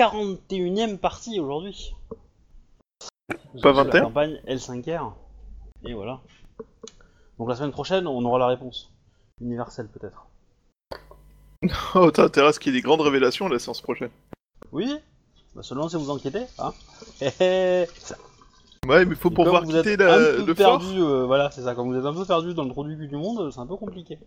41ème partie aujourd'hui. Pas C'est 21? La campagne L5R. Et voilà. Donc la semaine prochaine, on aura la réponse. Universelle peut-être. Oh, t'as intérêt à ce qu'il y ait des grandes révélations la séance prochaine. Oui bah Seulement si vous inquiétez, hein. Ouais, mais faut Et vous êtes quitter un la- peu le fort. perdu, euh, voilà, c'est ça. Quand vous êtes un peu perdu dans le trou du cul du monde, c'est un peu compliqué.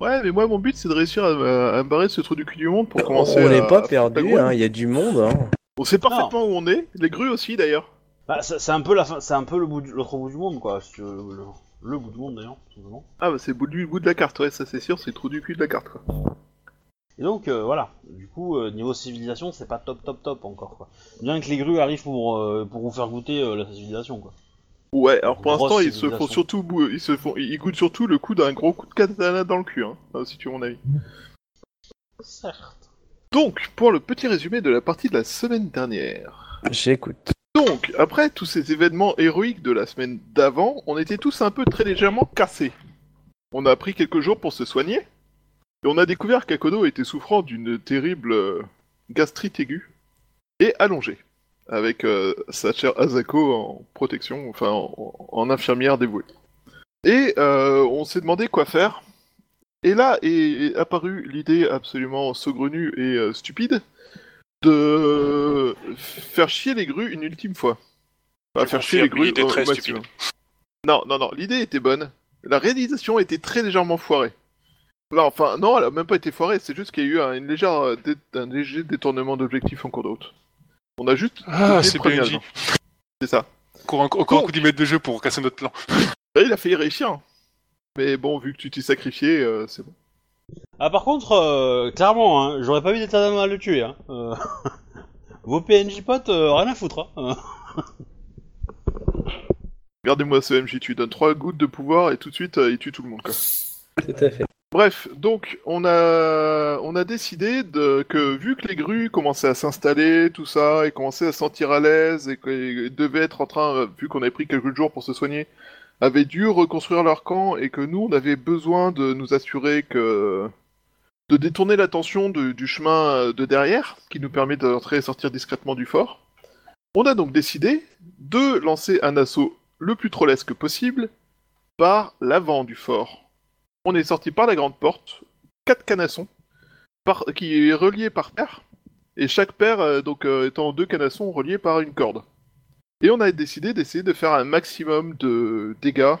Ouais, mais moi, mon but, c'est de réussir à, me- à me barrer de ce trou du cul du monde pour commencer On à- n'est pas perdu, à- hein, il y a du monde. Hein. On sait parfaitement où on est. Les grues aussi, d'ailleurs. Bah, c'est un peu la fin, c'est un peu le bout du- l'autre bout du monde, quoi. si tu veux, le, le bout du monde d'ailleurs, tout simplement. Ah, bah, c'est le bout du bout de la carte, ouais, ça c'est sûr, c'est le trou du cul de la carte, quoi. Et donc euh, voilà, du coup euh, niveau civilisation c'est pas top top top encore quoi. Bien que les grues arrivent pour, euh, pour vous faire goûter euh, la civilisation quoi. Ouais, alors pour l'instant, ils se font surtout, bou- ils se font, ils goûtent surtout le coup d'un gros coup de katana dans le cul, hein, euh, si tu veux mon avis. Certes. Donc, pour le petit résumé de la partie de la semaine dernière. J'écoute. Donc, après tous ces événements héroïques de la semaine d'avant, on était tous un peu très légèrement cassés. On a pris quelques jours pour se soigner, et on a découvert qu'Akodo était souffrant d'une terrible euh, gastrite aiguë et allongée, avec euh, sa chère Azako en protection, enfin en, en infirmière dévouée. Et euh, on s'est demandé quoi faire. Et là est, est apparue l'idée absolument saugrenue et euh, stupide de faire chier les grues une ultime fois. Enfin, faire chier les grues au, très maximum. Non, non, non, l'idée était bonne. La réalisation était très légèrement foirée. Enfin, non, elle a même pas été foirée, c'est juste qu'il y a eu un, une légère, un léger détournement d'objectif en cours de route. On a juste... Ah, c'est agent. C'est ça. Encore, un- encore un coup d'email de jeu pour casser notre plan. Là, il a failli réussir. Mais bon, vu que tu t'es sacrifié, euh, c'est bon. Ah par contre, euh, clairement, hein, j'aurais pas eu d'état à le tuer. Hein. Euh, Vos PNJ potes, euh, rien à foutre. Hein. Regardez-moi ce MJ, tu lui donnes 3 gouttes de pouvoir et tout de suite, euh, il tue tout le monde, quoi. Tout à fait. Bref, donc on a décidé que vu que les grues commençaient à s'installer, tout ça, et commençaient à se sentir à l'aise, et qu'ils devaient être en train, vu qu'on avait pris quelques jours pour se soigner, avaient dû reconstruire leur camp, et que nous on avait besoin de nous assurer que de détourner l'attention du chemin euh, de derrière, qui nous permet d'entrer et sortir discrètement du fort. On a donc décidé de lancer un assaut le plus trollesque possible par l'avant du fort. On est sorti par la grande porte, quatre canassons, qui est relié par paire, et chaque paire euh, donc euh, étant deux canassons reliés par une corde. Et on a décidé d'essayer de faire un maximum de dégâts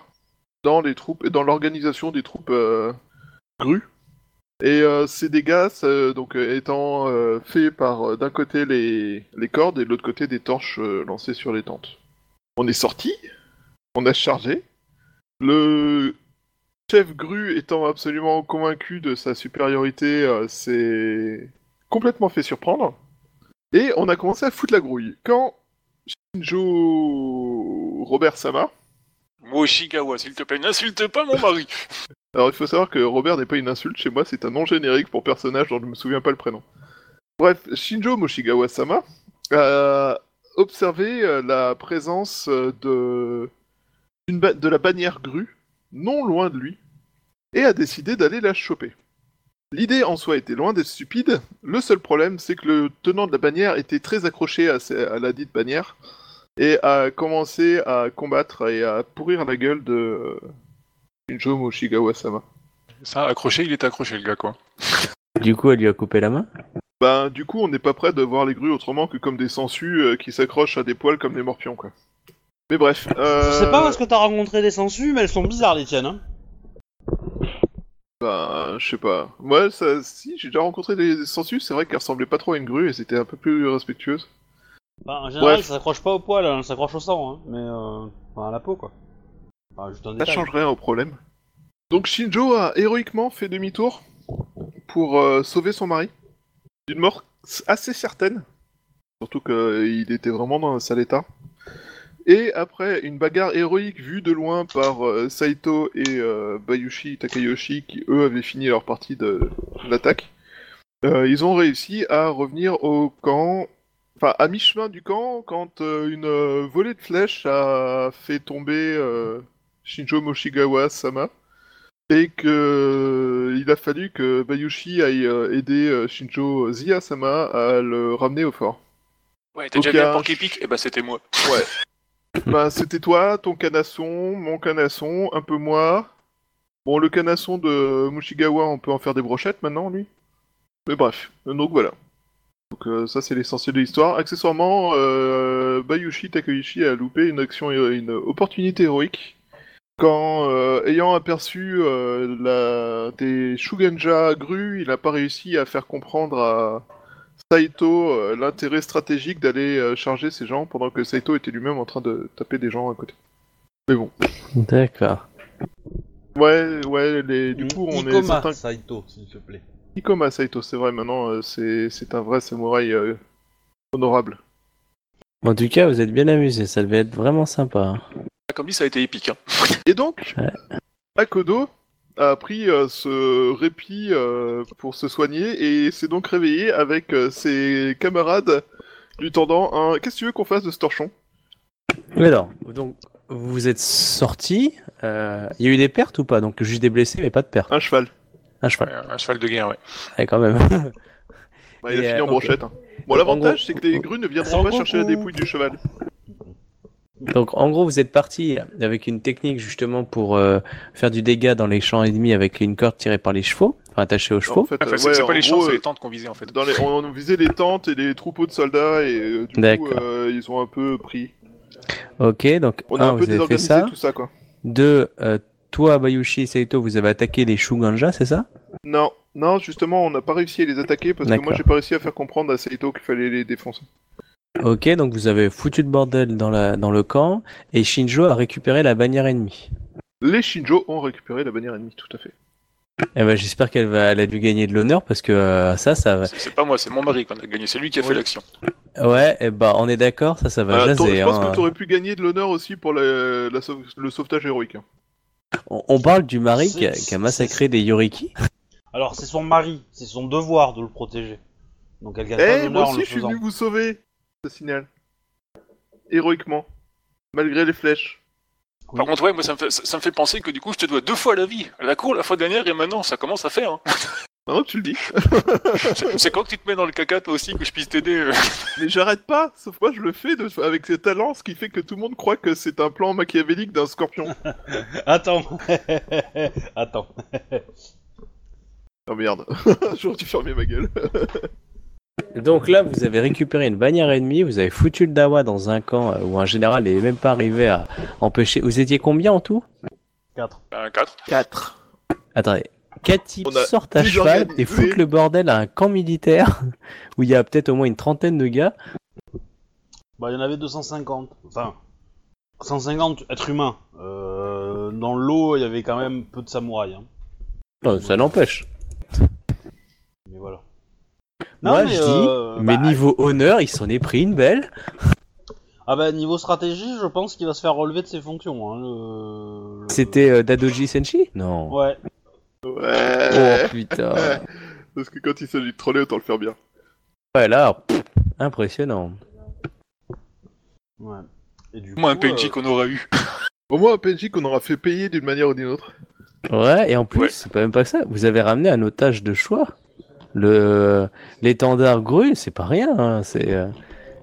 dans les troupes, dans l'organisation des troupes euh, grues. Et ces dégâts, donc étant faits par d'un côté les, les cordes et de l'autre côté des torches lancées sur les tentes. On est sorti, on a chargé. Le chef Gru étant absolument convaincu de sa supériorité, euh, s'est complètement fait surprendre. Et on a commencé à foutre la grouille. Quand Shinjo Robert Sama, Moshigawa, s'il te plaît, n'insulte pas mon mari. alors il faut savoir que Robert n'est pas une insulte chez moi, c'est un nom générique pour personnage dont je ne me souviens pas le prénom. Bref, Shinjo Moshigawa Sama a observé euh, la présence euh, de, ba- de la bannière Gru non loin de lui et a décidé d'aller la choper. L'idée en soi était loin d'être stupide, le seul problème c'est que le tenant de la bannière était très accroché à, la dite bannière et a commencé à combattre et à pourrir la gueule de euh, Shinjo Moshigawa-sama. Ça, accroché, il est accroché, le gars, quoi. Du coup, elle lui a coupé la main? Ben, du coup, on n'est pas prêt de voir les grues autrement que comme des sangsues euh, qui s'accrochent à des poils comme des morpions, quoi. Mais bref. Euh... Je sais pas parce que t'as rencontré des sangsues, mais elles sont bizarres les tiennes. Hein. Ben, je sais pas. Moi, ça, si, j'ai déjà rencontré des, des sangsues, c'est vrai qu'elles ressemblaient pas trop à une grue et c'était un peu plus respectueuse. Enfin, en général, Bref. ça s'accroche pas au poil, hein, ça s'accroche au sang, hein, mais euh, enfin, à la peau quoi. Enfin, juste un Ça détail. change rien au problème. Donc Shinjo a héroïquement fait demi-tour pour euh, sauver son mari. D'une mort assez certaine. Surtout qu'il était vraiment dans un sale état. Et après une bagarre héroïque vue de loin par euh, Saito et euh, Bayushi Takayoshi, qui eux avaient fini leur partie de l'attaque, euh, ils ont réussi à revenir au camp, enfin à mi-chemin du camp, quand euh, une volée de flèches a fait tomber Shinjo Moshigawa Sama et que il a fallu que Bayushi aille aider Shinjo Ziyasama à le ramener au fort. Ouais, t'as déjà a un un Panky Pic Eh ben c'était moi. Bah, c'était toi, ton canasson, mon canasson, un peu moi. Bon, le canasson de Mushigawa, on peut en faire des brochettes maintenant, lui? Mais bref, donc voilà. Donc euh, ça, c'est l'essentiel de l'histoire. Accessoirement, euh, Bayushi Takeuchi a loupé une action, une opportunité héroïque. Quand, euh, ayant aperçu la... des Shugenja grues, il n'a pas réussi à faire comprendre à Saito euh, l'intérêt stratégique d'aller euh, charger ces gens pendant que Saito était lui-même en train de taper des gens à côté. Mais bon. D'accord. Ouais, ouais, les... du coup, on est Ikoma certain... Saito, s'il te plaît. Ikoma Saito, c'est vrai, maintenant, euh, c'est c'est un vrai samouraï euh, honorable. En tout cas, vous êtes bien amusés, ça devait être vraiment sympa. hein. Comme dit, ça a été épique. Hein. Et donc, Ouais. Akodo a pris euh, ce répit euh, pour se soigner et s'est donc réveillé avec euh, ses camarades lui tendant un « Qu'est-ce que tu veux qu'on fasse de ce torchon? Mais alors, donc, vous êtes sortis, euh, il y a eu des pertes ou pas? Donc juste des blessés, mais pas de pertes. Un cheval. Un cheval, Ouais, un cheval de guerre, ouais. ouais, quand même. Bah, il Et, a fini euh, en brochette. hein. Bon, l'avantage, c'est que les grues ne viendront pas chercher la dépouille du cheval. Donc en gros, vous êtes parti avec une technique justement pour euh, faire du dégât dans les champs ennemis avec une corde tirée par les chevaux, enfin attachée aux chevaux. En fait, Enfin, euh, c'est ouais, c'est en pas les champs, c'est euh, les tentes qu'on visait en fait. Dans les, on, on visait les tentes et les troupeaux de soldats et euh, du coup, D'accord. euh, ils ont un peu pris. Ok, donc On a un, un peu vous avez fait désorganisé ça. tout ça, quoi. Deux, euh, toi, Bayushi et Saito, vous avez attaqué les Shuganja, c'est ça? Non, non, justement, on n'a pas réussi à les attaquer parce que moi, j'ai pas réussi à faire comprendre à Saito qu'il fallait les défoncer. Ok, donc vous avez foutu le bordel dans, la, dans le camp et Shinjo a récupéré la bannière ennemie. Les Shinjo ont récupéré la bannière ennemie, tout à fait. Eh ben, j'espère qu'elle va, elle a dû gagner de l'honneur parce que euh, ça, ça va. C'est pas moi, c'est mon mari qu'on a gagné. C'est lui qui a fait l'action. Ouais, eh ben, on est d'accord, ça, ça va Euh, t'aurais- jaser. je pense hein. que tu aurais pu gagner de l'honneur aussi pour la- la sauve- le sauvetage héroïque. hein. on, on parle du mari qui a, C'est- qui a massacré des Yoriki. Alors, c'est son mari, c'est son devoir de le protéger. Donc, elle gagne Eh, pas moi en aussi, le je suis venu vous sauver, ce signal. Héroïquement. Malgré les flèches. Par contre, ouais, moi ça me, fait, ça, ça me fait penser que du coup je te dois deux fois la vie. La cour la fois dernière et maintenant ça commence à faire. Hein. Maintenant que tu le dis. C'est c'est quand que tu te mets dans le caca toi aussi que je puisse t'aider. euh. Mais j'arrête pas, sauf moi je le fais de- avec ses talents, ce qui fait que tout le monde croit que c'est un plan machiavélique d'un scorpion. Attends. Attends. Oh merde, j'aurais dû fermer ma gueule. Donc là, vous avez récupéré une bannière ennemie, vous avez foutu le Dawa dans un camp euh, où un général n'est même pas arrivé à empêcher. Vous étiez combien en tout? 4. Un 4. 4. Attendez. Quatre types On a sortent à cheval et foutent le bordel à un camp militaire où il y a peut-être au moins une trentaine de gars? Bah, il y en avait 250. Enfin, 150 êtres humains. Euh, dans le lot, il y avait quand même peu de samouraïs. hein. Non, ça n'empêche. Mais voilà. Moi, Non, je mais, dis, euh, mais bah, niveau honneur, il s'en est pris une belle. Ah bah, niveau stratégie, je pense qu'il va se faire relever de ses fonctions. Hein, le... C'était euh, Dadoji Senshi? Non. Ouais. Ouais. Oh putain. Parce que quand il s'agit de troller, autant le faire bien. Ouais, là, pff, impressionnant. ouais. Et du Moi un coup, PNJ euh, qu'on aura eu. Au moins, un PNJ qu'on aura fait payer d'une manière ou d'une autre. Ouais, et en plus, Ouais. c'est pas même pas ça. Vous avez ramené un otage de choix. Le l'étendard grue, c'est pas rien. hein, C'est, euh,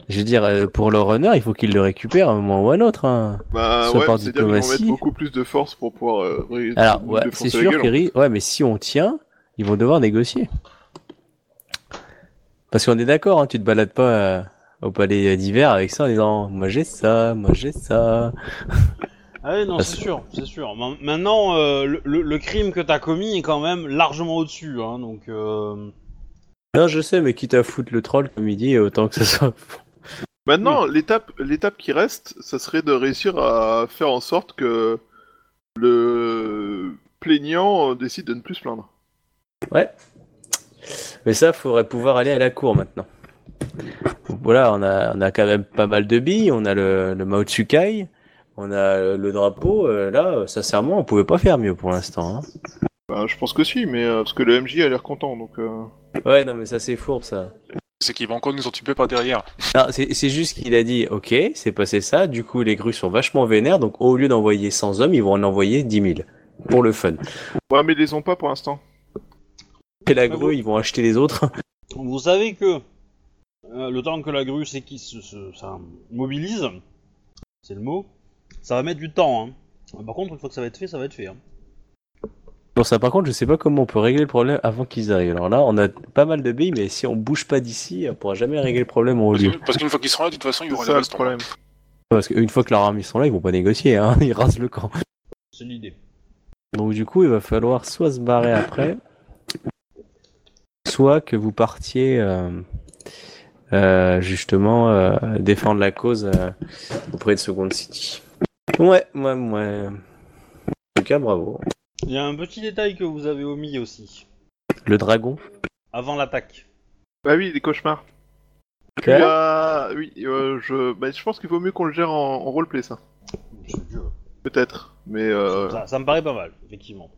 je veux dire, euh, pour leur honneur, il faut qu'ils le récupèrent à un moment ou à un autre. hein. Bah Soit ouais, par vont mettre beaucoup plus de force pour pouvoir euh, Alors, ouais, c'est sûr gueule, qu'Eri, ouais, mais si on tient, ils vont devoir négocier. Parce qu'on est d'accord, hein, tu te balades pas euh, au palais d'hiver avec ça en disant, moi j'ai ça, moi j'ai ça. Ah oui, non, Parce- c'est sûr, c'est sûr. Ma- Maintenant, euh, le, le- le crime que t'as commis est quand même largement au-dessus, hein, donc... Euh... Non, je sais, mais quitte à foutre le troll comme il dit, autant que ça soit. Maintenant, l'étape, l'étape qui reste, ça serait de réussir à faire en sorte que le plaignant euh, décide de ne plus se plaindre. Ouais. Mais ça, faudrait pouvoir aller à la cour maintenant. Voilà, on a, on a quand même pas mal de billes. On a le, le Mao Tsukai, on a le drapeau. euh, là, sincèrement, on pouvait pas faire mieux pour l'instant. hein. Bah, je pense que si, mais euh, parce que le MJ a l'air content, donc. euh, Ouais, non, mais ça c'est fourbe ça. C'est qu'il va encore nous entuber par derrière. Non, c'est juste qu'il a dit, ok, c'est passé ça. Du coup, les grues sont vachement vénères. Donc, au lieu d'envoyer 100 hommes, ils vont en envoyer 10 000. pour le fun. Ouais, mais ils les ont pas pour l'instant. Et la Ah grue, bon ils vont acheter les autres. Vous savez que euh, le temps que la grue c'est qui se, se- ça mobilise, c'est le mot, ça va mettre du temps. Hein. Par contre, une fois que ça va être fait, ça va être fait. Hein. Bon, ça par contre, je sais pas comment on peut régler le problème avant qu'ils arrivent. Alors là, on a pas mal de billes, mais si on bouge pas d'ici, on pourra jamais régler le problème en haut Parce lieu. parce qu'une fois qu'ils seront là, de toute façon, il y aura ça le problème. Parce qu'une fois que leurs armes ils sont là, ils vont pas négocier, hein. ils rasent le camp. C'est l'idée. Donc du coup, il va falloir soit se barrer après, soit que vous partiez euh, euh, justement euh, défendre la cause euh, auprès de Second City. Ouais, ouais, ouais. En tout cas, bravo. Il y a un petit détail que vous avez omis aussi. Le dragon. Avant l'attaque. Bah oui, les cauchemars. As- Oui, euh, je... Bah, je pense qu'il vaut mieux qu'on le gère en, en roleplay, ça. Peut-être. Mais, euh... Ça, ça me paraît pas mal, effectivement.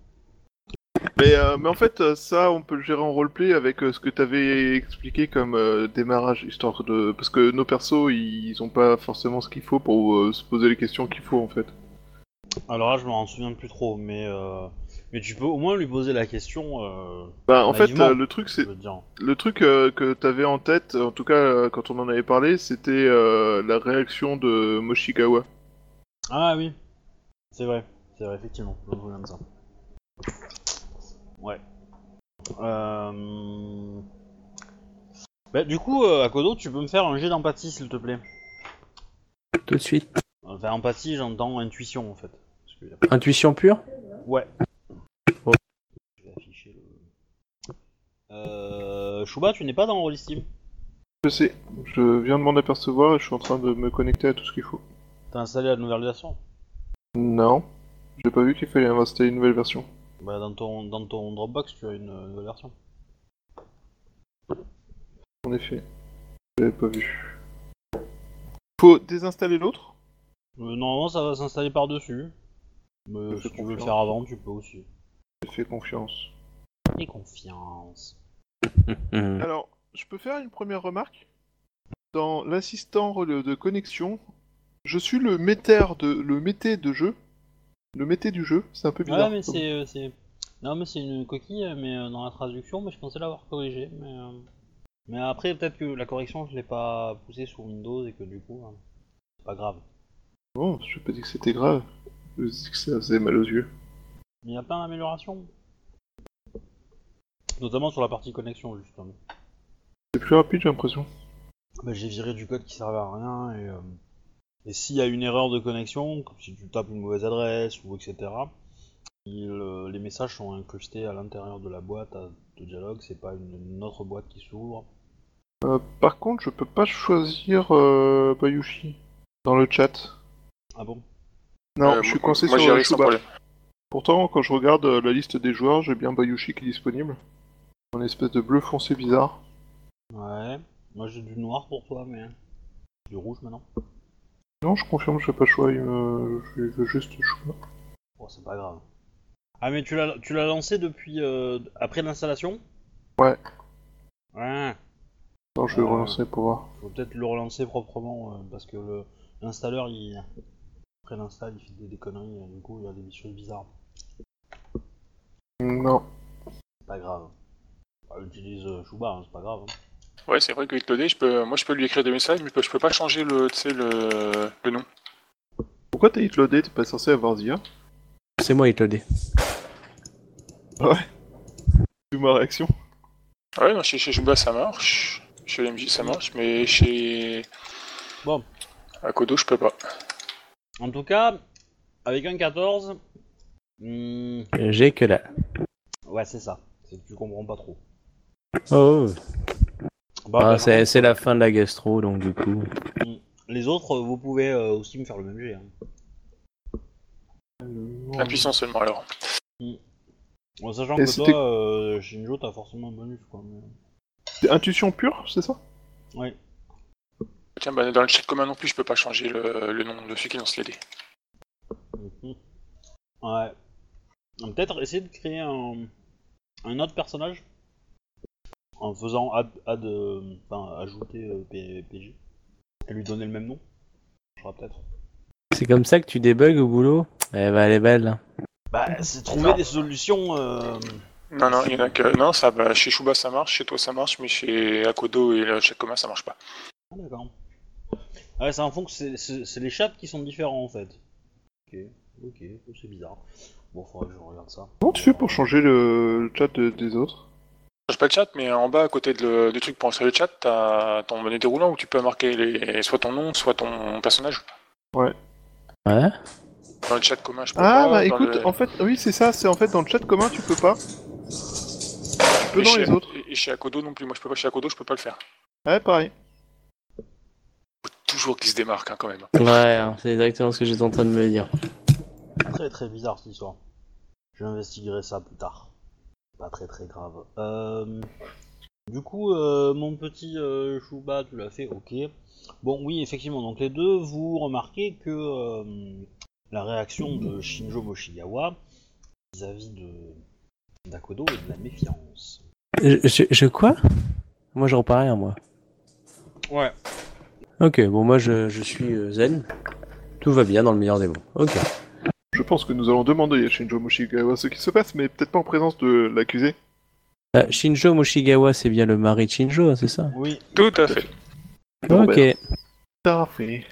Mais, euh, mais en fait, euh, ça, on peut le gérer en roleplay avec euh, ce que t'avais expliqué comme euh, démarrage, histoire de... Parce que nos persos, ils, ont pas forcément ce qu'il faut pour se poser les questions qu'il faut, en fait. Alors là, je m'en souviens plus trop, mais mais tu peux au moins lui poser la question. Euh, Bah, en fait, euh, le truc, c'est... Le truc euh, que t'avais en tête, en tout cas quand on en avait parlé, c'était la réaction de Moshikawa. Ah oui, c'est vrai, c'est vrai, effectivement, je me souviens de ça. Ouais. Euh... Bah, du coup, euh, Akodo, tu peux me faire un jet d'empathie, s'il te plaît. Tout de suite. Enfin, empathie, j'entends intuition, en fait. Intuition pure Ouais. Oh. Je vais afficher le... Euh... Shuba, tu n'es pas dans Rollistim Je sais, je viens de m'en apercevoir et je suis en train de me connecter à tout ce qu'il faut. T'as installé la nouvelle version Non, j'ai pas vu qu'il fallait installer une nouvelle version. Bah, dans ton, dans ton Dropbox, tu as une euh, nouvelle version. En effet, j'avais pas vu. Faut désinstaller l'autre? Euh, normalement, ça va s'installer par-dessus. Mais Je si fais tu veux le confiance. faire avant, tu peux aussi. J'ai fait confiance. Et confiance. Alors, je peux faire une première remarque? Dans l'assistant de connexion, je suis le metteur de le mété de jeu. Le mété du jeu, c'est un peu bizarre. Ouais, mais c'est, euh, c'est. Non, mais c'est une coquille, mais euh, dans la traduction, mais je pensais l'avoir corrigé. Mais, euh, mais après, peut-être que la correction, je l'ai pas poussée sur Windows et que du coup, euh, c'est pas grave. Bon, je pas dit que c'était grave. Je dis que ça faisait mal aux yeux. Mais il y a plein d'améliorations. Notamment sur la partie connexion, justement. C'est plus rapide, j'ai l'impression. Bah, j'ai viré du code qui servait à rien et, euh, et s'il y a une erreur de connexion, comme si tu tapes une mauvaise adresse ou etc., il, euh, les messages sont incrustés à l'intérieur de la boîte à- de dialogue, c'est pas une, une autre boîte qui s'ouvre. Euh, par contre, je peux pas choisir euh, Bayushi dans le chat. Ah bon? Non, Euh, je suis coincé moi, sur Shuba. problème. Pourtant, quand je regarde la liste des joueurs, j'ai bien Bayushi qui est disponible. Un espèce de bleu foncé bizarre. Ouais. Moi j'ai du noir pour toi, mais du rouge maintenant. Non, je confirme, je fais pas choix, il me... je veux juste choix. Bon, c'est pas grave. Ah mais tu l'as tu l'as lancé depuis euh, après l'installation? Ouais. Ouais. Non, je vais Euh. relancer pour voir. Faut peut-être le relancer proprement euh, parce que le l'installeur il après l'install il fait des, des conneries et du coup il y a des choses bizarres. Non. C'est pas grave. Bah, utilise euh, Shuba, hein, c'est pas grave. hein. Ouais, c'est vrai que Hitloadé, je peux, moi je peux lui écrire des messages, mais je peux, je peux pas changer le, tu sais, le, le nom. Pourquoi t'as hitloadé T'es pas censé avoir Zia C'est moi, Hitloadé. D'où ma réaction. Ouais, non, chez, chez Juba ça marche, chez LMJ ça marche, mais chez Bon. Akodo je peux pas. En tout cas, avec un 14, hmm, J'ai que là. ouais c'est ça. Tu comprends pas trop. Oh, Bah, ah, bah, c'est c'est la fin de la gastro, donc du coup. Les autres, vous pouvez euh, aussi me faire le même jet. hein. Impuissant seulement alors. En sachant Et que c'était- toi, euh, Shinjo, t'as forcément un bonus quoi. mais- C'est intuition pure, c'est ça? Ouais. Tiens, bah, dans le chat commun non plus, je peux pas changer le, le nom de celui qui lance les dés. Mhm. Ouais. Donc, Peut-être essayer de créer un, un autre personnage en faisant add, add, euh, enfin ajouter euh, P- PJ et lui donner le même nom. Ça marchera peut-être. C'est comme ça que tu débugs au boulot? Eh ben, elle est belle. Bah, c'est trouver Non. des solutions. euh, Non, non, il y en a que. Non, ça, bah, chez Shuba ça marche, chez toi ça marche, mais chez Akodo et chez Koma ça marche pas. Ah, d'accord. Ah Ouais, c'est un fond que c'est- les chats qui sont différents en fait. Ok, ok, c'est bizarre. Bon, faudrait que je regarde ça. Comment tu fais pour changer le, le chat de- des autres? Je pas le chat, mais en bas, à côté de le- du truc pour installer le chat, t'as ton menu déroulant où tu peux marquer les... soit ton nom, soit ton personnage. Ouais. Dans le chat commun, je peux Ah pas. bah dans écoute, le- en fait, oui c'est ça, c'est en fait dans le chat commun tu peux pas. Tu peux et dans chez... les autres. Et chez Akodo non plus. Moi, je peux pas chez Akodo, je peux pas le faire. Ouais pareil. Toujours qu'il se démarque, hein, quand même. Ouais, hein, c'est exactement ce que j'étais en train de me dire. Très très bizarre cette histoire. Je investiguerai ça plus tard. Pas très très grave. Euh, du coup, euh, mon petit euh, Chouba, tu l'as fait, ok. Bon, oui, effectivement, donc les deux, vous remarquez que euh, la réaction de Shinjo Moshigawa vis-à-vis de d'Akodo est de la méfiance. Je, je, je quoi? Moi, je repars rien, moi. Ouais. Ok, bon, moi, je, je suis zen. Tout va bien dans le meilleur des mondes. Ok. Je pense que nous allons demander à Shinjo Moshigawa ce qui se passe, mais peut-être pas en présence de l'accusé. Euh, Shinjo Moshigawa, c'est bien le mari de Shinjo, hein, c'est ça Oui. Tout à fait. Bon, Ok. ben, Tout à fait.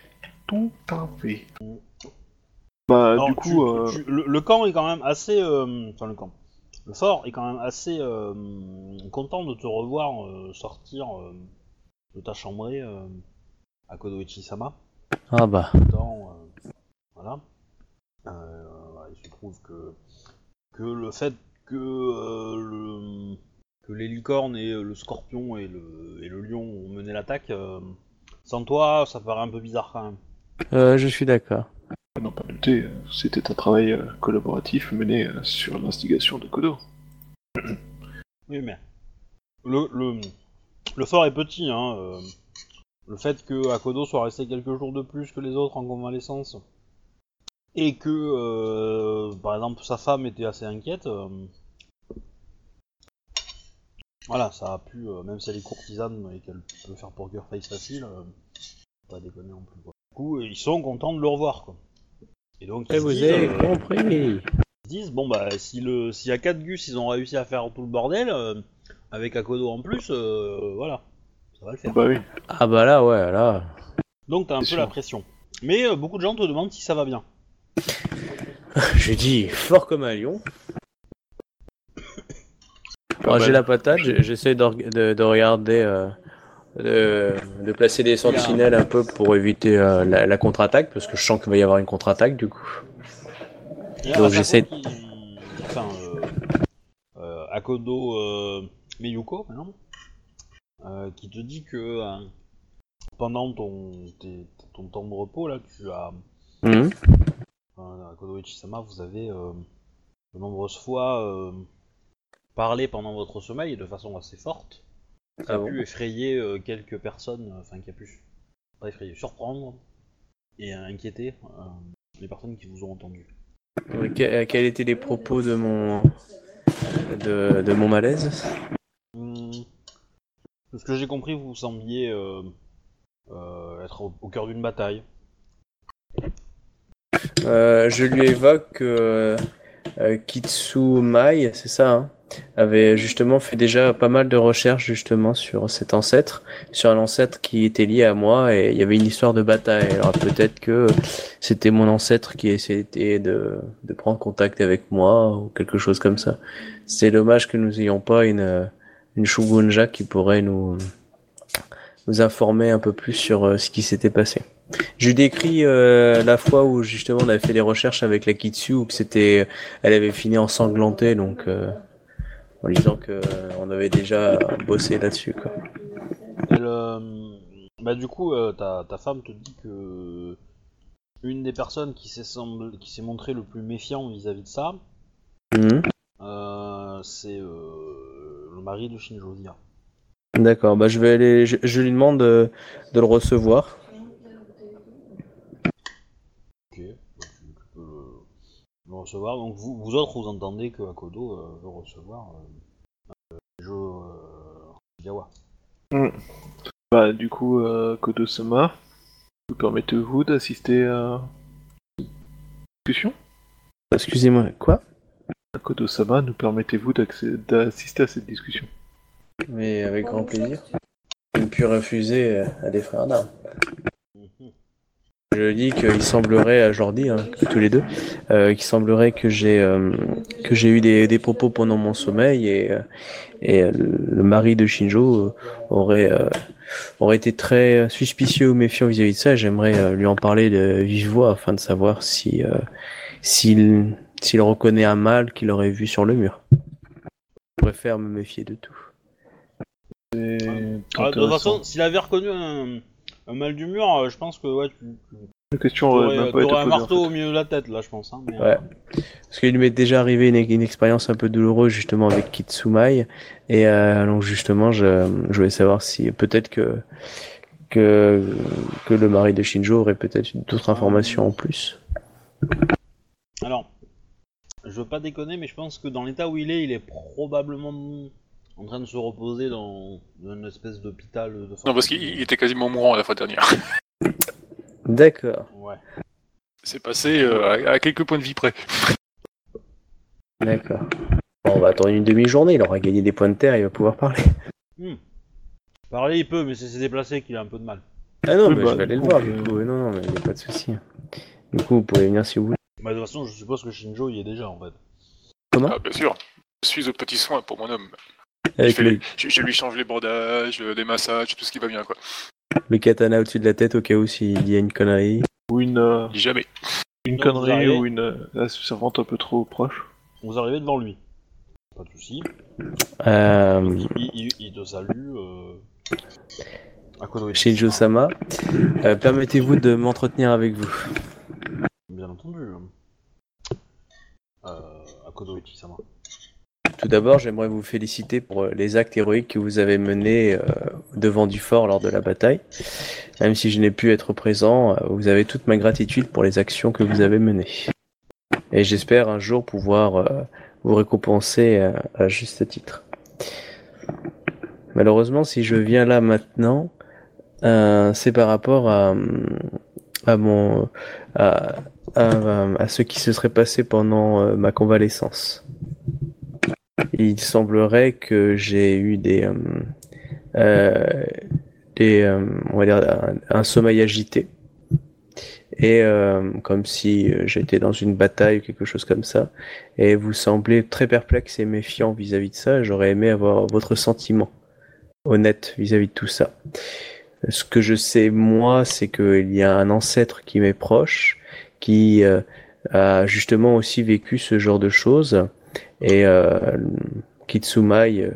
Tout à fait. Bah Alors, du tu- coup, euh, tu- le, le camp est quand même assez. euh, enfin, le camp. Le fort est quand même assez euh, content de te revoir euh, sortir euh, de ta chambrée euh, à Kodoichi-sama. Ah bah. Dans, euh, voilà. Euh, il se trouve que, que le fait que, euh, le, que les licornes et euh, le scorpion et le, et le lion ont mené l'attaque, euh, sans toi, ça paraît un peu bizarre quand même. Euh, je suis d'accord. à n'en pas douter, euh, c'était un travail euh, collaboratif mené euh, sur l'instigation de Kodo. Oui, mais le, le, le fort est petit, hein. euh, le fait que Akodo soit resté quelques jours de plus que les autres en convalescence et que, euh, par exemple, sa femme était assez inquiète, euh, voilà, ça a pu, euh, même si elle est courtisane et qu'elle peut faire poker face facile, euh, pas déconner non plus. Quoi. Du coup, ils sont contents de le revoir, quoi. Et donc, Et ils se vous disent, avez euh, compris ils se disent bon bah si le s'il y a 4 gus ils ont réussi à faire tout le bordel euh, avec Akodo en plus euh, voilà ça va le faire Bah oui. Ah bah là, ouais, là. donc t'as un peu la pression mais euh, beaucoup de gens te demandent si ça va bien Je dis fort comme un lion. Alors, j'ai la patate, j'ai- j'essaie de, reg- de- de regarder, euh, de, de placer des sentinelles un peu pour éviter euh, la, la contre-attaque, parce que je sens qu'il va y avoir une contre-attaque du coup. Donc, j'essaie- enfin euh, euh, Akodo euh, Miyuko maintenant euh, qui te dit que euh, pendant ton tes- ton temps de repos là tu as Mhm. Akodo Ichisama, vous avez euh, de nombreuses fois euh, parlé pendant votre sommeil de façon assez forte. Ça Ah a bon pu effrayer euh, quelques personnes, enfin qui a pu pas effrayer, surprendre et inquiéter les personnes qui vous ont entendu. Que- quels étaient les propos de mon de, de mon malaise? Hmm. De ce que j'ai compris, vous sembliez euh, euh, être au, au cœur d'une bataille. Euh, Je lui évoque euh, euh, Kitsumai, c'est ça, hein, avait justement fait déjà pas mal de recherches justement sur cet ancêtre, sur un ancêtre qui était lié à moi et il y avait une histoire de bataille. Alors peut-être que c'était mon ancêtre qui essayait de, de prendre contact avec moi ou quelque chose comme ça. C'est dommage que nous n'ayons pas une, une Shugunja qui pourrait nous, nous informer un peu plus sur euh, ce qui s'était passé. Je lui décris euh, la fois où justement on avait fait des recherches avec la Kitsu où c'était, elle avait fini ensanglantée donc euh, en disant que euh, on avait déjà bossé là-dessus quoi. Bah du coup, ta, ta femme te dit que une des personnes qui s'est semble- qui s'est montré le plus méfiant vis-à-vis de ça, Mhm. c'est le mari de Shinjo Zia. D'accord, bah je vais aller, je, je lui demande de, de le recevoir. Ok, donc tu, tu peux le, le recevoir. Donc vous, vous autres, vous entendez que Akodo euh, veut recevoir euh, euh, Shinjo euh, Yawa. Bah du coup, euh, Kodo-sama, vous permettez-vous d'assister à une discussion? Excusez-moi, quoi? Kodo-sama, nous permettez-vous d'assister à cette discussion? Mais avec grand plaisir. Je ne puis refuser euh, à des frères d'armes. Je dis qu'il semblerait à Jordi, hein, tous les deux, euh, qu'il semblerait que j'ai euh, que j'ai eu des, des propos pendant mon sommeil et euh, et le mari de Shinjo aurait euh, aurait été très suspicieux ou méfiant vis-à-vis de ça. J'aimerais euh, lui en parler de vive voix afin de savoir si euh, s'il s'il reconnaît un mal qu'il aurait vu sur le mur. Je préfère me méfier de tout. Ah, de toute façon, s'il avait reconnu un, un mal du mur, euh, je pense que ouais, tu, La question même pas été un posée, en marteau fait. au milieu de la tête, là, je pense. Hein, mais, Ouais. Parce qu'il m'est déjà arrivé une, une expérience un peu douloureuse justement avec Kitsumai et euh, donc justement je, je voulais savoir si peut-être que que que le mari de Shinjo aurait peut-être d'autres informations en plus. Alors, je veux pas déconner, mais je pense que dans l'état où il est, il est probablement en train de se reposer dans une espèce d'hôpital de Non, parce qu'il il était quasiment mourant la fois dernière. D'accord, Ouais. C'est passé euh, à, à quelques points de vie près. d'accord. Bon, on va attendre une demi-journée, il aura gagné des points de terre, il va pouvoir parler. Hmm. Parler, il peut, mais c'est s'est déplacé qu'il a un peu de mal. Ah non, Oui, mais bah, je vais aller le du coup, voir euh, du coup. Non, non, mais il n'y a pas de souci. Du coup, vous pouvez venir si vous voulez. Bah, de toute façon, je suppose que Shinjo y est déjà en fait. Comment? Ah, bien sûr. Je suis aux petits soins pour mon homme. Avec je, fais le, les- je- je lui change les bordages, euh, les massages, tout ce qui va bien, quoi. le katana au-dessus de la tête au cas où s'il y a une connerie. Ou une, euh, jamais. une connerie arrivez ou une euh, la servante un peu trop proche. Vous arrivez devant lui. Pas de soucis. Euh, Il, il- il te salue. Euh... À Kodo Shinjo-sama, euh, permettez-vous de m'entretenir avec vous. Bien entendu. Euh, à Kodo sama Tout d'abord, j'aimerais vous féliciter pour euh, les actes héroïques que vous avez menés euh, devant du fort lors de la bataille. Même si je n'ai pu être présent, euh, vous avez toute ma gratitude pour les actions que vous avez menées. Et j'espère un jour pouvoir vous récompenser à juste titre. Malheureusement, si je viens là maintenant, c'est par rapport à, à mon à, ce qui se serait passé pendant ma convalescence. Il semblerait que j'ai eu des, euh, euh, des euh, on va dire un, sommeil agité et euh, comme si j'étais dans une bataille ou quelque chose comme ça. Et vous semblez très perplexe et méfiant vis-à-vis de ça. J'aurais aimé avoir votre sentiment honnête vis-à-vis de tout ça. Ce que je sais moi, c'est qu'il y a un ancêtre qui m'est proche, qui a justement aussi vécu ce genre de choses. Et euh, Kitsumai euh,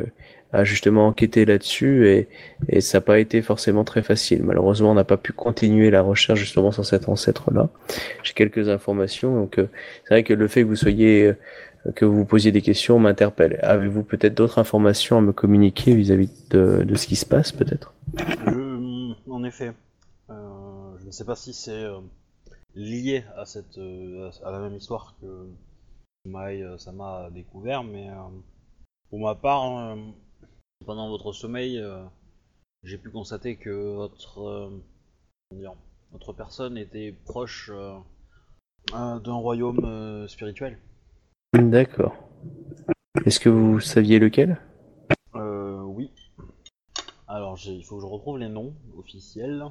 a justement enquêté là-dessus et, et ça n'a pas été forcément très facile. Malheureusement, on n'a pas pu continuer la recherche justement sur cet ancêtre-là. J'ai quelques informations, donc euh, c'est vrai que le fait que vous soyez, euh, que vous posiez des questions m'interpelle. Avez-vous peut-être d'autres informations à me communiquer vis-à-vis de, de ce qui se passe, peut-être? En effet, euh, je ne sais pas si c'est lié à cette, à la même histoire que Mai euh, Sama a découvert, mais euh, pour ma part, euh, pendant votre sommeil, euh, j'ai pu constater que votre, euh, comment dire, votre personne était proche euh, euh, d'un royaume euh, spirituel. D'accord. Est-ce que vous saviez lequel? Euh, oui. Alors, il faut que je retrouve les noms officiels.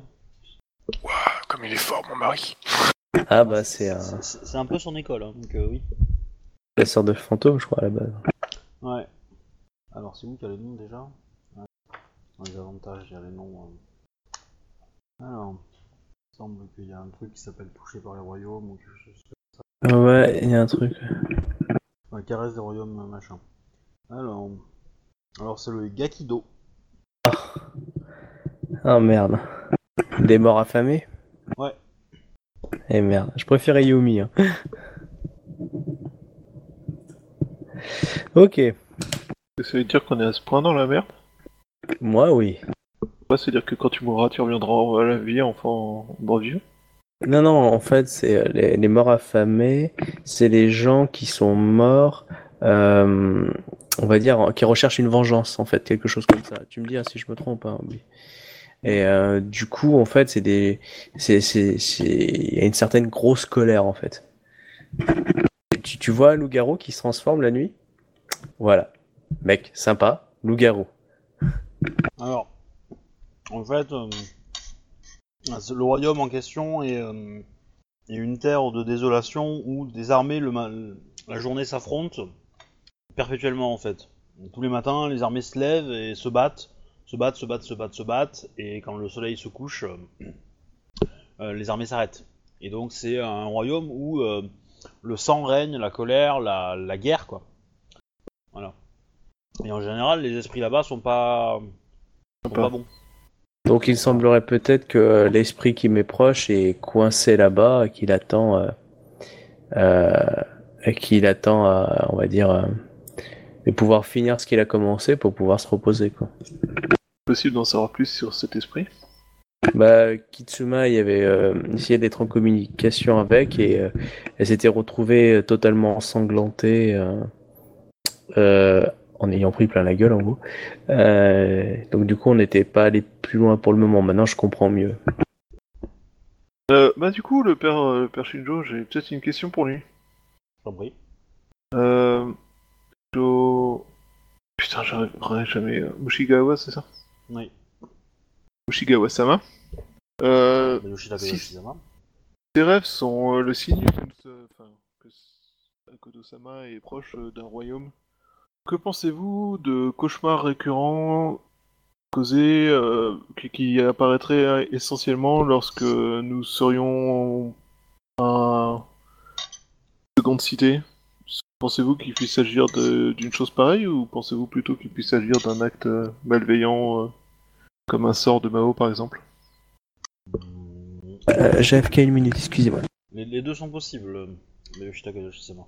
Ouah, comme il est fort, mon mari. Ah bah c'est un C'est c'est un peu son école, hein, donc euh, oui. Chasseur de fantômes, je crois, à la base. Ouais. Alors, c'est où qu'il y a les noms déjà? Ouais. Dans les avantages, il y a les noms. euh. Alors, il semble qu'il y a un truc qui s'appelle Touché par les royaumes ou quelque chose comme Ah Ouais, il y a un truc. ça. Ouais, Caresse des royaumes, machin. Alors, alors c'est le Gakido. Ah merde. Des morts affamés? Ouais. Eh merde, je préférais Yumi. Hein. Ok, Ça veut dire qu'on est à ce point dans la merde? Moi oui. Ouais, c'est-à-dire que quand tu mourras, tu reviendras à la vie, enfin, en bon vieux. Non, non, en fait, c'est euh, les, les morts affamés, c'est les gens qui sont morts, euh, on va dire, qui recherchent une vengeance, en fait, quelque chose comme ça. Tu me dis si je me trompe, hein, oui. Et euh, du coup, en fait, c'est des, c'est, c'est, c'est, il y a une certaine grosse colère, en fait. tu, tu, tu vois un loup-garou qui se transforme la nuit? Voilà. Mec, sympa, loup-garou. Alors, en fait, euh, le royaume en question est, euh, est une terre de désolation où des armées, la journée s'affrontent perpétuellement en fait. Tous les matins, les armées se lèvent et se battent, se battent, se battent, se battent, se battent, et quand le soleil se couche, euh, les armées s'arrêtent. Et donc c'est un royaume où le sang règne, la colère, la guerre, quoi. Voilà. Et en général, les esprits là-bas sont pas, sont pas bons. Donc il semblerait peut-être que l'esprit qui m'est proche est coincé là-bas et qu'il attend, euh, euh, et qu'il attend, euh, on va dire, euh, de pouvoir finir ce qu'il a commencé pour pouvoir se reposer. Quoi. Possible d'en savoir plus sur cet esprit? Bah, Kitsuma, il avait euh, essayé d'être en communication avec et euh, elle s'était retrouvée totalement ensanglantée euh, euh, en ayant pris plein la gueule en gros. Euh, donc du coup, on n'était pas allé plus loin pour le moment. Maintenant, je comprends mieux. euh, Bah du coup, le père, le père Shinjo, j'ai peut-être une question pour lui. T'en prie. Euh... Shinjo... Putain, j'arriverai jamais... Mushigawa, c'est ça? Oui. Mushigawa-sama. Euh... Si- Kazashizama. Tes rêves sont euh, le signe que, enfin, que est proche euh, d'un royaume. Que pensez-vous de cauchemars récurrents causés euh, qui, qui apparaîtraient essentiellement lorsque nous serions en seconde cité? Pensez-vous qu'il puisse s'agir d'une chose pareille ou pensez-vous plutôt qu'il puisse s'agir d'un acte euh, malveillant euh, comme un sort de Mao par exemple? Euh, JFK une minute, excusez-moi. Les, les deux sont possibles, euh, le Yoshida Kazashizama.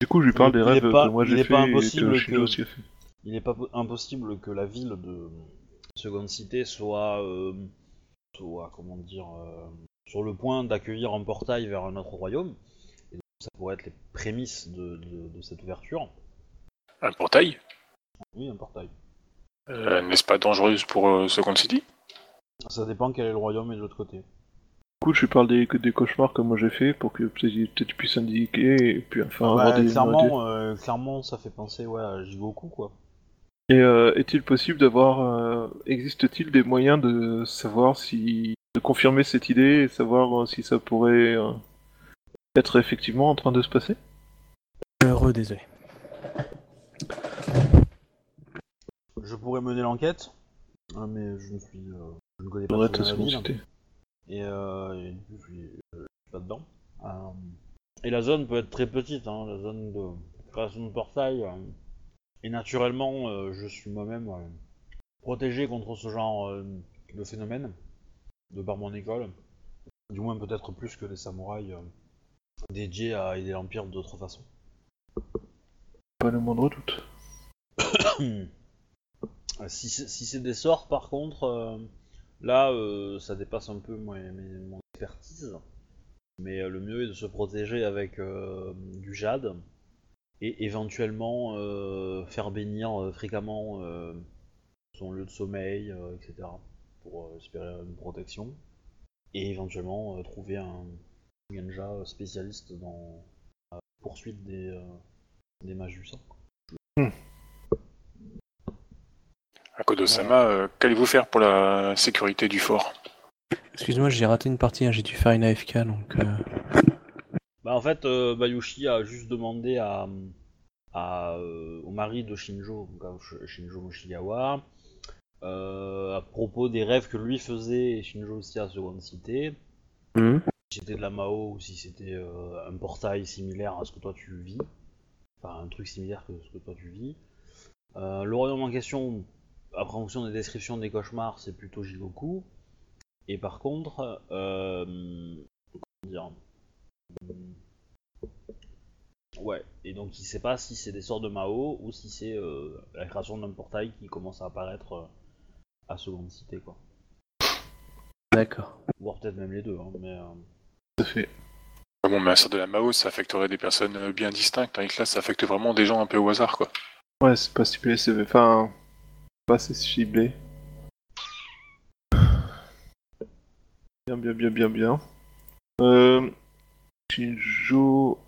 Du coup, je lui parle Il- des rêves pas- que moi il j'ai fait pas et impossible que Shinjo que- aussi a fait. Il n'est pas po- impossible que la ville de Seconde Cité soit, euh, soit comment dire, euh, sur le point d'accueillir un portail vers un autre royaume. Et donc, ça pourrait être les prémices de, de- de cette ouverture. Un portail? Oui, un portail. Euh, N'est-ce pas dangereuse pour euh, Second City Ça dépend quel est le royaume et de l'autre côté. Du coup, je lui parle des, des cauchemars que moi j'ai fait pour que peut-être peut-être tu puisses indiquer et puis enfin avoir Ouais, des. clairement, euh, clairement, ça fait penser ouais, à Jigoku, quoi. Et euh, est-il possible d'avoir. euh, Existe-t-il des moyens de savoir si. de confirmer cette idée et savoir euh, si ça pourrait euh, être effectivement en train de se passer? Heureux, désolé. Je pourrais mener l'enquête, hein, mais je ne suis, euh, je ne connais pas Et, euh, et du coup, je suis, euh, je suis pas dedans. Euh, et la zone peut être très petite, hein, la zone de création de portail. et naturellement, je suis moi-même protégé contre ce genre de phénomène, de par mon école. Du moins, peut-être plus que les samouraïs dédiés à aider l'Empire d'autres façons. Pas le moindre doute. Si c'est si des sorts, par contre, là, euh, ça dépasse un peu mon expertise. Mais euh, le mieux est de se protéger avec euh, du jade et éventuellement faire bénir fréquemment son lieu de sommeil, etc. pour espérer une protection. Et éventuellement trouver un ninja spécialiste dans la poursuite des, des mages du sang. Akodo-sama, euh, qu'allez-vous faire pour la sécurité du fort? Excuse-moi, j'ai raté une partie, hein, j'ai dû faire une AFK, donc... euh, Bah en fait, euh, Bayushi a juste demandé à, à, euh, au mari de Shinjo, donc Shinjo Moshigawa, euh, à propos des rêves que lui faisait et Shinjo aussi à Seconde Cité, hmm si c'était de la Mao ou si c'était euh, un portail similaire à ce que toi tu vis, enfin un truc similaire que ce que toi tu vis. Euh, le royaume en question, après en fonction des descriptions des cauchemars, c'est plutôt Jigoku. Et par contre, euh, comment dire, Ouais, et donc il sait pas si c'est des sorts de Mao ou si c'est euh, la création d'un portail qui commence à apparaître euh, à Seconde Cité, quoi. D'accord. Voire peut-être même les deux, hein, mais... euh, Tout à fait. Ah Bon, mais un sort de la Mao, ça affecterait des personnes bien distinctes, tandis que là, ça affecte vraiment des gens un peu au hasard, quoi. Ouais, c'est pas ciblé, c'est. Enfin. Pas assez ciblé. Bien, bien, bien, bien, bien. Euh. Shinjo.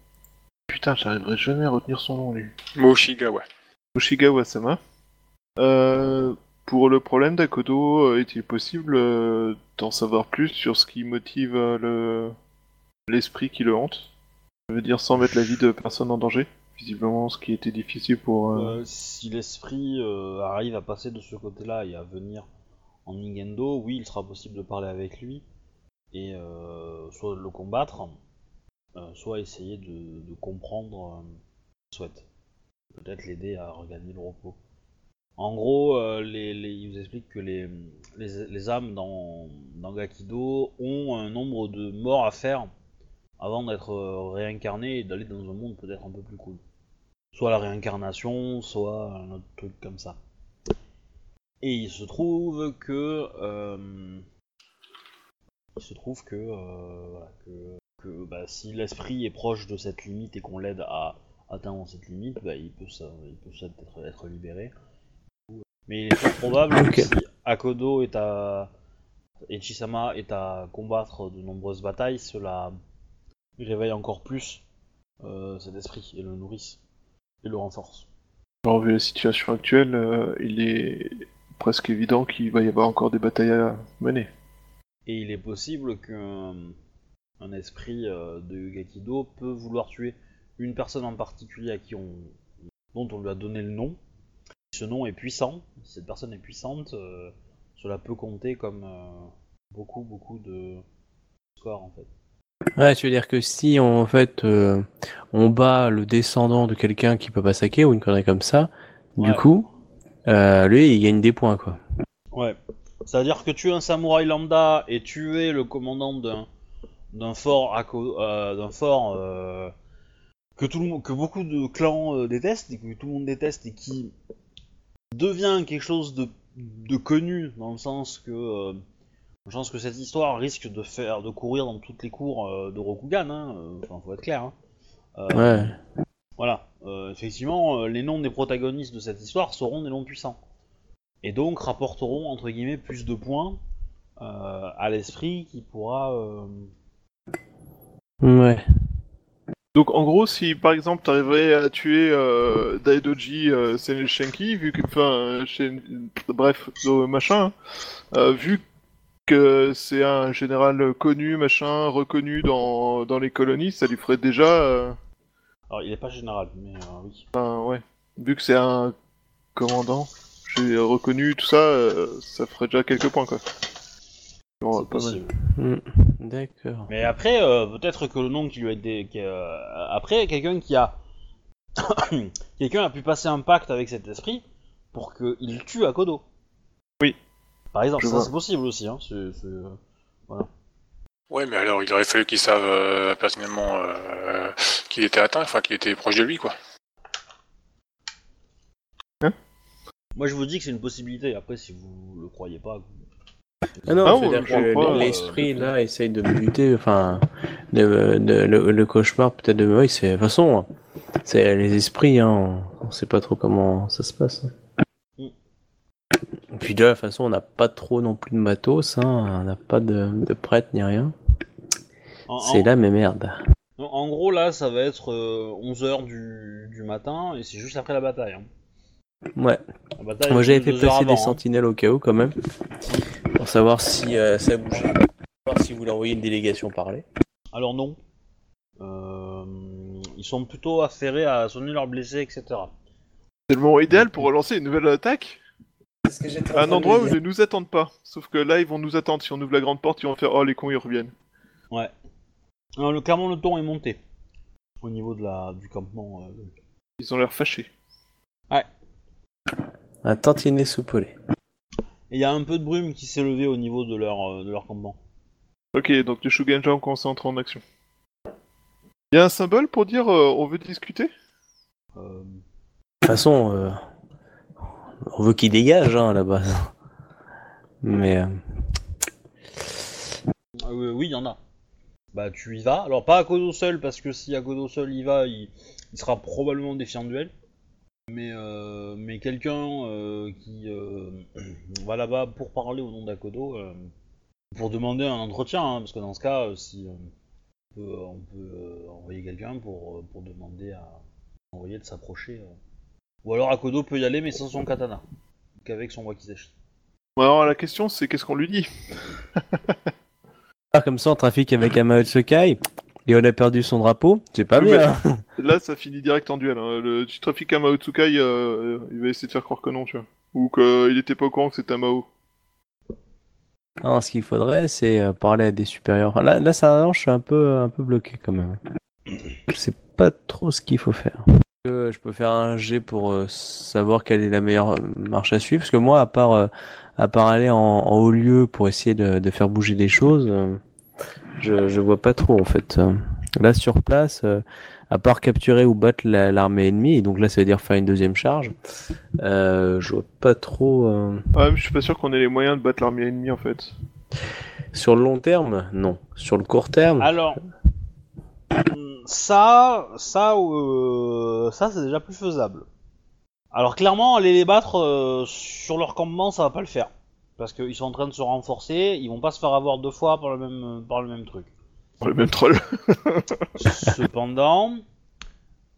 putain, j'arriverai jamais à retenir son nom, lui. Moshigawa. Oshigawa-sama. Euh, pour le problème d'Akodo, euh, est-il possible euh, d'en savoir plus sur ce qui motive euh, le l'esprit qui le hante? Je veux dire, sans mettre la vie de personne en danger? Visiblement, ce qui était difficile pour... euh, Euh, si l'esprit euh, arrive à passer de ce côté-là et à venir en Ningendo, oui, il sera possible de parler avec lui et soit de le combattre, soit essayer de, comprendre ce qu'il souhaite. Peut-être l'aider à regagner le repos. En gros, les, il vous explique que les, les, âmes dans, dans Gakido ont un nombre de morts à faire avant d'être réincarnées et d'aller dans un monde peut-être un peu plus cool soit la réincarnation, soit un autre truc comme ça. Et il se trouve que euh, il se trouve que, euh, voilà, que, que, bah, si l'esprit est proche de cette limite et qu'on l'aide à atteindre cette limite, bah, il peut, ça, il peut peut-être être, être libéré. Mais il est fort probable que si Akodo est à et Chisama est à combattre de nombreuses batailles, cela réveille encore plus euh, cet esprit et le nourrisse et le renforce. Alors, vu la situation actuelle, euh, il est presque évident qu'il va y avoir encore des batailles à mener. Et il est possible qu'un un esprit euh, de Gakido peut vouloir tuer une personne en particulier à qui on, dont on lui a donné le nom. Ce nom est puissant, si cette personne est puissante, euh, cela peut compter comme euh, beaucoup beaucoup de scores en fait. Ouais, tu veux dire que si en fait euh, on bat le descendant de quelqu'un qui peut pas saquer ou une connerie comme ça, du coup, euh, lui il gagne des points quoi. Ouais. C'est-à-dire que tuer un samouraï lambda et tuer le commandant d'un d'un fort à euh, d'un fort que tout le monde, que beaucoup de clans détestent et que tout le monde déteste et qui devient quelque chose de, de connu dans le sens que je pense que cette histoire risque de faire de courir dans toutes les cours euh, de Rokugan hein, euh, enfin faut être clair hein. Euh, Ouais. voilà, euh, effectivement, euh, les noms des protagonistes de cette histoire seront des noms puissants. Et donc rapporteront, entre guillemets, plus de points euh, à l'esprit qui pourra... euh, Ouais. Donc en gros, si par exemple t'arriverais à tuer euh, Daidoji euh, Senelshenki, vu que, enfin, euh, chez- bref, machin, hein, euh, vu que c'est un général connu, machin, reconnu dans, dans les colonies, ça lui ferait déjà, euh, Alors, il est pas général, mais euh, oui. enfin, ouais, vu que c'est un commandant, j'ai reconnu tout ça, euh, ça ferait déjà quelques points quoi. Bon, C'est pas mal. possible. Mm. D'accord. Mais après, euh, peut-être que le nom qui lui a été... qui, euh, après, quelqu'un qui a... quelqu'un a pu passer un pacte avec cet esprit pour qu'il tue Akodo. Par exemple, Je ça vois. c'est possible aussi. Hein. c'est- c'est, euh, Ouais, mais alors il aurait fallu qu'ils savent euh, personnellement euh, qu'il était atteint, enfin qu'il était proche de lui, quoi. Moi je vous dis que c'est une possibilité. Après, si vous le croyez pas... Ah non, Ah, que euh, l'esprit là essaye de me buter, enfin, de, de- le, le cauchemar peut-être de oui, c'est de toute façon, c'est les esprits, hein, on, on sait pas trop comment ça se passe. hein. Et puis de toute façon, on n'a pas trop non plus de matos, hein, on n'a pas de, de prêtre ni rien. En- C'est en- là mais merde. En, gros, là, ça va être 11h du, du matin et c'est juste après la bataille. hein. Ouais. La bataille Moi j'avais fait avant, des hein. sentinelles au cas où quand même, pour savoir si euh, ça bougeait. Voir si vous voulez envoyer une délégation parler. Alors non. Euh, ils sont plutôt affairés à soigner leurs blessés, etc. C'est le moment idéal pour relancer une nouvelle attaque? Un endroit où ils ne nous attendent pas. Sauf que là, ils vont nous attendre. Si on ouvre la grande porte, ils vont faire Oh, les cons, ils reviennent. Ouais. Alors, le, clairement, le ton est monté. Au niveau de la, du campement. euh, de- Ils ont l'air fâchés. Un tantinet soupolé. Et il y a un peu de brume qui s'est levée au niveau de leur, euh, de leur campement. Ok, donc le Shugenja commence à entrer en action. Il y a un symbole pour dire euh, on veut discuter? Euh, De toute façon, euh, on veut qu'il dégage hein, à la base. Mais euh, ah oui, il y en a. Bah, tu y vas. Alors, pas à Kodo seul, parce que si Akodo seul y va, il, il sera probablement défiant de duel. Mais, euh, quelqu'un euh, qui va là-bas pour parler au nom d'Akodo, pour demander un entretien, hein, parce que dans ce cas, si. on peut envoyer quelqu'un pour, pour demander à envoyer de s'approcher. Euh. Ou alors Akodo peut y aller mais sans son katana, qu'avec son wakizashi. Bon, alors la question c'est qu'est-ce qu'on lui dit Ah, comme ça, on trafique avec un Mao Tsukai et on a perdu son drapeau. C'est pas Oui, bien. Là ça finit direct en duel. hein. Le, tu trafiques un Mao Tsukai, euh, il va essayer de faire croire que non, tu vois. Ou qu'il était pas au courant que c'était un Mao. Non, ce qu'il faudrait, c'est euh, parler à des supérieurs. Là, là ça, je suis un peu, un peu bloqué quand même. Je sais pas trop ce qu'il faut faire. Euh, je peux faire un G pour euh, savoir quelle est la meilleure euh, marche à suivre. Parce que moi, à part, euh, à part aller en, en haut lieu pour essayer de, de faire bouger des choses, euh, je, je vois pas trop en fait. Là, sur place, euh, à part capturer ou battre la- l'armée ennemie, et donc là, ça veut dire faire une deuxième charge, euh, je vois pas trop. euh, Ouais, mais je suis pas sûr qu'on ait les moyens de battre l'armée ennemie en fait. Sur le long terme, non. Sur le court terme, Alors, ça, ça, euh, ça c'est déjà plus faisable. Alors clairement, aller les battre euh, sur leur campement, ça va pas le faire. Parce qu'ils sont en train de se renforcer, ils vont pas se faire avoir deux fois par le même, par le même truc. Le même troll. Cependant,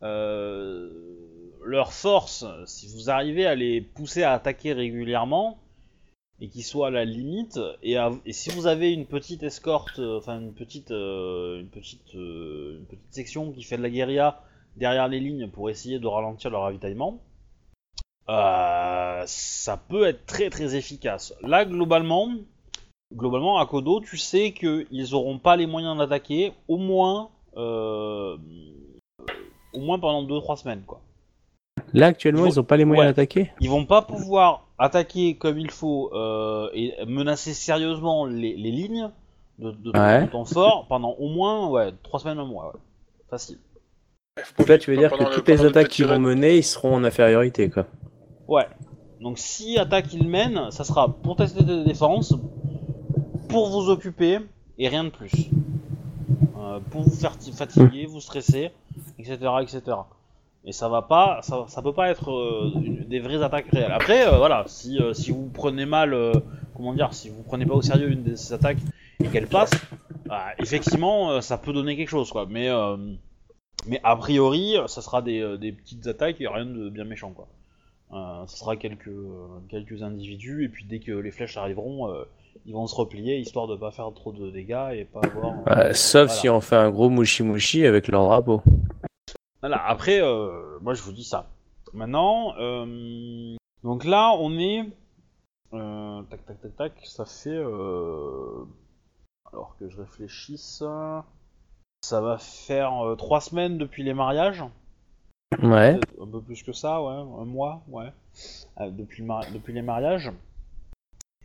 euh, leur force, si vous arrivez à les pousser à attaquer régulièrement, et qu'ils soient à la limite, et, si vous avez une petite escorte, euh, enfin une petite, euh, une, petite, euh, une petite section qui fait de la guérilla derrière les lignes pour essayer de ralentir leur ravitaillement, ça peut être très très efficace. Là, globalement, globalement, à Kodo, tu sais qu'ils auront pas les moyens d'attaquer, au moins, au moins pendant 2-3 semaines, quoi. Là actuellement, ils ont pas les moyens Ouais. d'attaquer? Ils vont pas pouvoir attaquer comme il faut euh, et menacer sérieusement les, les lignes de, de, Ouais. de ton fort pendant au moins ouais, 3 semaines, un mois, ouais. Facile. Donc là, tu veux dire que le- toutes les attaques qu'ils vont mener, ils seront en infériorité, quoi. Ouais. Donc si attaque il mène, ça sera pour tester tes défenses, pour vous occuper et rien de plus. Euh, pour vous faire ti- fatiguer, vous stresser, etc., etc. Et ça va pas, ça, ça peut pas être euh, une- des vraies attaques réelles. Après, euh, voilà, si, euh, si vous prenez mal, euh, comment dire, si vous prenez pas au sérieux une de ces attaques et qu'elle passe, bah, effectivement, euh, ça peut donner quelque chose, quoi. Mais, euh, mais a priori, ça sera des, euh, des petites attaques et rien de bien méchant, quoi. Euh, ce sera quelques, euh, quelques individus, et puis dès que les flèches arriveront, euh, ils vont se replier, histoire de pas faire trop de dégâts et pas avoir... Euh, sauf Voilà. si on fait un gros mouchi mouchi avec leur drapeau. Voilà, après, euh, moi je vous dis ça. Maintenant, euh, donc là, on est... euh, tac, tac, tac, tac, ça fait... alors que je réfléchisse... Ça va faire trois semaines depuis les mariages. Ouais. Un peu plus que ça, ouais, un mois, ouais, depuis, le mari- depuis les mariages.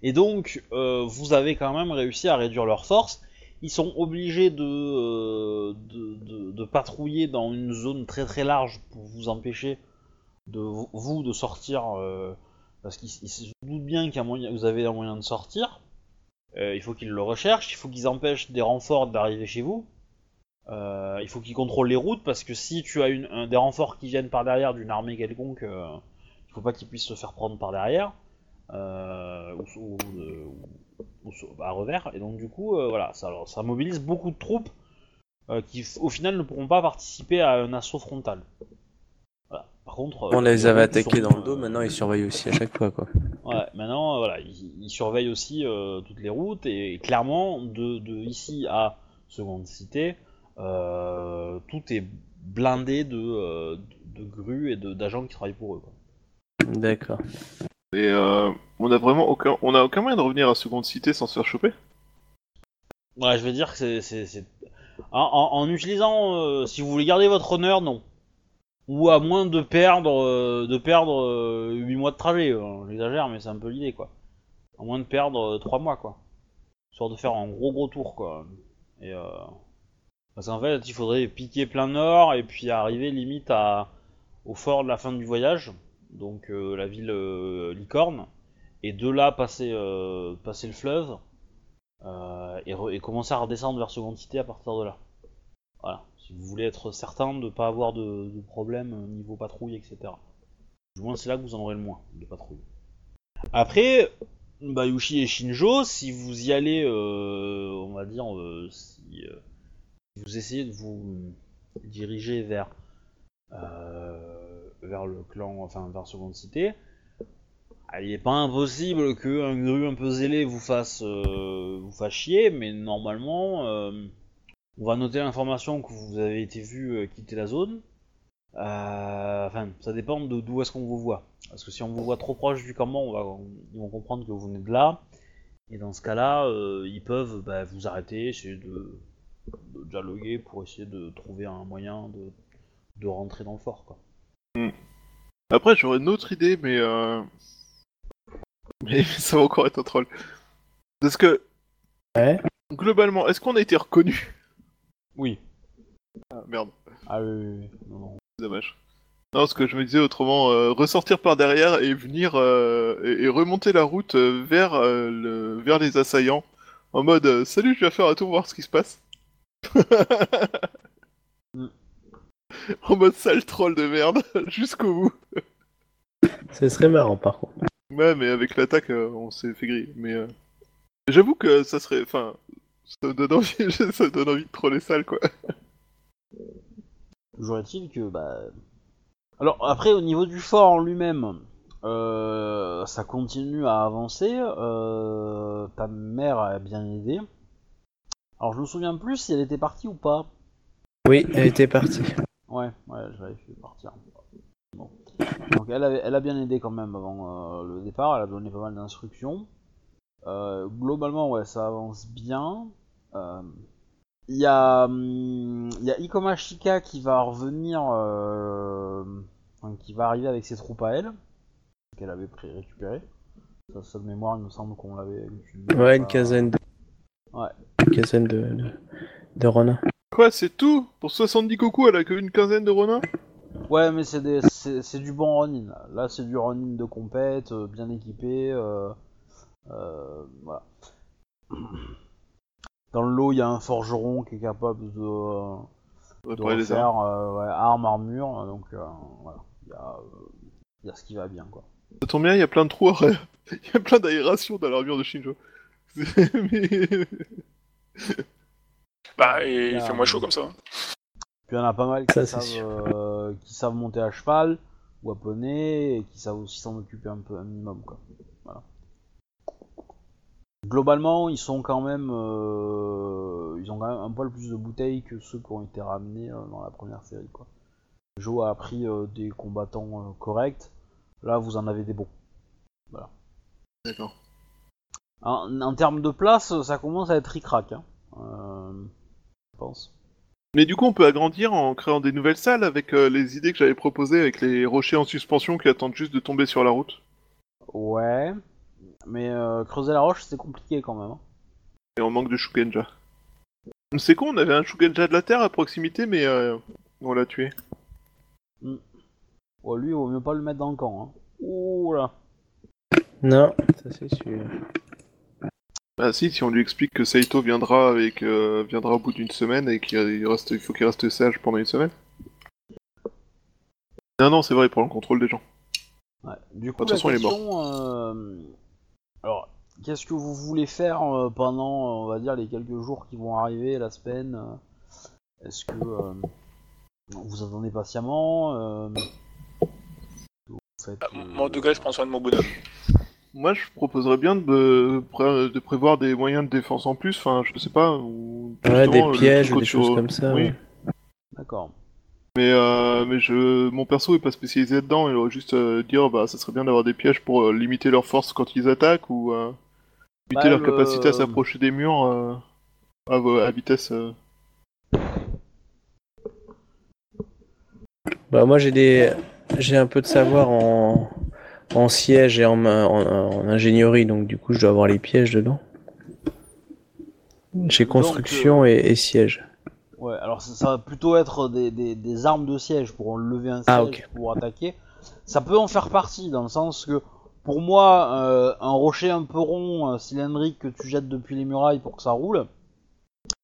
Et donc, vous avez quand même réussi à réduire leur force. Ils sont obligés de, euh, de, patrouiller dans une zone très très large pour vous empêcher de vous- de sortir, euh, parce qu'ils ils se doutent bien a moyen, vous avez un moyen de sortir. Euh, il faut qu'ils le recherchent, il faut qu'ils empêchent des renforts d'arriver chez vous. Il faut qu'ils contrôlent les routes parce que si tu as une, un- des renforts qui viennent par derrière d'une armée quelconque, il faut pas qu'ils puissent se faire prendre par derrière ou, ou- ou- ou- à revers. Et donc du coup, euh, voilà, ça, alors, ça mobilise beaucoup de troupes euh, qui au final ne pourront pas participer à un assaut frontal. Voilà. Par contre, euh, On les avait sont, attaqués dans le dos, euh, maintenant ils surveillent aussi à chaque fois, quoi. Ouais, maintenant, euh, voilà, ils, ils surveillent aussi euh, toutes les routes et, clairement, de, de ici à Seconde Cité, euh, tout est blindé de, euh, de, de grues et d'agents qui travaillent pour eux. D'accord. Et euh, on a vraiment aucun, on a aucun moyen de revenir à Seconde Cité sans se faire choper. Ouais, je vais dire que c'est. En, utilisant. euh, si vous voulez garder votre honneur, non. Ou à moins de perdre euh, de perdre 8 mois de trajet. J'exagère, mais c'est un peu l'idée, quoi. À moins de perdre 3 mois, quoi. Histoire de faire un gros gros tour, quoi. Et. Parce qu'en fait, il faudrait piquer plein nord et puis arriver limite à... au fort de la fin du voyage. Donc euh, la ville euh, Licorne. Et de là passer, euh, passer le fleuve. Et, commencer à redescendre vers Seconde Cité à partir de là. Voilà, si vous voulez être certain de ne pas avoir de, problème niveau patrouille, etc. Du moins, c'est là que vous en aurez le moins de patrouille. Après, Bayushi et Shinjo, si vous y allez, on va dire, si, vous essayez de vous diriger vers vers le clan, enfin vers Seconde Cité, ah, il n'est pas impossible qu'un gru un peu zélé vous fasse euh, vous fasse chier, mais normalement, euh, on va noter l'information que vous avez été vu euh, quitter la zone. Enfin, ça dépend de d'où est-ce qu'on vous voit. Parce que si on vous voit trop proche du campement, ils vont comprendre que vous venez de là. Et dans ce cas-là, ils peuvent bah, vous arrêter, essayer de, dialoguer pour essayer de trouver un moyen de, de rentrer dans le fort. Après, j'aurais une autre idée, mais. Euh... Mais ça va encore être un troll. Parce que, Ouais. globalement, est-ce qu'on a été reconnu Oui. Ah, merde, Ah oui, oui, oui. Non, non. dommage. Non, ce que je me disais autrement, euh, ressortir par derrière et venir euh, et, et remonter la route euh, vers, euh, le, vers les assaillants en mode euh, Salut, je vais faire un tour voir ce qui se passe. En mode sale troll de merde, jusqu'au bout. Ce serait marrant par contre. Ouais, mais avec l'attaque, euh, on s'est fait griller. Mais euh, j'avoue que ça serait, enfin, ça me donne envie, ça me donne envie de troller sale, quoi. Toujours est-il que, bah... Alors, après, au niveau du fort en lui-même, euh, ça continue à avancer. euh, ta mère a bien aidé. Alors, je me souviens plus si elle était partie ou pas. Oui, elle était partie. Ouais, ouais, je l'avais fait partir. Bon. Donc, elle, avait- elle a bien aidé quand même avant euh, le départ. Elle a donné pas mal d'instructions. Euh, globalement, ouais, ça avance bien. Euh, Il y a, hum, il y a Ikoma Shika qui va revenir, enfin, qui va arriver avec ses troupes à elle, qu'elle avait récupérées. Ça, ça de mémoire, il me semble qu'on l'avait. Ouais, une quinzaine de. Ouais. Une quinzaine de, de, de. Quoi, c'est tout Pour 70 cocos, elle a que une quinzaine de renards Ouais, mais c'est des- c'est c'est du bon Ronin. Là, Là, c'est du Ronin de compète, euh, bien équipé. euh, euh, voilà. Dans le lot, il y a un forgeron qui est capable de, de Réparer les refaire armes. ouais, armes, armure. Donc voilà, il y, y a ce qui va bien quoi. Ça tombe bien, il y a plein de trous, il y a plein d'aération dans l'armure de Shinjo. Mais... Bah, et il fait moins chaud comme ça. Puis il y en a pas mal qui, Ça, savent, euh, qui savent monter à cheval ou à poney et qui savent aussi s'en occuper un peu un minimum quoi. Voilà. Globalement, ils sont quand même, euh, ils ont quand même un poil plus de bouteilles que ceux qui ont été ramenés euh, dans la première série quoi. Joe a pris euh, des combattants euh, corrects. Là, vous en avez des bons. D'accord. En, en termes de place, ça commence à être ric-rac. Hein. Je pense. Mais du coup, on peut agrandir en créant des nouvelles salles avec euh, les idées que j'avais proposées avec les rochers en suspension qui attendent juste de tomber sur la route. Ouais. Mais euh, creuser la roche, c'est compliqué quand même. hein. Et on manque de Shugenja. C'est con, on avait un Shugenja de la Terre à proximité, mais euh, on l'a tué. Oh, lui, il vaut mieux pas le mettre dans le camp. Hein. Ouh là. Non, ça c'est sûr. Bah si, si on lui explique que Saito viendra avec euh, viendra au bout d'une semaine et qu'il il reste, il faut qu'il reste sage pendant une semaine. Non, non, c'est vrai, il prend le contrôle des gens. Ouais. Du coup, De toute façon, la il est mort. question, euh, Alors, qu'est-ce que vous voulez faire euh, pendant, on va dire, les quelques jours qui vont arriver, la semaine euh, Est-ce que euh, vous attendez patiemment euh, vous faites, Bah, euh, moi, en tout cas, je prends soin de mon bonhomme. Moi, je proposerais bien de, pré- de prévoir des moyens de défense en plus, enfin, je sais pas. Ou, Ouais, des pièges ou des choses comme ça. Oui. ouais. D'accord. Mais, euh, mais je, mon perso est pas spécialisé dedans, il aurait juste euh, dire, bah, ça serait bien d'avoir des pièges pour euh, limiter leur force quand ils attaquent ou euh, limiter Bah, leur le- capacité à s'approcher des murs euh, à, à vitesse. euh. Bah, moi j'ai des. J'ai un peu de savoir en, en siège et en, ma- en, en ingénierie, donc du coup je dois avoir les pièges dedans. J'ai Donc, construction et, et siège. Ouais, alors ça, ça va plutôt être des, des- des armes de siège pour lever un siège, Ah, ok. pour attaquer. Ça peut en faire partie, dans le sens que, pour moi, euh, un rocher un peu rond, euh, cylindrique, que tu jettes depuis les murailles pour que ça roule,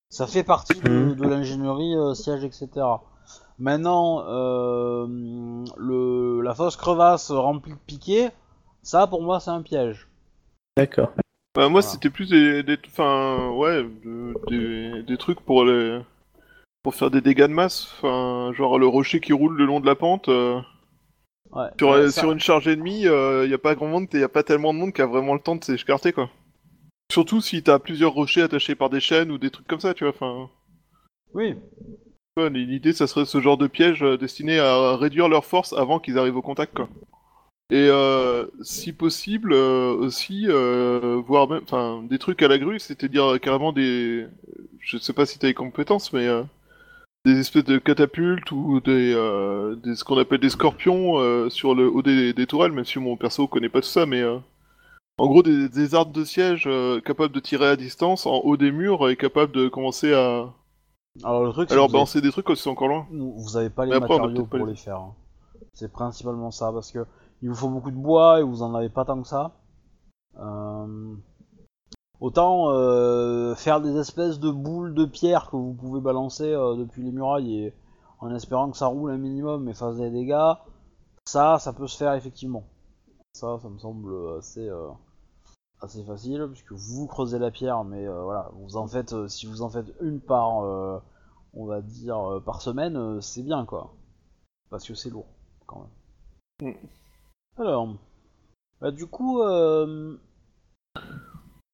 ça fait partie de, Mhm. de l'ingénierie, euh, siège, etc. Maintenant, euh, le, la fausse crevasse remplie de piquets, ça, pour moi, c'est un piège. D'accord. Bah, moi, Voilà. c'était plus des, des, enfin, ouais, de- des, des trucs pour les, pour faire des dégâts de masse. Enfin, genre le rocher qui roule le long de la pente. euh, Ouais. sur, euh, sur une charge ennemie, il y a pas grand monde, y a pas tellement de monde qui a vraiment le temps de s'écarter quoi. Surtout si t'as plusieurs rochers attachés par des chaînes ou des trucs comme ça, tu vois. Enfin, Oui, l'idée ça serait ce genre de piège euh, destiné à réduire leur force avant qu'ils arrivent au contact quoi. Et euh, si possible euh, aussi, euh, voire même, enfin, des trucs à la grue, c'est-à-dire carrément des, je sais pas si t'as les compétences, mais euh, des espèces de catapultes ou des, euh, des ce qu'on appelle des scorpions euh, sur le haut des, tourelles, même si mon perso connaît pas tout ça, mais euh, en gros des, des de siège euh, capables de tirer à distance en haut des murs et capables de commencer à, alors le truc, c'est alors que avez- balancer des trucs quand c'est encore loin. vous avez pas les après, matériaux pour les- les faire. hein. C'est principalement ça, parce que il vous faut beaucoup de bois et vous en avez pas tant que ça. Euh, Autant euh, faire des espèces de boules de pierre que vous pouvez balancer euh, depuis les murailles et en espérant que ça roule un minimum et fasse des dégâts, ça, ça peut se faire effectivement. Ça, ça me semble assez, assez facile puisque vous creusez la pierre, mais euh, voilà, vous en faites, euh, si vous en faites une par, euh, on va dire euh, par semaine, euh, c'est bien quoi, parce que c'est lourd quand même. Mm. Alors, bah du coup, euh,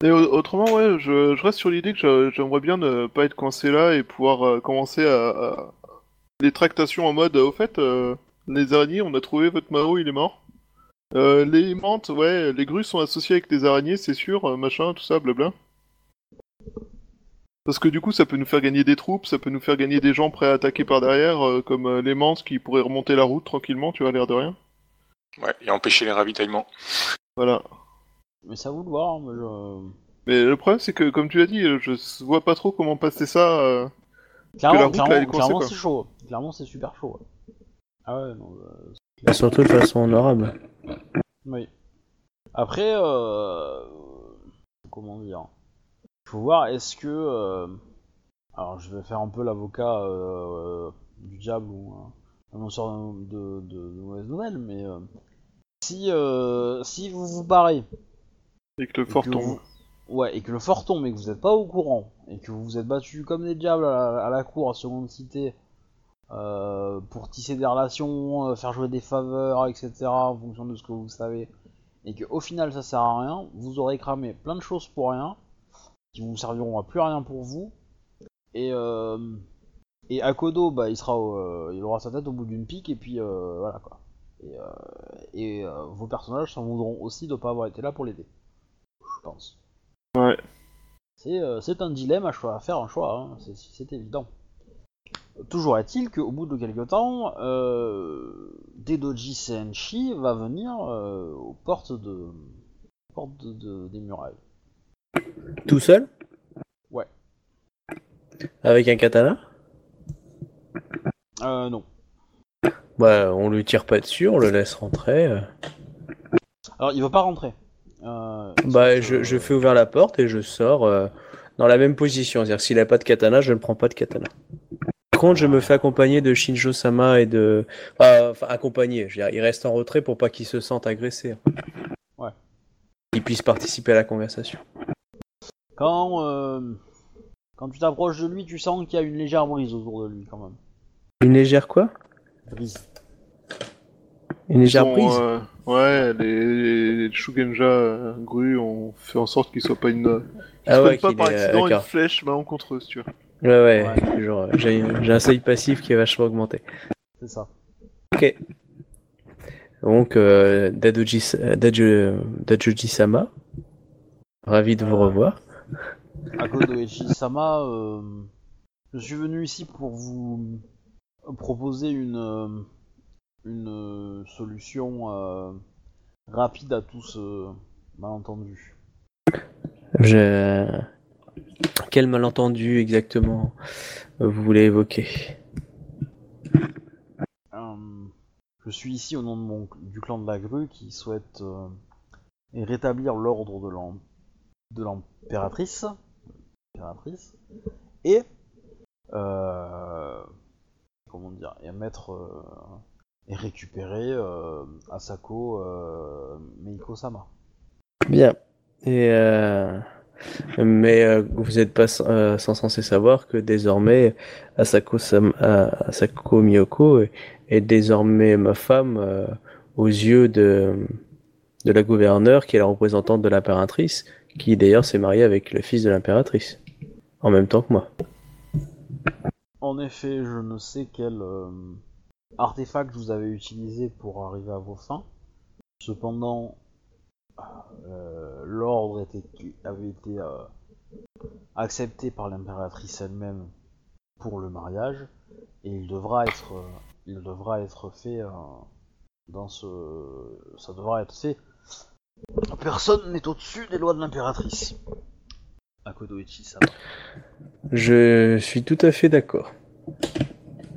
Et au- autrement, ouais, je, je reste sur l'idée que j'aimerais bien ne pas être coincé là et pouvoir euh, commencer à, à- les tractations en mode, au fait, euh, les araignées, on a trouvé votre Mao, il est mort. Euh, les menthes, ouais, les grues sont associées avec les araignées, c'est sûr, euh, machin, tout ça, blabla. Parce que du coup, ça peut nous faire gagner des troupes, ça peut nous faire gagner des gens prêts à attaquer par derrière, euh, comme euh, les menthes qui pourraient remonter la route tranquillement, tu vois, l'air de rien. Ouais, et empêcher les ravitaillements. Voilà. mais ça vous de voir, hein, mais je- Mais le problème, c'est que, comme tu l'as dit, je vois pas trop comment passer ça. euh, Clairement, la route, là, clairement, c'est chaud. Clairement, c'est super chaud. ouais. Ah ouais, non. euh, Bah, surtout de façon honorable. Oui. Après, euh... comment dire? Il faut voir, est-ce que. euh, Alors, je vais faire un peu l'avocat euh, du diable ou un annonceur de, de, de mauvaises nouvelles, mais euh, si, euh, si vous vous barrez et que le fort que tombe. Ouais, et que le fort tombe et que vous n'êtes pas au courant, et que vous vous êtes battu comme des diables à la, à la cour, à seconde cité, euh, pour tisser des relations, euh, faire jouer des faveurs, etc., en fonction de ce que vous savez, et que au final ça sert à rien, vous aurez cramé plein de choses pour rien, qui vous serviront à plus rien pour vous, et, euh, et Akodo, bah, il, sera au- il aura sa tête au bout d'une pique, et puis voilà quoi. Et, et vos personnages s'en voudront aussi de pas avoir été là pour l'aider, je pense. Ouais. C'est un dilemme à, choix- à faire un choix, hein, c'est évident. Toujours est-il qu'au bout de quelques temps, euh, Dedoji Senshi va venir euh, aux portes de, aux portes de- de- des murailles. Tout seul? Ouais. Avec un katana? Euh, non. Bah, on lui tire pas dessus, on le laisse rentrer. euh. Alors, il veut pas rentrer. Euh, Bah, je, fais ouvrir la porte et je sors euh, dans la même position. C'est-à-dire, s'il a pas de katana, je ne prends pas de katana. Par contre, je me fais accompagner de Shinjo Sama et de. Enfin, accompagner. Je veux dire, il reste en retrait pour pas qu'il se sente agressé. Ouais. Qu'il puisse participer à la conversation. Quand, euh, quand tu t'approches de lui, tu sens qu'il y a une légère brise autour de lui quand même. Une légère quoi? Brise. Une légère prise euh, ouais, les, les Shugenja euh, grues ont fait en sorte qu'ils soient pas une. Ah se ouais, prennent pas qu'il par est- accident une flèche malencontreuse, tu vois. Ouais, ouais, Ouais. toujours, euh, j'ai un seuil passif qui est vachement augmenté. C'est ça. Ok. Donc, euh, Dadoji, Daju- Dajoji-sama, ravi de vous Euh, revoir. Akodo Echi-sama, euh, je suis venu ici pour vous proposer une, euh, une euh, solution euh, rapide à tout ce malentendu. Je... Quel malentendu exactement vous voulez évoquer? Euh, je suis ici au nom de mon, du clan de la grue qui souhaite euh, rétablir l'ordre de l'em- de l'empératrice et euh, comment dire et mettre euh, et récupérer euh, Asako euh, Meiko Sama. Bien. Et euh, Mais euh, vous n'êtes pas euh, sans censé savoir que désormais Asako, euh, Miyoko est, désormais ma femme aux yeux de, de la gouverneure qui est la représentante de l'impératrice, qui d'ailleurs s'est mariée avec le fils de l'impératrice, en même temps que moi. En effet, je ne sais quel artefact vous avez utilisé pour arriver à vos fins. Cependant, euh, l'ordre était- avait été euh, accepté par l'impératrice elle-même pour le mariage, et il devra être, euh, il devra être fait euh, dans ce, ça devra être fait. Personne n'est au-dessus des lois de l'impératrice. Akodoichi, ça va. Je suis tout à fait d'accord.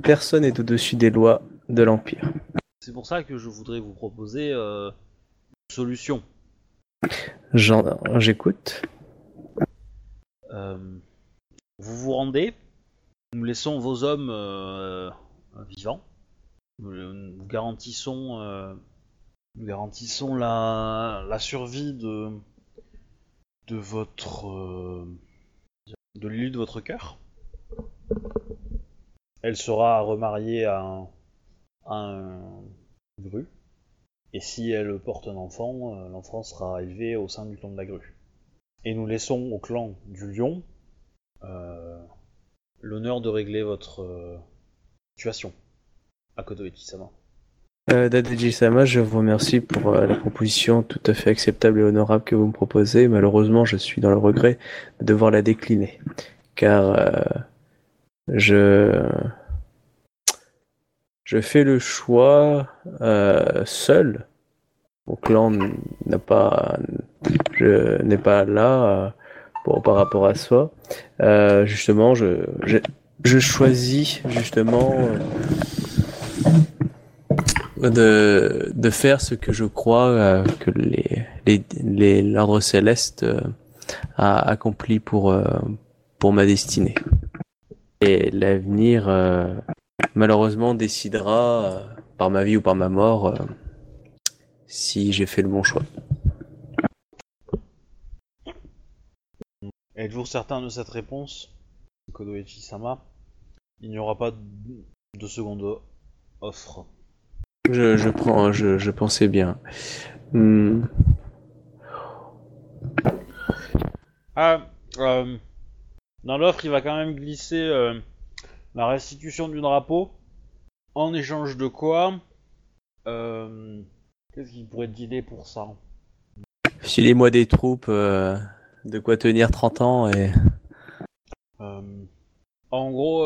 Personne n'est au-dessus des lois de l'Empire. C'est pour ça que je voudrais vous proposer euh, une solution. J'écoute. Euh, vous vous rendez, nous laissons vos hommes euh, vivants, nous, garantissons, euh, la, la survie de, de votre euh, de l'île de votre cœur. Elle sera remariée à un, à un grue. Et si elle porte un enfant, euh, l'enfant sera élevé au sein du clan de la grue. Et nous laissons au clan du lion euh, l'honneur de régler votre euh, situation. Akodo Sama. Euh, Dadeji-sama, je vous remercie pour euh, la proposition tout à fait acceptable et honorable que vous me proposez. Malheureusement, je suis dans le regret de devoir la décliner. Car je... je fais le choix euh, seul. Mon clan n'a pas... Pas là euh, par rapport à ça. Euh, justement, je, choisis justement... de, faire ce que je crois que les, l'ordre céleste a accompli pour, pour ma destinée. Et l'avenir, malheureusement, décidera euh, par ma vie ou par ma mort euh, si j'ai fait le bon choix. Êtes-vous certain de cette réponse Kodoichi Sama? Il n'y aura pas de, de seconde offre. Je, je, prends, je, je pensais bien. Hmm. Ah, euh, dans l'offre, il va quand même glisser la restitution du drapeau. En échange de quoi euh, Qu'est-ce qu'il pourrait dealer pour ça? Filez-moi des troupes, euh, de quoi tenir 30 ans et... Euh, En gros,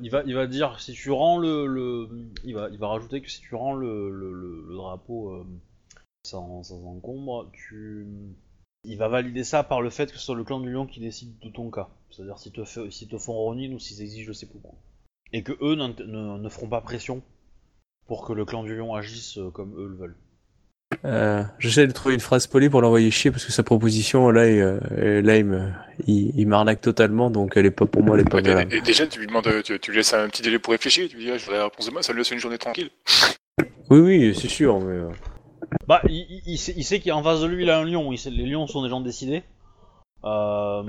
il, va, il va dire si tu rends le, le- il, va, il va rajouter que si tu rends le, le, le- le drapeau sans, sans encombre, tu, il va valider ça par le fait que ce soit le clan du lion qui décide de ton cas. C'est-à-dire s'ils te, s'ils te font Ronin ou s'ils exigent je sais pas quoi. Et que eux ne, ne feront pas pression pour que le clan du lion agisse euh, comme eux le veulent. Euh, J'essaie de trouver une phrase polie pour l'envoyer chier parce que sa proposition là, il, euh, là il, me, il, il m'arnaque totalement donc elle est pas pour moi, elle est pas Et, déjà, tu lui demandes, tu, tu lui laisses un petit délai pour réfléchir, tu lui dis, ah, je voudrais la réponse demain, ça lui laisse une journée tranquille. Oui, oui, c'est sûr. Mais, euh, Bah, il, il- il sait, qu'en face de lui il a un lion. Les lions sont des gens décidés. Euh,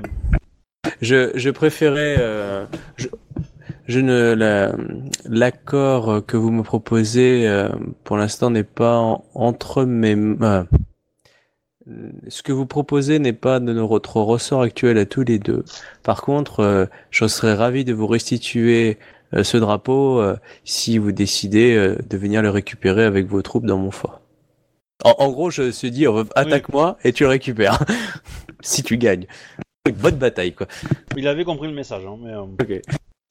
je, je préférais. euh, je, je ne la- l'accord que vous me proposez euh, pour l'instant n'est pas en- entre mes. mains. ce que vous proposez n'est pas de notre ressort actuel à tous les deux. Par contre, euh, je serais ravi de vous restituer euh, ce drapeau euh, si vous décidez euh, de venir le récupérer avec vos troupes dans mon fort. En, en gros, je me dis, euh, attaque-moi et tu le récupères. si tu gagnes. Une bonne bataille, quoi. il avait compris le message, hein, mais euh,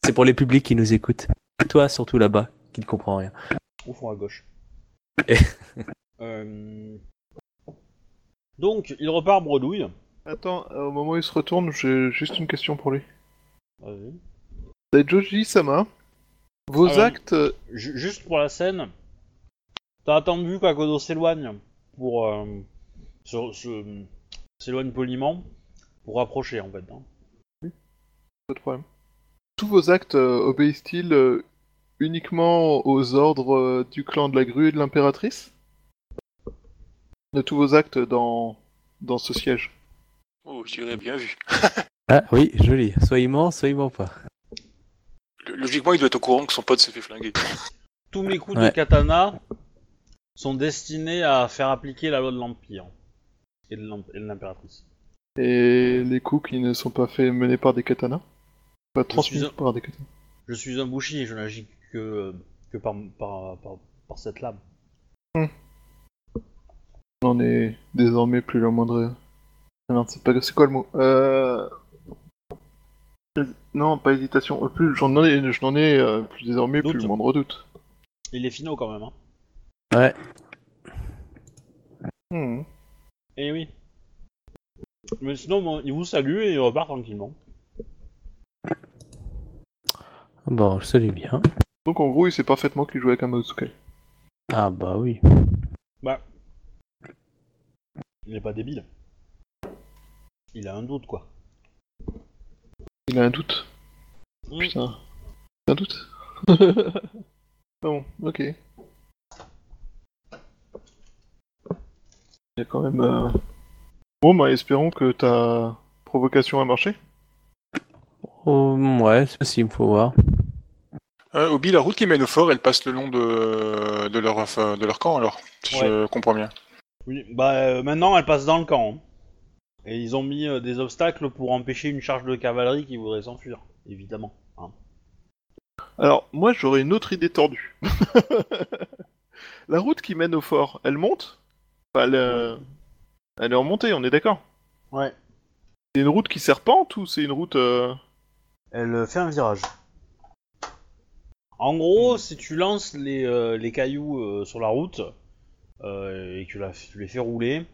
C'est pour les publics qui nous écoutent. Toi, surtout là-bas, qui ne comprend rien. au fond à gauche. Et- Euh, Donc, il repart bredouille. Attends, euh, au moment où il se retourne, j'ai juste une question pour lui. Vas-y. Daijoji Sama, vos Alors, actes. euh, Ju- Juste pour la scène, t'as attendu qu'Akodo s'éloigne pour euh, s'éloigne poliment pour approcher en fait. hein. Pas de problème. Tous vos actes euh, obéissent-ils euh, uniquement aux ordres euh, du clan de la grue et de l'impératrice? De tous vos actes dans, dans ce siège? Oh, je dirais bien vu. Ah oui, joli. Soit il ment, soit il ment pas. Logiquement, il doit être au courant que son pote s'est fait flinguer. Tous mes coups Ouais. de katana sont destinés à faire appliquer la loi de l'Empire et de l'Impératrice. Et les coups qui ne sont pas faits menés par des katanas Pas transmis un- par des katanas. Je suis un boucher, je n'agis que, que par, par, par, par cette lame. On est désormais plus le moindre. Ah Non, c'est pas. C'est quoi le mot? Euh... Non, pas hésitation. Euh, Plus j'en ai, je n'en ai euh, plus désormais plus le moindre doute. Il est finaux quand même, hein. Ouais. Hmm. Eh oui. Mais sinon, bon, il vous salue et il repart tranquillement. Bon, je salue bien. Donc en gros, il sait parfaitement qu'il joue avec un Maosukai. Ah bah oui. Bah. Il n'est pas débile. Il a un doute, quoi. Il a un doute. Putain. Un doute Bon, ok. Il y a quand même. euh, Bon, bah espérons que ta provocation a marché. Oh, ouais, c'est possible, faut voir. Euh, Obi, la route qui mène au fort, elle passe le long de, de, leur, enfin, de leur camp alors, si je comprends bien. Oui, bah euh, maintenant elle passe dans le camp. hein. Et ils ont mis euh, des obstacles pour empêcher une charge de cavalerie qui voudrait s'enfuir, évidemment. hein. Alors, moi j'aurais une autre idée tordue. La route qui mène au fort, elle monte? Elle, euh, elle est en montée, on est d'accord? Ouais. C'est une route qui serpente ou c'est une route. euh, Elle euh, fait un virage. En gros, si tu lances les, euh, les cailloux euh, sur la route euh, et que tu, la- tu les fais rouler,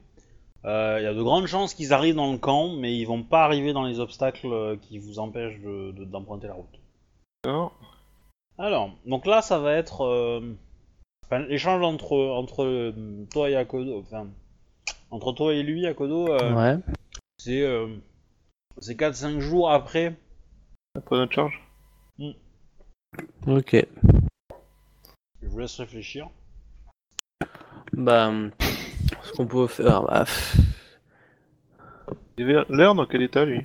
euh, il y a de grandes chances qu'ils arrivent dans le camp, mais ils vont pas arriver dans les obstacles euh, qui vous empêchent de- de- d'emprunter la route. d'accord Alors, donc là, ça va être euh, enfin, l'échange entre entre euh, toi et Akodo, enfin entre toi et lui, Akodo, euh, Ouais. c'est euh, c'est 4-5 jours après. Après notre charge Ok. Je vous laisse réfléchir. Bah, ce qu'on peut faire, bah, pff, Il avait l'air dans quel état lui?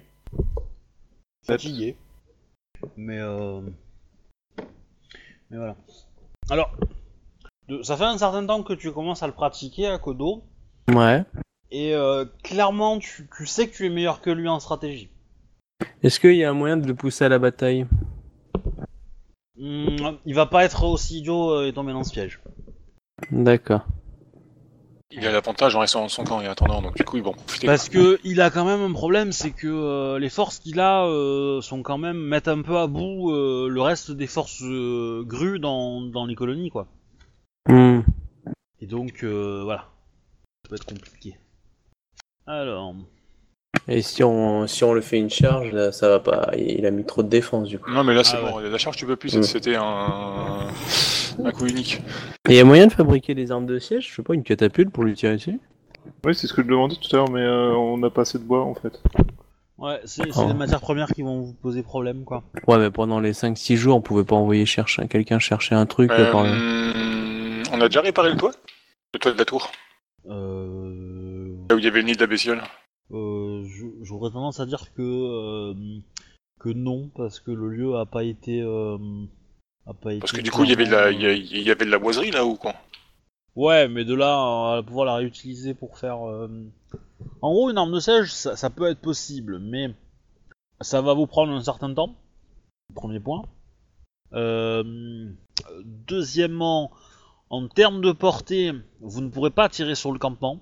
Fatigué. Mais euh... mais voilà. Alors, de- ça fait un certain temps que tu commences à le pratiquer à Kodo ouais. et euh, clairement tu, tu sais que tu es meilleur que lui en stratégie. Est-ce qu'il y a un moyen de le pousser à la bataille? Hmm, il va pas être aussi idiot euh, et tomber dans ce piège. D'accord. Il a l'avantage en restant dans son camp et attendant, donc du coup, ils vont profiter. Parce que il a quand même un problème, c'est que euh, les forces qu'il a euh, sont quand même mettent un peu à bout euh, le reste des forces euh, grues dans, dans les colonies quoi. Et donc euh, voilà, ça peut être compliqué. Alors, Et si on, si on le fait une charge, là, ça va pas. Il a mis trop de défense du coup. Non, mais là, c'est Ah bon. La charge, tu peux plus. Mm. C'était un... un coup unique. Et il y a moyen de fabriquer des armes de siège Je sais pas, une catapulte pour lui tirer dessus? Oui, c'est ce que je demandais tout à l'heure, mais euh, on n'a pas assez de bois en fait. ouais, c'est Oh. les matières premières qui vont vous poser problème quoi. Ouais, mais pendant les 5-6 jours, on pouvait pas envoyer chercher quelqu'un chercher un truc. Euh, là, on a déjà réparé le toit Le toit de la tour Euh, Là où il y avait le nid de la bestiole euh, J'aurais tendance à dire que euh, que non parce que le lieu a pas été euh, a pas été. Parce que du coup, il y avait de la, il y avait de la boiserie là ou quoi? Ouais, mais de là à pouvoir la réutiliser pour faire. euh, En gros, une arme de siège, ça, ça peut être possible, mais ça va vous prendre un certain temps. Premier point. Euh, Deuxièmement, en termes de portée, vous ne pourrez pas tirer sur le campement.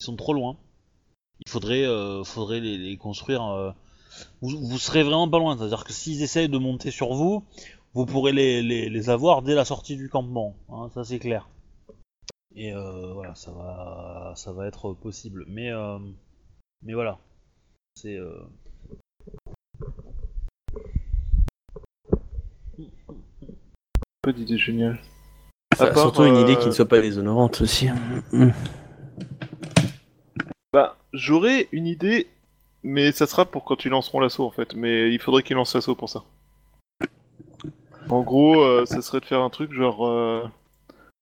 Ils sont trop loin. Il faudrait, euh, faudrait les, construire. euh, Vous, serez vraiment pas loin. C'est-à-dire que s'ils essayent de monter sur vous, vous pourrez les, les, avoir dès la sortie du campement. hein, ça c'est clair. Et euh, voilà, ça va, ça va être possible. Mais, euh, mais voilà, c'est. Pas d'idée géniale. À Enfin, part, surtout une idée euh, qui ne soit pas déshonorante aussi. Hmm. Bah, j'aurais une idée, mais ça sera pour quand ils lanceront l'assaut en fait. Mais il faudrait qu'ils lancent l'assaut pour ça. En gros, euh, ça serait de faire un truc genre euh,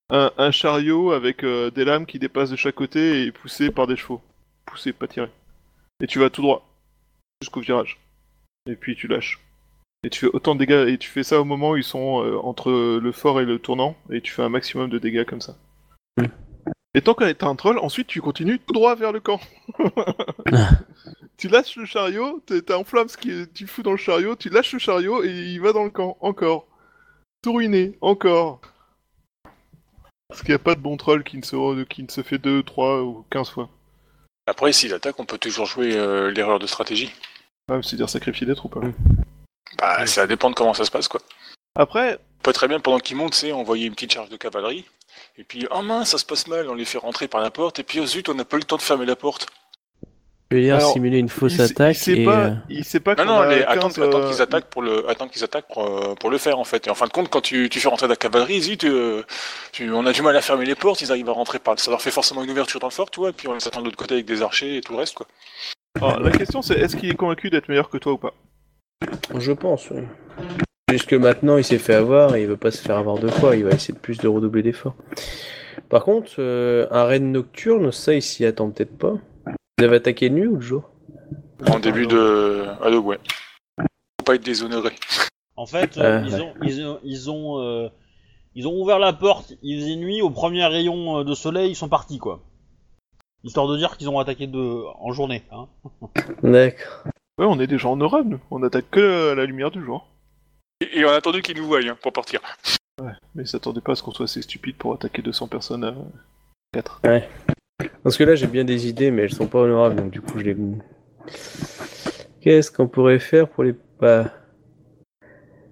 un, un chariot avec euh, des lames qui dépassent de chaque côté et poussé par des chevaux. Poussé, pas tiré. et tu vas tout droit jusqu'au virage. Et puis tu lâches. Et tu fais autant de dégâts, et tu fais ça au moment où ils sont euh, entre le fort et le tournant, et tu fais un maximum de dégâts comme ça. Et tant que t'as un troll, ensuite tu continues tout droit vers le camp. tu lâches le chariot, t'es- t'as un flamme ce qui tu fous dans le chariot, tu lâches le chariot et il va dans le camp, encore. Tout ruiné, encore. Parce qu'il n'y a pas de bon troll qui ne, se, qui ne se fait 2, 3 ou 15 fois. Après, s'il attaque, on peut toujours jouer euh, l'erreur de stratégie. Ah, c'est-à-dire sacrifier des troupes. alors. Bah, ça dépend de comment ça se passe, quoi. Après, peut très bien, pendant qu'ils montent, c'est envoyer une petite charge de cavalerie. Et puis, oh mince, ça se passe mal, on les fait rentrer par la porte. Et puis, oh zut, on n'a pas eu le temps de fermer la porte. Je veux dire, Alors, simuler une fausse il, sait- attaque il sait et. pas, euh, il sait pas Non, non, 15, attends, attends euh, qu'ils attaquent pour le, attends qu'ils attaquent pour, euh, pour le faire en fait. Et en fin de compte, quand tu, tu fais rentrer la cavalerie, zut, euh, tu- on a du mal à fermer les portes, ils arrivent à rentrer par, ça leur fait forcément une ouverture dans le fort, tu vois. Et puis on les attend de l'autre côté avec des archers et tout le reste, quoi. alors, la question c'est est-ce qu'il est convaincu d'être meilleur que toi ou pas? Je pense, oui. Jusque maintenant, il s'est fait avoir et il veut pas se faire avoir deux fois. Il va essayer de plus de redoubler d'efforts. Par contre, euh, un raid nocturne, ça, il s'y attend peut-être pas. Vous avez attaqué de nuit ou de jour? En début de. Ah, de ouais. Faut pas être déshonoré. En fait, euh, Ah, ils, ouais. ont, ils ont, ils ont, euh, ils ont ouvert la porte, il faisait nuit, au premier rayon euh, de soleil, ils sont partis, quoi. Histoire de dire qu'ils ont attaqué de... en journée. Hein. D'accord. Ouais, on est déjà en Europe, nous. On attaque que à la lumière du jour. Et, et on a attendu qu'ils nous voient hein, pour partir. Mais ils s'attendaient pas à ce qu'on soit assez stupide pour attaquer 200 personnes à 4. Parce que là, j'ai bien des idées, mais elles sont pas honorables, donc du coup, je les. Qu'est-ce qu'on pourrait faire pour les. Bah...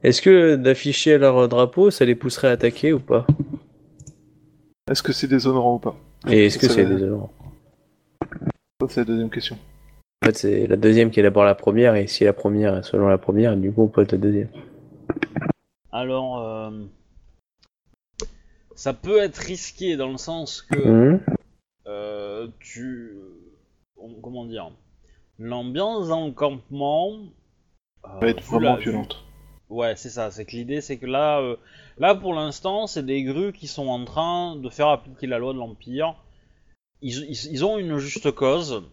Est-ce que d'afficher leur drapeau, ça les pousserait à attaquer ou pas? Est-ce que c'est déshonorant ou pas? Et est-ce que Ça c'est déshonorant? Ça, c'est la deuxième question. En fait, c'est la deuxième qui est d'abord la première, et si la première est selon la première, du coup, on peut être la deuxième. Alors, euh, ça peut être risqué dans le sens que Hum euh, tu... Comment dire L'ambiance dans le campement... euh, va être vraiment la- violente. Ouais, c'est ça. C'est que l'idée, c'est que là, euh, là pour l'instant, c'est des grues qui sont en train de faire appliquer la loi de l'Empire. Ils, ils- ils ont une juste cause.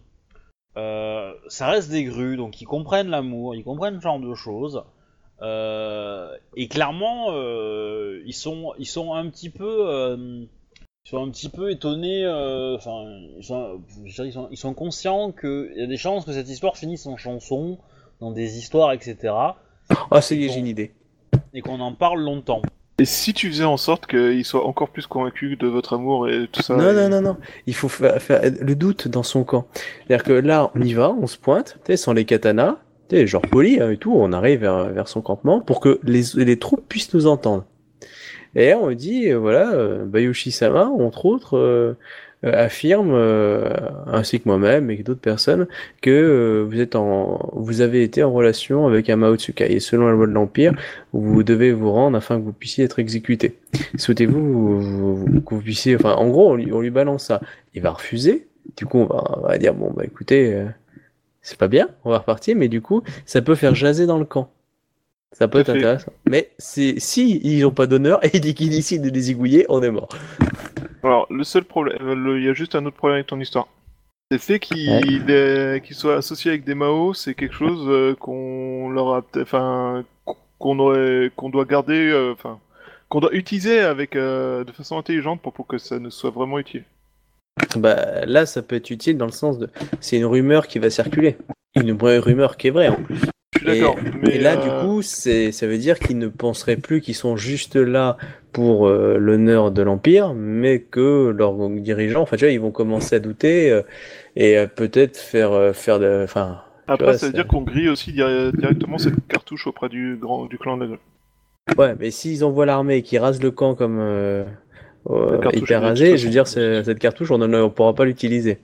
Euh, ça reste des grues, donc ils comprennent l'amour, ils comprennent ce genre de choses. Euh, et clairement, euh, ils sont, ils sont un petit peu, ils sont un petit peu étonnés. Enfin, ils, sont, ils sont, ils sont conscients qu'il y a des chances que cette histoire finisse en chanson, dans des histoires, etc. Ah, c'est j'ai une idée. Et qu'on en parle longtemps. Et si tu faisais en sorte qu'ils soient encore plus convaincus de votre amour et tout ça Non, et- non, non, non. Il faut faire, faire le doute dans son camp. C'est-à-dire que là, on y va, on se pointe, tu sais, sans les katanas, tu sais, genre poli hein, et tout, on arrive vers, vers son campement pour que les, les troupes puissent nous entendre. Et là, on dit, voilà, euh, Bayushi-sama, entre autres, euh, affirme, euh, ainsi que moi-même et d'autres personnes, que euh, vous êtes en, vous avez été en relation avec un Mao Tsukai. Et selon la loi de l'Empire, vous devez vous rendre afin que vous puissiez être exécuté. Souhaitez-vous vous- vous- que vous puissiez, enfin, en gros, on lui, on lui balance ça. Il va refuser. Du coup, on va, on va dire, bon, bah écoutez, euh, c'est pas bien, on va repartir, mais du coup, ça peut faire jaser dans le camp. Ça peut être fait. intéressant. Mais c'est, si ils ont pas d'honneur et qu'ils décident de les on est mort. Alors, le seul problème, euh, le- il y a juste un autre problème avec ton histoire. C'est le fait qu'il est- qu'il soit associé avec des Mao, c'est quelque chose euh, qu'on leur a, enfin, qu'on aurait, qu'on doit garder, euh, enfin, qu'on doit utiliser avec euh, de façon intelligente pour, pour que ça ne soit vraiment utile. Bah, là, ça peut être utile dans le sens de, c'est une rumeur qui va circuler. Une vraie rumeur qui est vraie, en plus. Je suis d'accord. Mais Et là, euh, du coup, ça veut dire qu'ils ne penseraient plus qu'ils sont juste là pour euh, l'honneur de l'Empire, mais que leurs dirigeants, enfin, tu vois, ils vont commencer à douter euh, et euh, peut-être faire, faire de, enfin, après, vois, ça veut dire qu'on grille aussi dir- directement cette cartouche auprès du grand, du clan de ouais, mais s'ils envoient l'armée et qu'ils rasent le camp comme hyper rasé, je veux dire, cette cartouche, on ne pourra pas l'utiliser.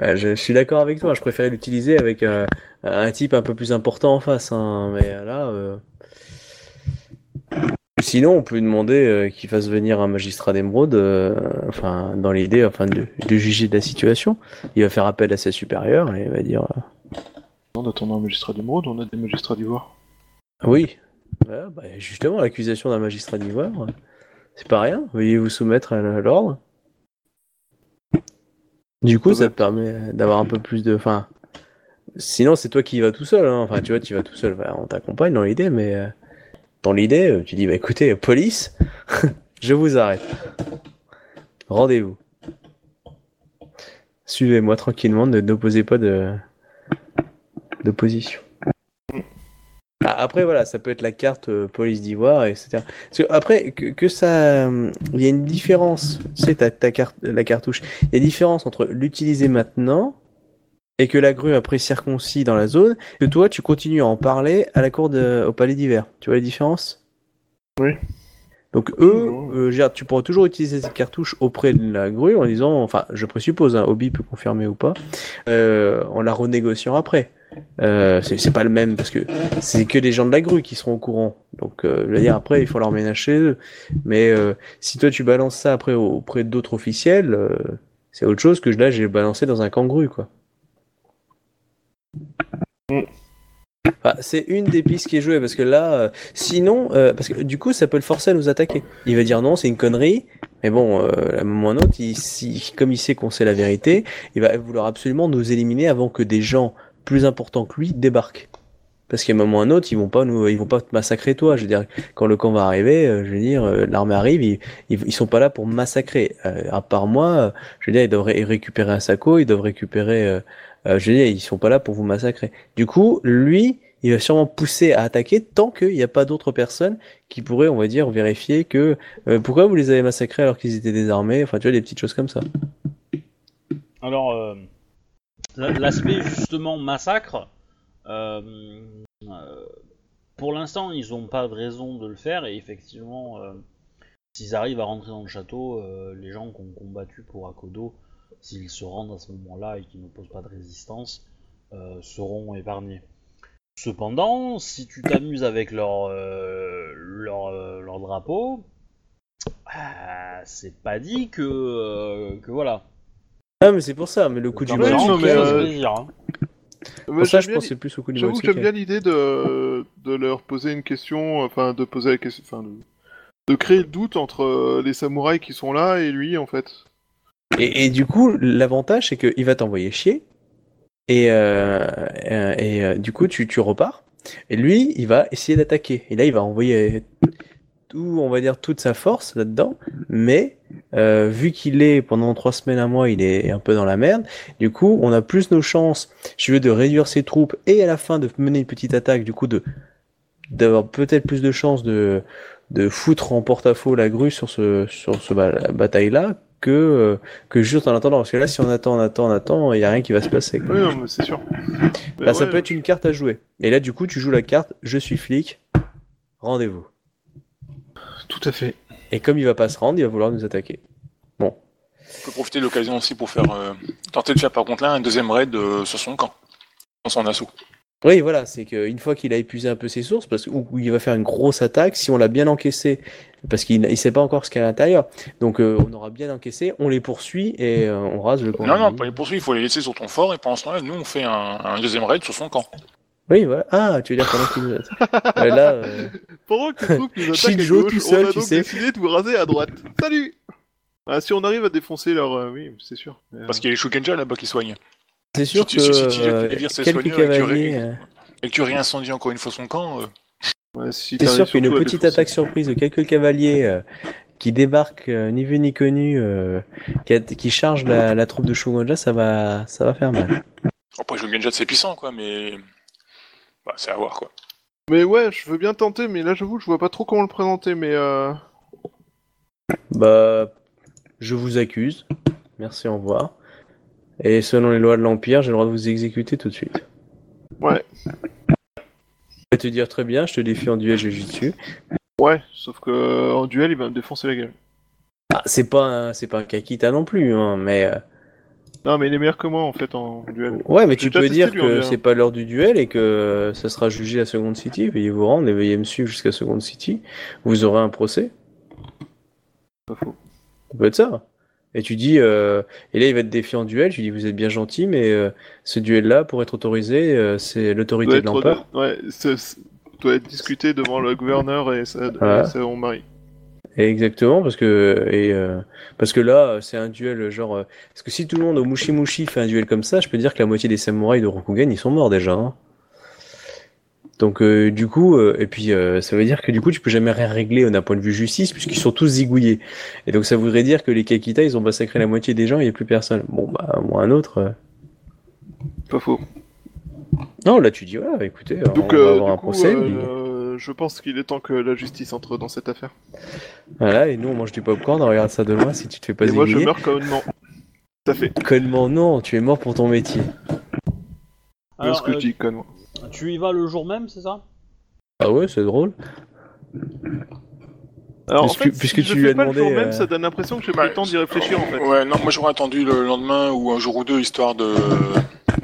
Ouais, je, je suis d'accord avec toi, je préférais l'utiliser avec euh, un type un peu plus important en face, hein, mais là. euh, Sinon, on peut lui demander euh, qu'il fasse venir un magistrat d'émeraude, euh, enfin, dans l'idée, enfin, de, de juger de la situation. Il va faire appel à ses supérieurs et il va dire euh, En attendant un magistrat d'émeraude, on a des magistrats d'ivoire. oui. Bah, justement, l'accusation d'un magistrat d'ivoire, euh, c'est pas rien. Veuillez vous soumettre à l'ordre. Du coup, ça te permet d'avoir un peu plus de, enfin, sinon, c'est toi qui y vas tout seul. hein. Enfin, tu vois, tu vas tout seul. On t'accompagne dans l'idée, mais euh, l'idée, euh, tu dis, bah écoutez, euh, police, je vous arrête. Rendez-vous. Suivez-moi tranquillement, ne n'opposez pas de d'opposition. Ah, Après, voilà, ça peut être la carte euh, police d'ivoire, etc. Après, que, ça. Il y a une différence. Sais, ta, ta carte, la cartouche. Il y a une différence entre l'utiliser maintenant et que la grue après circoncis dans la zone, que toi, tu continues à en parler à la cour de, au palais d'hiver. Tu vois la différence? Oui. Donc, eux, euh, tu pourras toujours utiliser cette cartouche auprès de la grue en disant, enfin, je présuppose, hein, Obi peut confirmer ou pas, euh, en la renégociant après. Euh, c'est pas le même parce que c'est que les gens de la grue qui seront au courant. Donc, euh, je veux dire, après, il faut leur ménager chez eux. Mais euh, si toi, tu balances ça après auprès d'autres officiels, euh, c'est autre chose que là, j'ai balancé dans un camp grue, quoi. Enfin, c'est une des pistes qui est jouée parce que là, euh, sinon, euh, parce que du coup, ça peut le forcer à nous attaquer. Il va dire non, c'est une connerie. Mais bon, euh, à un moment ou un autre, si- comme il sait qu'on sait la vérité, il va vouloir absolument nous éliminer avant que des gens plus importants que lui débarquent. Parce qu'à un moment ou un autre, ils vont pas nous, ils vont pas te massacrer toi. Je veux dire, quand le camp va arriver, je veux dire, l'armée arrive, ils, ils, sont pas là pour massacrer. À part moi, je veux dire, ils doivent ré- récupérer un saco, ils doivent récupérer, euh, je dire, ils sont pas là pour vous massacrer. Du coup, lui, il va sûrement pousser à attaquer tant qu'il n'y a pas d'autres personnes qui pourraient, on va dire, vérifier que euh, pourquoi vous les avez massacrés alors qu'ils étaient désarmés. Enfin, tu vois, des petites choses comme ça. Alors, euh, la- l'aspect justement massacre, euh, pour l'instant, ils n'ont pas de raison de le faire, et effectivement, s'ils arrivent à rentrer dans le château, les gens qui ont combattu pour Akodo, s'ils se rendent à ce moment-là et qu'ils ne posent pas de résistance, euh, seront épargnés. Cependant, si tu t'amuses avec leur, euh, leur, euh, leur drapeau, ah, c'est pas dit que, euh, que voilà. Ah, mais c'est pour ça. Mais le coup du Maotu, non, mais, ça euh, plaisir, hein. Pour je pensais plus au coup du J'avoue que j'aime bien l'idée de, de leur poser une question, enfin de poser la question, enfin de, de créer le doute entre les samouraïs qui sont là et lui en fait. Et, du coup, l'avantage, c'est qu'il va t'envoyer chier. Et, euh, euh, et euh, du coup, tu, tu repars. Et lui, il va essayer d'attaquer. Et là, il va envoyer tout, on va dire, toute sa force là-dedans. Mais vu qu'il est pendant trois semaines, un mois, il est un peu dans la merde. Du coup, on a plus nos chances, je veux, de réduire ses troupes et à la fin de mener une petite attaque. Du coup, de d'avoir peut-être plus de chances de de foutre en porte-à-faux la grue sur ce sur ce ba- bataille-là que euh, que juste en attendant. Parce que là, si on attend, on attend, on attend, il y a rien qui va se passer. quoi. Oui, non, mais c'est sûr. Là, ça ouais, peut être une carte à jouer. Et là, du coup, tu joues la carte Je suis flic, rendez-vous. Tout à fait. Et comme il va pas se rendre, il va vouloir nous attaquer. On peut profiter de l'occasion aussi pour faire euh, tenter de faire par contre là un deuxième raid euh, sur son camp, dans son assaut. Oui, voilà, c'est qu'une fois qu'il a épuisé un peu ses sources, parce que, ou, ou il va faire une grosse attaque, si on l'a bien encaissé, parce qu'il ne sait pas encore ce qu'il y a à l'intérieur, donc euh, on aura bien encaissé, on les poursuit et euh, on rase le camp. Non, non, pas les poursuivre, il faut les laisser sur ton fort et pendant ce temps-là, nous on fait un, un deuxième raid sur son camp. Oui, voilà. Ah, tu veux dire pendant qu'il nous attaque. Ouais, là, euh, Pendant que nous attaquent à gauche, tout seul, on a tu donc sais. décidé de vous raser à droite. Salut ah, Si on arrive à défoncer leur... euh, oui, c'est sûr. Euh, Parce qu'il y a les Shukenja là-bas qui soignent. C'est sûr Si que tu- si tu euh, quelques et cavaliers... euh, Et que tu réincendies encore une fois son camp, euh, ouais, C'est sûr qu'une petite attaque surprise de quelques cavaliers qui débarquent ni vu ni connu, qui, chargent la, la troupe de Shogunja, ça va, ça va faire mal. après Shukenja c'est puissant quoi, mais bah, c'est à voir quoi. Mais ouais, je veux bien tenter, mais là j'avoue que je vois pas trop comment le présenter, mais euh... Bah, je vous accuse. Merci, au revoir. Et selon les lois de l'Empire, j'ai le droit de vous exécuter tout de suite. Ouais. Je vais te dire très bien, je te défie en duel Jujutsu. Ouais, sauf que euh, en duel, il va me défoncer la gueule. Ah, c'est pas c'est pas un Kakita non plus, hein, mais euh, Non, mais il est meilleur que moi en fait en duel. ouais, mais tu peux dire lui, que c'est pas l'heure du duel et que ça sera jugé à Second City. Veuillez vous rendre et veuillez me suivre jusqu'à Second City. Vous aurez un procès. Pas faux. Ça peut être ça. Et tu dis, euh, et là il va te défier en duel. Tu dis, vous êtes bien gentil, mais euh, ce duel-là, pour être autorisé, euh, c'est l'autorité de l'empereur. ouais, c'est- c'est- doit être discuté devant le gouverneur et son mari. Exactement, parce que et euh, parce que là, c'est un duel genre. euh, parce que si tout le monde au Mushi Mushi fait un duel comme ça, je peux dire que la moitié des samouraïs de Rokugan ils sont morts déjà. hein. Donc euh, du coup, euh, et puis euh, ça veut dire que du coup tu peux jamais rien régler d'un point de vue justice puisqu'ils sont tous zigouillés. Et donc ça voudrait dire que les Kakita ils ont massacré la moitié des gens, il n'y a plus personne. Bon bah moi un autre. euh. Pas faux. Non là tu dis ouais, écoutez, Donc, on va euh, avoir du un coup, procès. euh, euh, je pense qu'il est temps que la justice entre dans cette affaire. Voilà et nous on mange du popcorn, on regarde ça de loin si tu te fais pas Et moi, je meurs connement. Tout à fait. Connement non, tu es mort pour ton métier. C'est Alors, ce que euh, je dis, connement? Tu y vas le jour même, c'est ça? Ah ouais c'est drôle. Alors, en puisque- fait, puisque si tu le lui fais as pas le demandé, jour même, euh, ça donne l'impression que j'ai pas le temps d'y réfléchir, en fait. Ouais, non, moi j'aurais attendu le lendemain ou un jour ou deux, histoire de.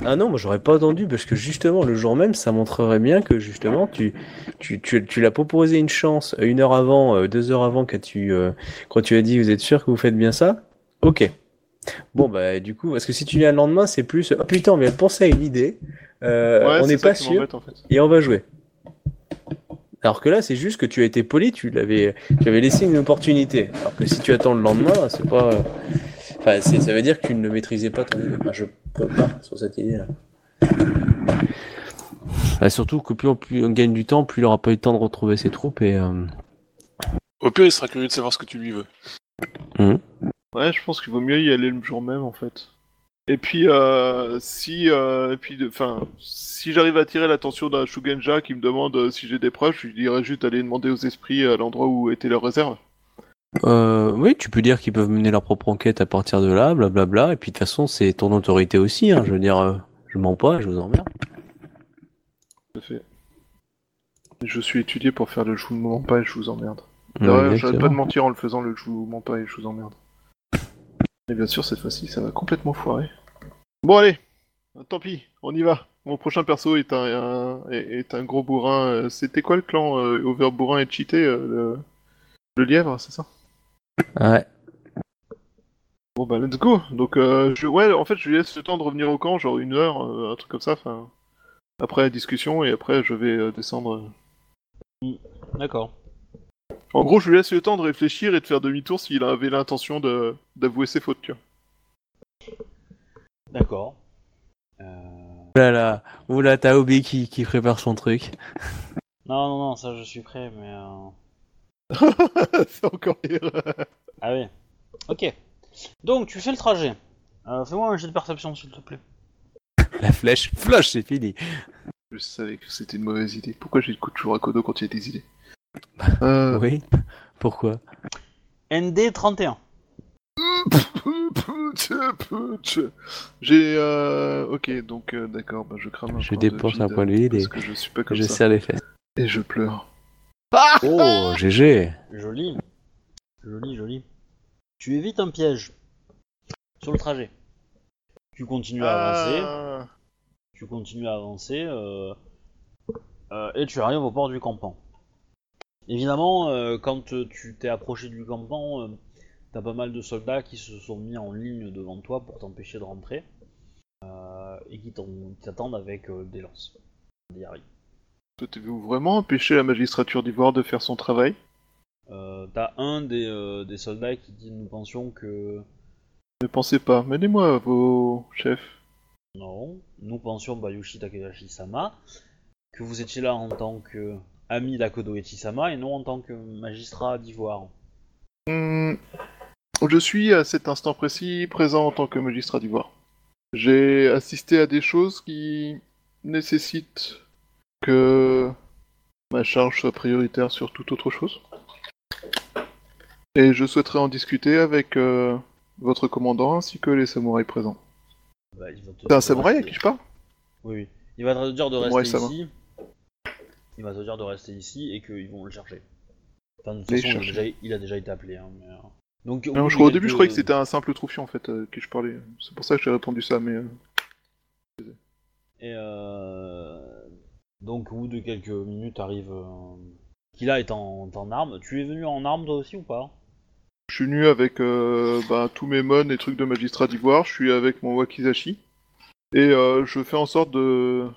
Ah non, moi j'aurais pas attendu parce que justement le jour même, ça montrerait bien que justement tu tu, tu, tu l'as proposé une chance une heure avant, euh, deux heures avant quand tu euh, quand tu as dit vous êtes sûr que vous faites bien ça? Ok. Bon bah du coup parce que si tu viens le lendemain c'est plus oh, putain on vient de penser à une idée, euh, Ouais, on n'est pas sûr m'embête, en fait. et on va jouer. Alors que là c'est juste que tu as été poli, tu l'avais tu avais laissé une opportunité. Alors que si tu attends le lendemain c'est pas Enfin, c'est- ça veut dire que tu ne maîtrisais pas ton idée. Enfin, je peux pas sur cette idée-là. Bah, surtout que plus on, plus on gagne du temps, plus il aura pas eu le temps de retrouver ses troupes et. euh, Au pire, il sera curieux de savoir ce que tu lui veux. Ouais, je pense qu'il vaut mieux y aller le jour même, en fait. Et puis, euh, si, euh, et puis, enfin, si j'arrive à attirer l'attention d'un Shugenja qui me demande euh, si j'ai des preuves, je lui dirais juste d'aller demander aux esprits à l'endroit où était leur réserve. Euh, oui, tu peux dire qu'ils peuvent mener leur propre enquête à partir de là, blablabla. Et puis de toute façon, c'est ton autorité aussi. Hein, je veux dire, euh, je mens pas, je vous emmerde. Tout à fait. Je suis étudié pour faire le je vous mens pas et je vous emmerde. Ouais, Ouais, J'arrête pas de mentir en le faisant le je vous mens pas et je vous emmerde. Et bien sûr, cette fois-ci, ça va complètement foirer. Bon, allez, tant pis, on y va. Mon prochain perso est un, un- est, est un gros bourrin. euh, C'était quoi le clan euh, Over Bourrin et Cheaté euh, le... le lièvre, c'est ça? Ouais. Bon, bah, let's go. Donc, euh, je... ouais, en fait, je lui laisse le temps de revenir au camp, genre une heure, euh, un truc comme ça. Enfin, après la discussion, et après, je vais euh, descendre. D'accord. En gros, je lui laisse le temps de réfléchir et de faire demi-tour s'il avait l'intention de d'avouer ses fautes, tu vois. D'accord. Euh... Oula là, oula, t'as Obi qui, qui prépare son truc. Non, non, non, ça je suis prêt, mais... euh, c'est encore pire. Ah oui. Ok. Donc, tu fais le trajet. Euh, Fais-moi un jet de perception, s'il te plaît. La flèche, flush, c'est fini. Je savais que c'était une mauvaise idée. Pourquoi j'ai le coup de toujours à Kodo quand il y a des idées? Euh... Oui. Pourquoi? ND 31. J'ai euh... ok donc euh, d'accord bah je crame un Je point dépense de un vide, point de vide et que je suis pas comme je ça serre les fesses. et je pleure. Oh, GG. Joli. Joli, joli. Tu évites un piège. Sur le trajet. Tu continues à avancer. Ah. Tu continues à avancer. euh, euh, et tu arrives au port du campement. Évidemment, euh, quand tu t'es approché du campement, euh, t'as pas mal de soldats qui se sont mis en ligne devant toi pour t'empêcher de rentrer. euh, et qui t'en- qui t'attendent avec euh, des lances. Des harris. Souhaitez-vous vraiment empêcher la magistrature d'Ivoire de faire son travail? Euh, T'as un des, euh, des soldats qui dit Nous pensions que. Ne pensez pas. Menez-moi vos chefs. Non, nous pensions Bayushi Takedashi-sama que vous étiez là en tant que ami d'Akodo Echi-sama et non en tant que magistrat d'Ivoire. Hmm, Je suis à cet instant précis présent en tant que magistrat d'Ivoire. J'ai assisté à des choses qui nécessitent que ma charge soit prioritaire sur toute autre chose. Et je souhaiterais en discuter avec euh, votre commandant ainsi que les samouraïs présents. Bah, C'est un samouraï à qui je parle? Oui, oui. Il va te dire de rester ici. Il va te dire de rester ici et qu'ils vont le chercher. Enfin, de toute façon, il a, déjà, il a déjà été appelé. Hein, mais, euh, Donc, Non, bout je de crois- Au début, je croyais que c'était un simple troufion en fait euh, à qui je parlais. C'est pour ça que j'ai répondu ça, mais. euh, Et euh... donc au bout de quelques minutes arrive euh... Kila est en, en armes. Tu es venu en armes toi aussi ou pas? Je suis venu avec euh, bah, tous mes mon et trucs de magistrat d'ivoire, je suis avec mon wakizashi. Et euh, je fais en sorte de...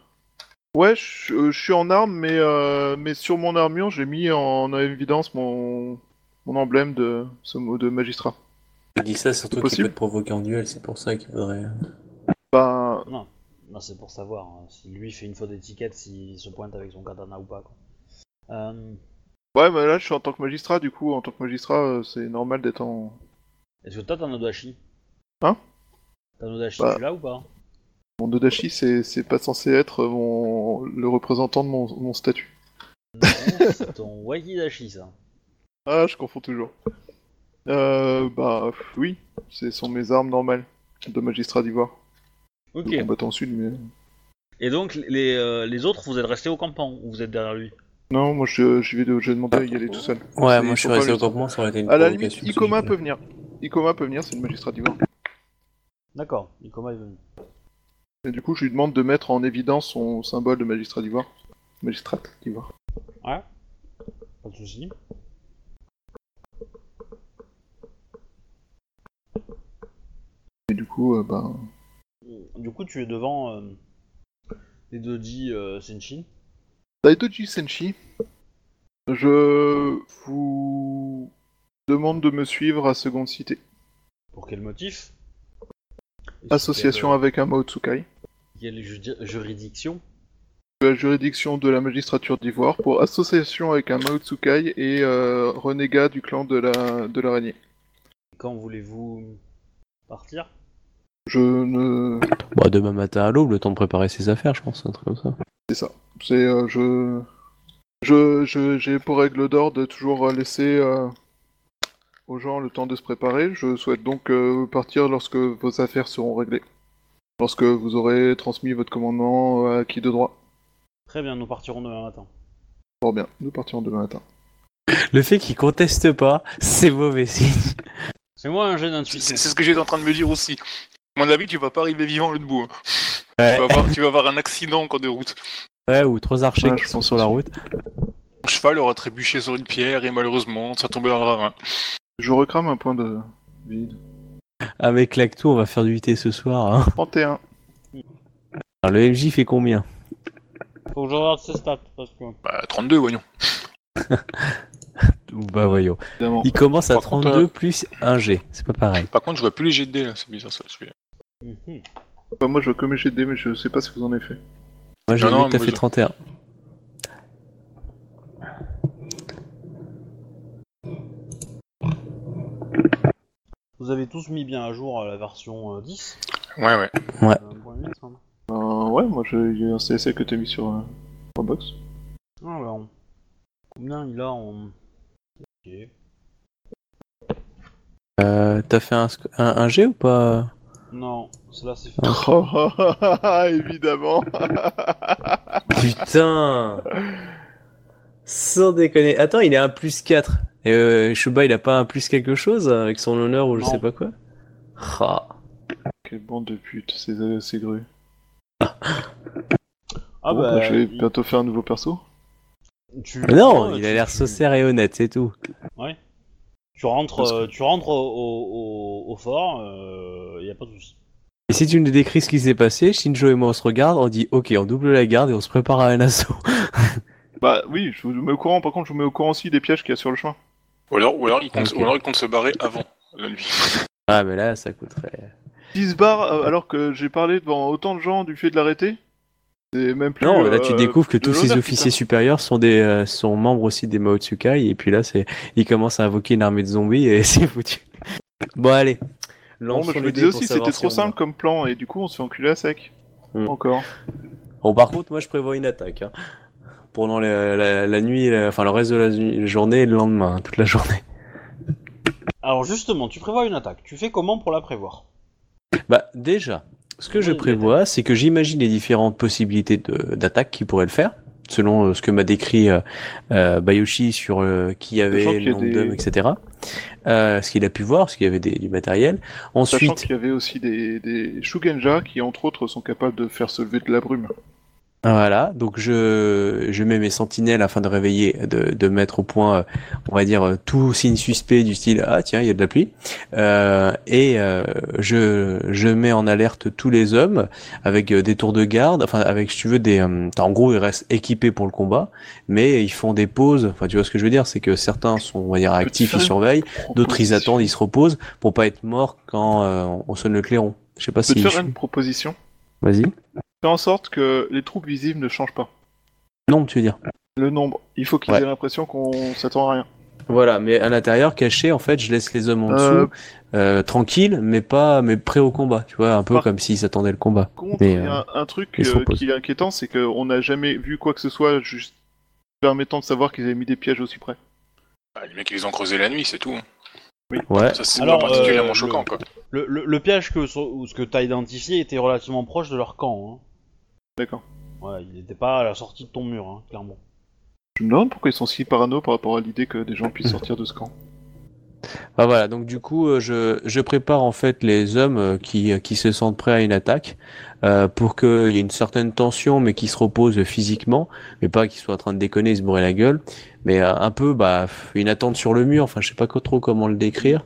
Ouais, je, euh, je suis en armes, mais, euh, mais sur mon armure, j'ai mis en évidence mon... mon emblème de ce mot de magistrat. Je dis ça surtout qu'il peut te provoquer en duel, c'est pour ça qu'il faudrait. Bah, Non, non c'est pour savoir hein, si lui fait une faute d'étiquette, s'il se pointe avec son katana ou pas. Quoi. Euh, ouais, mais là je suis en tant que magistrat, du coup, en tant que magistrat, c'est normal d'être en. Est-ce que toi t'as Nodashi Hein? T'as Nodashi, Bah. tu l'as ou pas? Mon Dodashi, c'est pas censé être mon... le représentant de mon, mon statut. Non, c'est ton Wakidashi ça. Ah, je confonds toujours. Euh, bah, oui, ce sont mes armes normales de magistrat d'ivoire. Ok. De combattant sud, mais. Et donc les, euh, les autres, vous êtes restés au campement ou vous êtes derrière lui? Non, moi je, je vais, de- je vais demander à y aller tout seul. Ouais, C'est- moi je suis resté au campement, ça aurait été une À la limite, Ikoma peut venir. Ikoma peut venir, c'est le magistrat d'ivoire. D'accord, Ikoma est venu. Et du coup, je lui demande de mettre en évidence son symbole de magistrat d'ivoire. Magistrat d'ivoire. Ouais, pas de soucis. Et du coup, euh, bah. Du coup, tu es devant euh, les Doji euh, Senshin. Daitoji Senshi, je vous demande de me suivre à Seconde Cité. Pour quel motif? Association sous avec un Tsukai. Quelle, quelle judi- juridiction La juridiction de la magistrature d'Ivoire pour association avec un Mao Tsukai et euh, renégat du clan de la de l'araignée. Quand voulez-vous partir? Je ne. Bah, demain matin à l'aube, le temps de préparer ses affaires, je pense, un truc comme ça. C'est ça. C'est euh, je. Je je- j'ai pour règle d'or de toujours laisser euh, aux gens le temps de se préparer. Je souhaite donc euh, partir lorsque vos affaires seront réglées. Lorsque vous aurez transmis votre commandement euh, à qui de droit? Très bien, nous partirons demain matin. Fort bien, nous partirons demain matin. Le fait qu'il conteste pas, c'est mauvais signe. C'est moi un jet C'est d'intuition. c'est ce que j'étais en train de me dire aussi. À mon avis, tu vas pas arriver vivant le debout. hein. Ouais. Tu, vas avoir, tu vas avoir un accident en cours de route. Ouais, ou trois archers Ouais, qui sont sur la route. Mon cheval aura trébuché sur une pierre et malheureusement, ça tombait dans le ravin. Je recrame un point de vide. Avec l'acto, on va faire du IT ce soir. Hein. 31. Alors, le MJ fait combien? Faut que je regarde ses stats parce que. Bah, 32, voyons. Bah voyons. Évidemment. Il commence à Par contre, 32 euh, plus 1 G. C'est pas pareil. Par contre, je vois plus les dés là, c'est bizarre ça. celui-là. Mhm. Enfin, moi je vois que mes GD, mais je sais pas si vous en avez fait. Moi j'ai Non, vu non, que t'as moi, fait je- 31. Vous avez tous mis bien à jour euh, la version euh, 10 Ouais, ouais. euh. Euh, ouais, moi a un CSL que t'as mis sur euh, Dropbox. Alors, combien il a en. Ok. Euh, t'as fait un, un, un G ou pas? Non, cela c'est fait. Oh, évidemment. Putain Sans déconner. Attends, il est un plus 4. Et euh, Shuba, il a pas un plus quelque chose avec son honneur ou je Non. sais pas quoi? Ah. Quelle bande de putes, ces, ces grues. Ah Bon, bah. bah, je vais il- bientôt faire un nouveau perso. tu- Non, ouais, il a l'air saucère et honnête, c'est tout. Tu rentres, que- euh, tu rentres au, au, au- au fort, euh, y a pas de souci. Et si tu nous décris ce qui s'est passé, Shinjo et moi on se regarde, on dit ok, on double la garde et on se prépare à un assaut. Bah oui, je vous mets au courant, par contre je vous mets au courant aussi des pièges qu'il y a sur le chemin. Ou alors, ou alors, il compte, Ok. ou alors il compte se barrer avant la nuit. Ah, mais là, ça coûterait. 10 barres euh, alors que j'ai parlé devant autant de gens du fait de l'arrêter C'est même plus. Non, là tu euh, découvres que tous ces officiers putain. supérieurs sont des euh, sont membres aussi des Mao Tsukai et puis là c'est ils commencent à invoquer une armée de zombies et c'est foutu. Bon allez. Bah, je me disais aussi, c'était si trop simple comme plan, et du coup on se fait enculer à sec. Hmm. Encore. Bon par contre moi je prévois une attaque. Hein. Pendant la, la- la nuit, la- enfin le reste de la journée et le lendemain, hein, toute la journée. Alors justement, tu prévois une attaque. Tu fais comment pour la prévoir? Bah déjà, ce que je prévois, c'est que j'imagine les différentes possibilités d'attaque qui pourraient le faire, selon euh, ce que m'a décrit euh, euh, Bayoshi sur euh, qui y Sachant avait, le a nombre des- d'hommes, etc. Euh, ce qu'il a pu voir, parce qu'il y avait des- du matériel. Sachant Ensuite, qu'il y avait aussi des, des Shugenja qui entre autres sont capables de faire se lever de la brume. Voilà, donc je, je mets mes sentinelles afin de réveiller, de, de mettre au point, euh, on va dire, euh, tout signe suspect du style ah tiens il y a de la pluie, euh, et euh, je, je mets en alerte tous les hommes avec euh, des tours de garde, enfin avec si tu veux des, euh, en gros ils restent équipés pour le combat, mais ils font des pauses, enfin tu vois ce que je veux dire, c'est que certains sont on va dire actifs, ils surveillent, d'autres ils attendent, ils se reposent pour pas être morts quand euh, on sonne le clairon. Je sais pas Je peux si. te faire une proposition? Vas-y. Fais en sorte que les troupes visibles ne changent pas. Non, tu veux dire. Le nombre. Il faut qu'ils Ouais. aient l'impression qu'on s'attend à rien. Voilà, mais à l'intérieur, caché, en fait, je laisse les hommes en Euh, dessous, euh, tranquilles, mais pas, mais prêts au combat, tu vois, un peu Par- comme s'ils s'attendaient le combat. contre, Mais, il y a un, un truc euh, qui est inquiétant, c'est qu'on n'a jamais vu quoi que ce soit juste permettant de savoir qu'ils avaient mis des pièges aussi près. Bah, les mecs, ils les ont creusés la nuit, c'est tout. Ouais. Ça, c'est particulièrement euh, choquant, le- quoi. Le, le, le piège que, ce que t'as identifié était relativement proche de leur camp. Hein. D'accord. Ouais, il n'était pas à la sortie de ton mur, hein, clairement. Je me demande pourquoi ils sont si parano par rapport à l'idée que des gens puissent sortir de ce camp. Bah voilà, donc du coup, euh, je, je prépare en fait les hommes euh, qui, euh, qui se sentent prêts à une attaque euh, pour qu'il y ait une certaine tension, mais qui se reposent physiquement, mais pas qu'ils soient en train de déconner, et se bourrer la gueule, mais un peu, bah, une attente sur le mur. Enfin, je sais pas trop comment le décrire.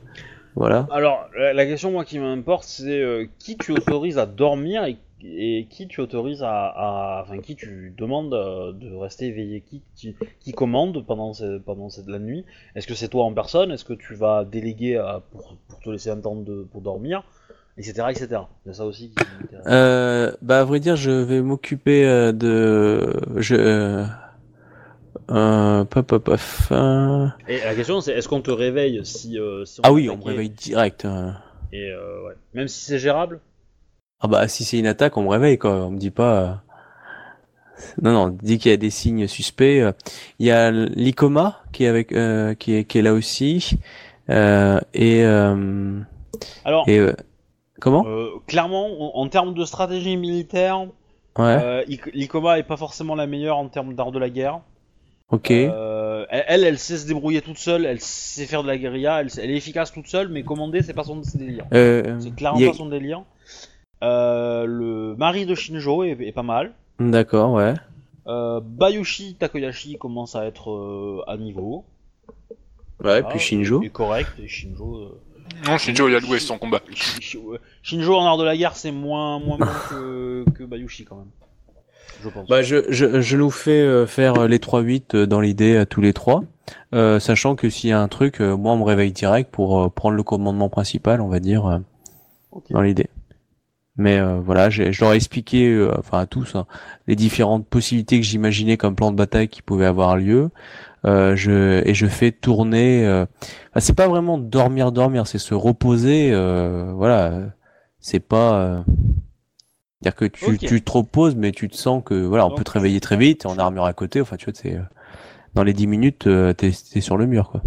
Voilà. Alors, la, la question, moi, qui m'importe, c'est euh, qui tu autorises à dormir et, et qui tu autorises à, à- Enfin, qui tu demandes euh, de rester éveillé? Qui, qui, qui commande pendant, pendant cette, la nuit? Est-ce que c'est toi en personne? Est-ce que tu vas déléguer à- pour, pour te laisser un temps de, pour dormir? Etc. etc. Il y a ça aussi qui. Euh, bah à vrai dire, je vais m'occuper euh, de je euh, euh, pop, pop, euh, Et la question, c'est est-ce qu'on te réveille si, euh, si Ah oui, on me réveille direct. euh. Et euh, ouais. Même si c'est gérable? Ah bah si c'est une attaque, on me réveille quoi. On me dit pas. euh, Non non, on dit qu'il y a des signes suspects. Il y a l'Icoma qui est avec euh, qui est qui est là aussi euh, et euh, Alors, et comment? clairement, en, en termes de stratégie militaire, Ouais. l'Icoma est pas forcément la meilleure en termes d'art de la guerre. ok. Euh, elle, elle, sait se débrouiller toute seule, elle sait faire de la guérilla, elle, elle est efficace toute seule, mais commander, c'est pas son délire. Euh, C'est clairement a- pas son délire. Euh, le mari de Shinjo est, est pas mal. D'accord, ouais. Euh, Bayushi Takoyashi commence à être euh, à niveau. Ouais. Ah, puis Shinjo. est correct, et Shinjo. euh, Non, Shinjo, il a loué son combat. Shinjo en art de la guerre, c'est moins, moins bon que, que Bayushi quand même. Je pense. Bah, je, je, je nous fais faire les 3-8 euh, dans l'idée à tous les trois, euh, sachant que s'il y a un truc, moi on me réveille direct pour prendre le commandement principal, on va dire, dans l'idée. Mais euh, voilà, je leur ai expliqué, euh, enfin à tous, hein, les différentes possibilités que j'imaginais comme plan de bataille qui pouvaient avoir lieu. Euh, je, et je fais tourner. Enfin, c'est pas vraiment dormir, dormir, c'est se reposer. Voilà, c'est pas. c'est-à-dire que tu, tu te reposes, mais tu te sens que voilà, on Donc, peut te réveiller très vite, en armure à côté. Enfin, tu vois, c'est dans les 10 minutes, t'es t'es sur le mur, quoi.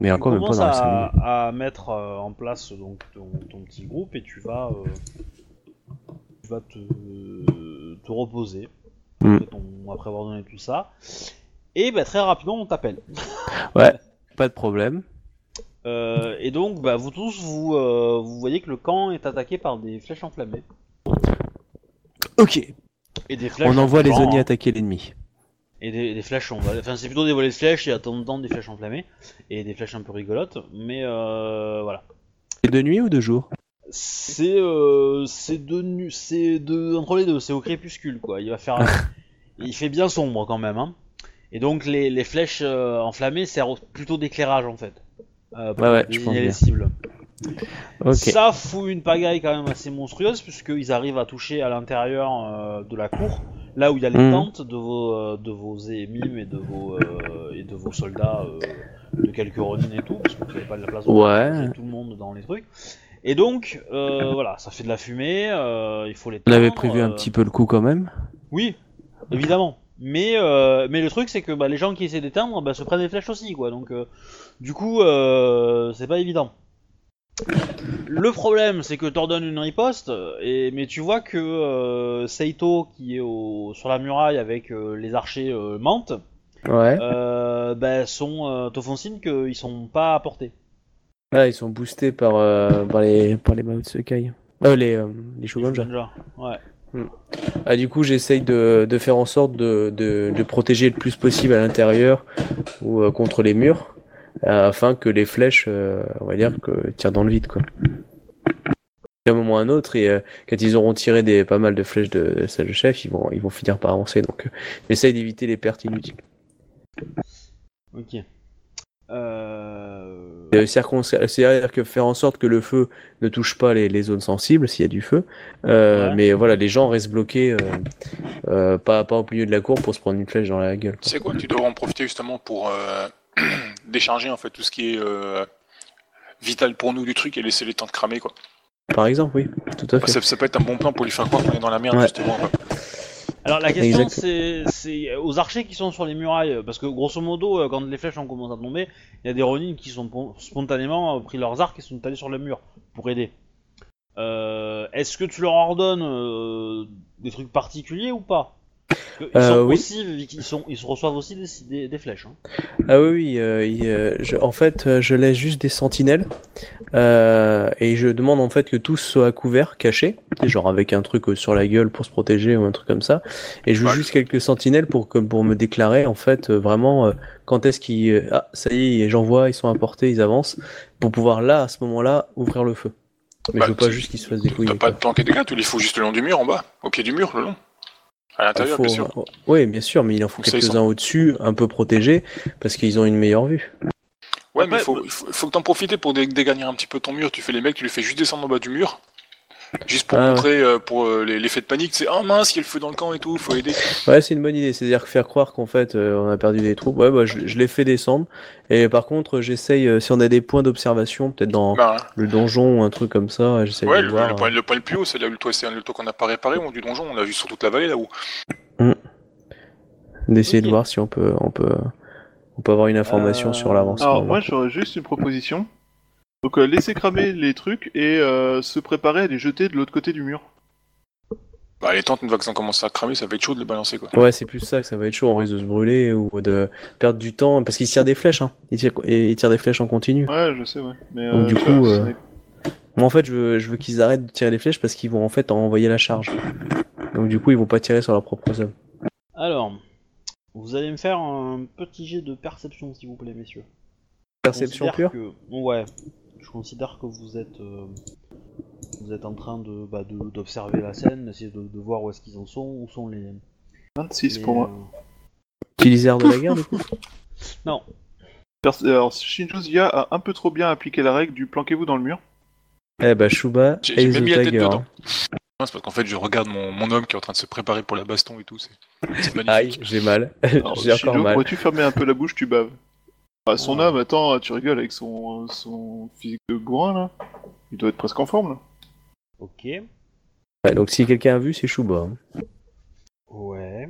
Mais tu encore même pas dans 5 minutes. à, à mettre en place donc ton, ton petit groupe et tu vas, euh, tu vas te, te reposer Mm. après, ton- après avoir donné tout ça. Et bah, très rapidement, on t'appelle. Pas de problème. Euh, et donc, bah, vous tous, vous, euh, vous voyez que le camp est attaqué par des flèches enflammées. Ok. Et des flèches On envoie les genre, zoniers hein. attaquer l'ennemi. Et des, des flèches, on va... enfin c'est plutôt des volets de flèches, a de temps des flèches enflammées, et des flèches un peu rigolotes, mais euh, voilà. C'est de nuit ou de jour? C'est euh, c'est de nu, c'est de entre les deux, c'est au crépuscule quoi. Il va faire, il fait bien sombre quand même, hein. Et donc les, les flèches euh, enflammées servent plutôt d'éclairage en fait. Euh, pour Ouais, ouais, je désigner pense les bien. cibles. Ça fout une pagaille quand même assez monstrueuse puisqu'ils arrivent à toucher à l'intérieur euh, de la cour, là où il y a les Mhm. tentes de vos de vos émimes et de vos et de vos soldats de quelques Ronin et tout, parce que vous n'avez pas de la place pour Ouais. tout le monde dans les trucs. Et donc euh, voilà, ça fait de la fumée, euh, il faut les. On avait prévu un euh, petit peu le coup quand même. Oui, évidemment. Mais, mais le truc, c'est que bah, les gens qui essaient d'éteindre bah, se prennent des flèches aussi, quoi. Donc, du coup, c'est pas évident. Le problème, c'est que t'ordonnes une riposte, et, mais tu vois que euh, Seito, qui est au, sur la muraille avec euh, les archers euh, Ouais. bah, sont, te font signe qu'ils sont pas à portée. Ah, ils sont boostés par, euh, par les par les Mao Tsukai. Euh, les euh, les Shogunja. Ouais. Ah, du coup, j'essaye de, de faire en sorte de, de, de protéger le plus possible à l'intérieur ou euh, contre les murs, afin que les flèches, on va dire, que tirent dans le vide, quoi. À un moment ou à un autre, et quand ils auront tiré des, pas mal de flèches de, salle de chef, ils vont, ils vont finir par avancer. Donc, j'essaye d'éviter les pertes inutiles. Ok. Euh... C'est-à-dire que faire en sorte que le feu ne touche pas les, les zones sensibles s'il y a du feu. Euh, Ouais. Mais voilà, les gens restent bloqués, euh, euh, pas, pas au milieu de la cour pour se prendre une flèche dans la gueule. Tu sais quoi, tu devrais en profiter justement pour euh, décharger en fait tout ce qui est euh, vital pour nous du truc et laisser les temps de cramer quoi. Par exemple, oui, tout à fait. Ça, ça peut être un bon plan pour lui faire croire qu'on est dans la merde Ouais. justement. quoi. Alors la question c'est c'est aux archers qui sont sur les murailles, parce que grosso modo euh, quand les flèches ont commencé à tomber, il y a des Ronin qui sont pon- spontanément euh, pris leurs arcs et sont allés sur le mur pour aider. Euh, Est-ce que tu leur ordonnes euh, des trucs particuliers ou pas? Ils Euh, sont oui. aussi, sont, ils se reçoivent aussi des, des, des flèches. hein. Ah oui, oui. euh, il, euh, je- en fait, euh, je laisse juste des sentinelles euh, et je demande en fait que tous soient couverts, cachés, tu sais, genre avec un truc euh, sur la gueule pour se protéger ou un truc comme ça. Et je veux Ouais. juste quelques sentinelles pour que pour me déclarer en fait euh, vraiment euh, quand est-ce qu'ils euh, ah ça y est, j'en vois, ils sont à portée, ils avancent pour pouvoir là à ce moment-là ouvrir le feu. Mais Bah, je veux pas juste qu'ils se fassent dépouiller. T'as pas de planquer des gars, tu les fous juste le long du mur en bas, au pied du mur, le long. À Il l'intérieur, faut- bien sûr. Oui, bien sûr, mais il en faut quelques-uns au-dessus, un peu protégés, parce qu'ils ont une meilleure vue. Ouais, mais faut, faut, faut que t'en profites pour dé- dégager un petit peu ton mur. Tu fais les mecs, tu les fais juste descendre en bas du mur. Juste pour Ah ouais. montrer euh, pour euh, les- l'effet de panique, c'est ah mince, il y a le feu dans le camp et tout, faut aider. Ouais, c'est une bonne idée. C'est-à-dire faire croire qu'en fait euh, on a perdu des troupes. Ouais, bah, je, je les fais descendre. Et par contre, j'essaye, euh, si on a des points d'observation, peut-être dans Bah, le donjon ou un truc comme ça, j'essaye ouais, de le, voir. le point, le point le plus haut, c'est là le toit, c'est le toit qu'on n'a pas réparé, on du donjon, on l'a vu sur toute la vallée là-haut. euh, d'essayer de voir si on peut, on peut, on peut avoir une information Euh, sur l'avancement. Alors, moi, j'aurais juste une proposition. Donc, euh, laisser cramer les trucs et euh, se préparer à les jeter de l'autre côté du mur. Bah, les tentes, une fois que ça commence à cramer, ça va être chaud de les balancer quoi. Ouais, c'est plus ça que ça va être chaud. On risque de se brûler ou de perdre du temps parce qu'ils tirent des flèches. Hein. Ils, tirent, ils tirent des flèches en continu. Ouais, je sais, ouais. Mais, Donc, euh, du coup, vois, euh, Moi, en fait, je veux, je veux qu'ils arrêtent de tirer des flèches parce qu'ils vont en fait envoyer la charge. Donc, du coup, ils vont pas tirer sur leurs propres hommes. Alors, vous allez me faire un petit jet de perception s'il vous plaît messieurs. Perception pure. que- Ouais. Je considère que vous êtes, euh, vous êtes en train de, bah, de- d'observer la scène, d'essayer de, de voir où est-ce qu'ils en sont, où sont les. 26 les, pour moi. euh, Utilisateur de la guerre, du coup. Non. Pers- Alors, Shinjo Zia a un peu trop bien appliqué la règle du planquez-vous dans le mur. Eh bah, Shuba J'ai même mis la tête Tiger. dedans. Non, C'est parce qu'en fait, je regarde mon, mon homme qui est en train de se préparer pour la baston et tout, c'est c'est Aïe, magnifique. j'ai mal. Alors, j'ai encore Shinjo, mal. pourrais-tu fermer un peu la bouche, tu baves? Ah, Son Ouais. homme, attends, tu rigoles avec son, son physique de bourrin, là Il doit être presque en forme, là. Ok. Ouais, donc, si quelqu'un a vu, c'est Shuba. hein. Ouais.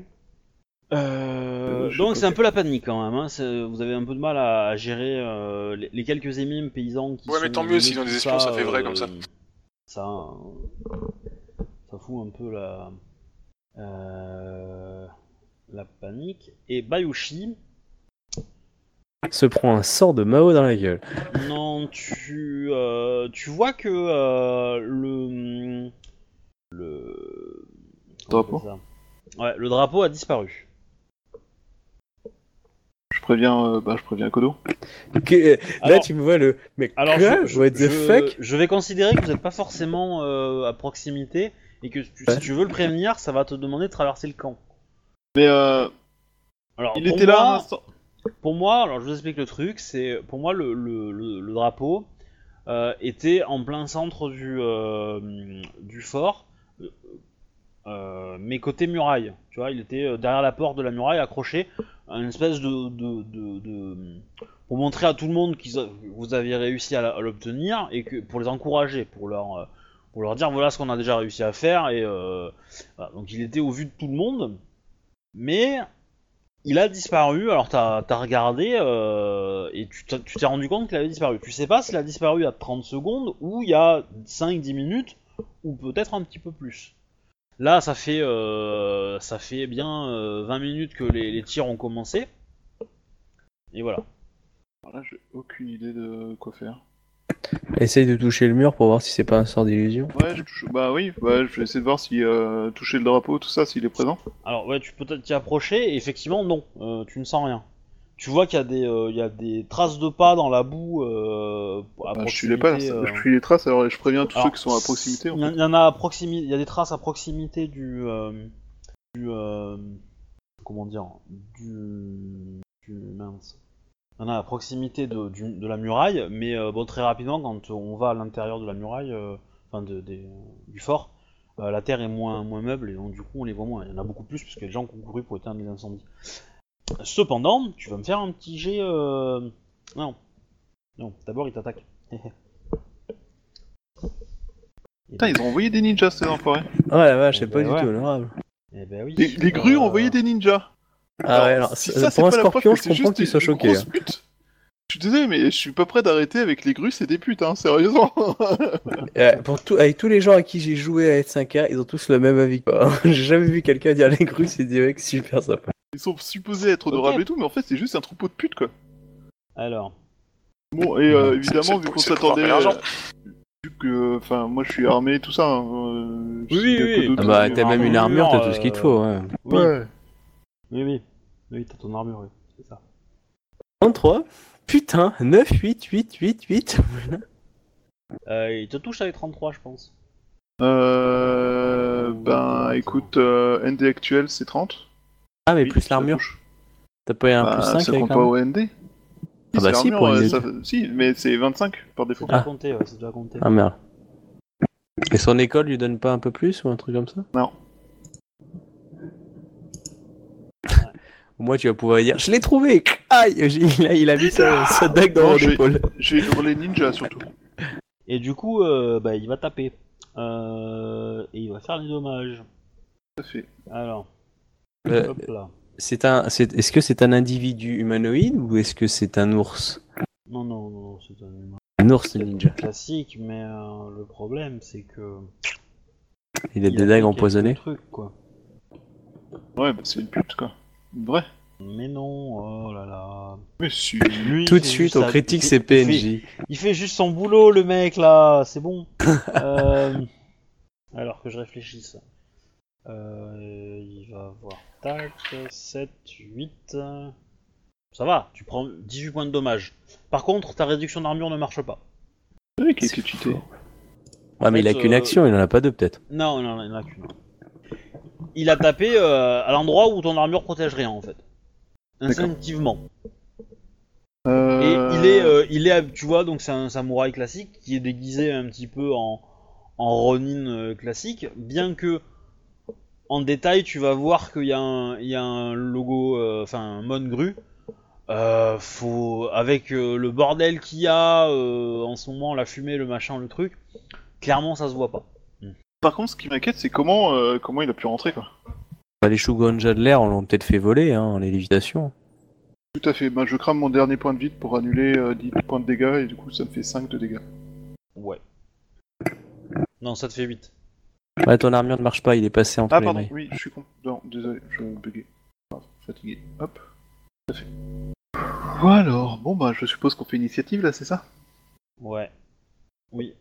Euh, Euh, donc c'est un peu la panique quand même. Hein. c'est- Vous avez un peu de mal à, à gérer euh, les, les quelques émimes paysans qui Ouais, mais sont tant mieux, milieu s'ils de ont des tout espions, ça fait vrai comme ça. Ça, euh, ça fout un peu la euh, la panique. Et Bayushi, Se prend un sort de Mao dans la gueule. non, tu euh, tu vois que euh, le le Drapeau. Ouais, le drapeau a disparu. Je préviens, euh, bah, je préviens Kodo. Que- Là, Alors- tu me vois le. Mais Alors, quoi? je, What the je- fuck? je vais considérer que vous n'êtes pas forcément euh, à proximité et que tu- Ouais. si tu veux le prévenir, ça va te demander de traverser le camp. Mais euh, Alors, il pour était là moi, un instant. Pour moi, alors je vous explique le truc, c'est pour moi le, drapeau euh, était en plein centre du, euh, fort, euh, mais côté muraille. Tu vois, il était derrière la porte de la muraille, accroché, à une espèce de, pour montrer à tout le monde que vous aviez réussi à l'obtenir et que pour les encourager, pour leur pour leur dire voilà ce qu'on a déjà réussi à faire et donc il était au vu de tout le monde, mais il a disparu, alors t'as as regardé euh, et tu t'es rendu compte qu'il avait disparu. Tu sais pas s'il a disparu à 30 secondes ou il y a 5-10 minutes ou peut-être un petit peu plus. Là, ça fait, euh, ça fait bien euh, 20 minutes que les, les tirs ont commencé. Et voilà. Alors là, j'ai aucune idée de quoi faire. Essaye de toucher le mur pour voir si c'est pas un sort d'illusion. Ouais, je touche... bah oui, bah, je vais essayer de voir si euh, toucher le drapeau, tout ça, s'il est présent. Alors ouais, tu peux t'y approcher et effectivement non, euh, tu ne sens rien. Tu vois qu'il y a des euh, il y a des traces de pas dans la boue. Euh, à Bah, je suis les pas, proximité, euh, je suis les traces, alors je préviens tous alors, ceux qui sont à proximité. Il y, en- y a à proximité, il y a des traces à proximité du euh, du euh, comment dire du du mince. En a à proximité de, du- de la muraille, mais euh, bon très rapidement quand on va à l'intérieur de la muraille, euh, enfin de, des- du fort, euh, la terre est moins moins meuble et donc du coup on les voit moins. Il y en a beaucoup plus parce qu'il y a des gens qui ont couru pour éteindre les incendies. Cependant, tu vas me faire un petit jet. Euh... Non, non. D'abord il t'attaque. Putain, ils ont envoyé des ninjas, ces enfoirés. Oh la vache, c'est Eh pas ben du ouais. tout honorable. Eh ben oui. Les, les grues ont Euh, envoyé des ninjas. Ah ouais, alors, si c'est- ça, c'est pour un scorpion, je c'est comprends juste qu'il soit choqué. hein. Je suis désolé, mais je suis pas prêt d'arrêter avec les grues, c'est des putes, hein, sérieusement. Euh, pour tout, avec tous les gens à qui j'ai joué à S5K, ils ont tous le même avis. quoi. J'ai jamais vu quelqu'un dire les grues, c'est des mecs super sympa. Ils sont supposés être honorables et tout, mais en fait, c'est juste un troupeau de putes, quoi. Alors. Bon, et euh, évidemment, vu qu'on s'attendait. euh, Vu que. Enfin, moi je suis armé, tout ça. hein, euh, Oui, oui, oui. Ah bah, t'as même une armure, armure, t'as tout ce qu'il te faut. Ouais. Oui, Ouais. Oui, oui. Oui, t'as ton armure, oui. C'est ça. 33 Putain, 9, 8, 8, 8, 8. Euh, il te touche avec 33, je pense. Euh. Ben, écoute, euh, ND actuel c'est 30. Ah, mais Oui, plus ça l'armure. touche. T'as pas eu un Bah, plus 5 ça avec compte pas l'armure au ND. Ah bah c'est si, l'armure, pour une euh, ND. ça- Si, mais c'est 25 par défaut. C'est déjà Ah. compté, ouais, c'est déjà compté. Ah merde. Et son école lui donne pas un peu plus ou un truc comme ça? Non. Moi, tu vas pouvoir dire Je l'ai trouvé Aïe il a, il a mis sa, sa dague dans Non, mon j'ai- épaule. J'ai hurlé ninja surtout. Et du coup, euh, bah, il va taper. Euh, et il va faire des dommages. Ça fait. Alors, Euh, hop là. c'est un, c'est- est-ce que c'est un individu humanoïde ou est-ce que c'est un ours? Non, non, non, c'est un humain Un ours ninja. classique, mais euh, le problème, c'est que. Il a il des a dagues empoisonnées. trucs, quoi. Ouais, bah c'est une pute quoi. Une vraie. Mais non, oh là là. Mais si. Lui, Tout de suite, on critique ses fait- il fait- PNJ. Il fait juste son boulot, le mec, là, c'est bon. Euh, Alors que je réfléchisse. Euh, il va avoir tac, 7, 8. Ça va, tu prends 18 points de dommage. Par contre, ta réduction d'armure ne marche pas. C'est vrai qu'il était cheaté. Ouais, mais il a qu'une euh, action, il en a pas deux peut-être. Non, non, il en a qu'une. Il a tapé euh, à l'endroit où ton armure protège rien, en fait. Instinctivement. Et Euh... il est, euh, il est, tu vois, donc c'est un samouraï classique qui est déguisé un petit peu en, en Ronin classique, bien que en détail tu vas voir qu'il y, a un- il y a un logo, enfin un Mon Gru. Faut, avec le bordel qu'il y a en ce moment, la fumée, le machin, le truc, clairement ça se voit pas. Par contre, ce qui m'inquiète, c'est comment, euh, comment il a pu rentrer quoi. Bah, les Shugonja de l'air, on l'a peut-être fait voler, hein, les lévitations. Tout à fait. Ben, je crame mon dernier point de vide pour annuler euh, 10 points de dégâts et du coup ça me fait 5 de dégâts. Ouais. Non, ça te fait 8. Ouais, ton armure ne marche pas, il est passé entre Ah les pardon, mailles. oui, je suis con. Non, désolé, je buguais. Ah, fatigué. Hop. Tout à fait. Voilà, alors, bon bah je suppose qu'on fait initiative là, c'est ça? Ouais. Oui.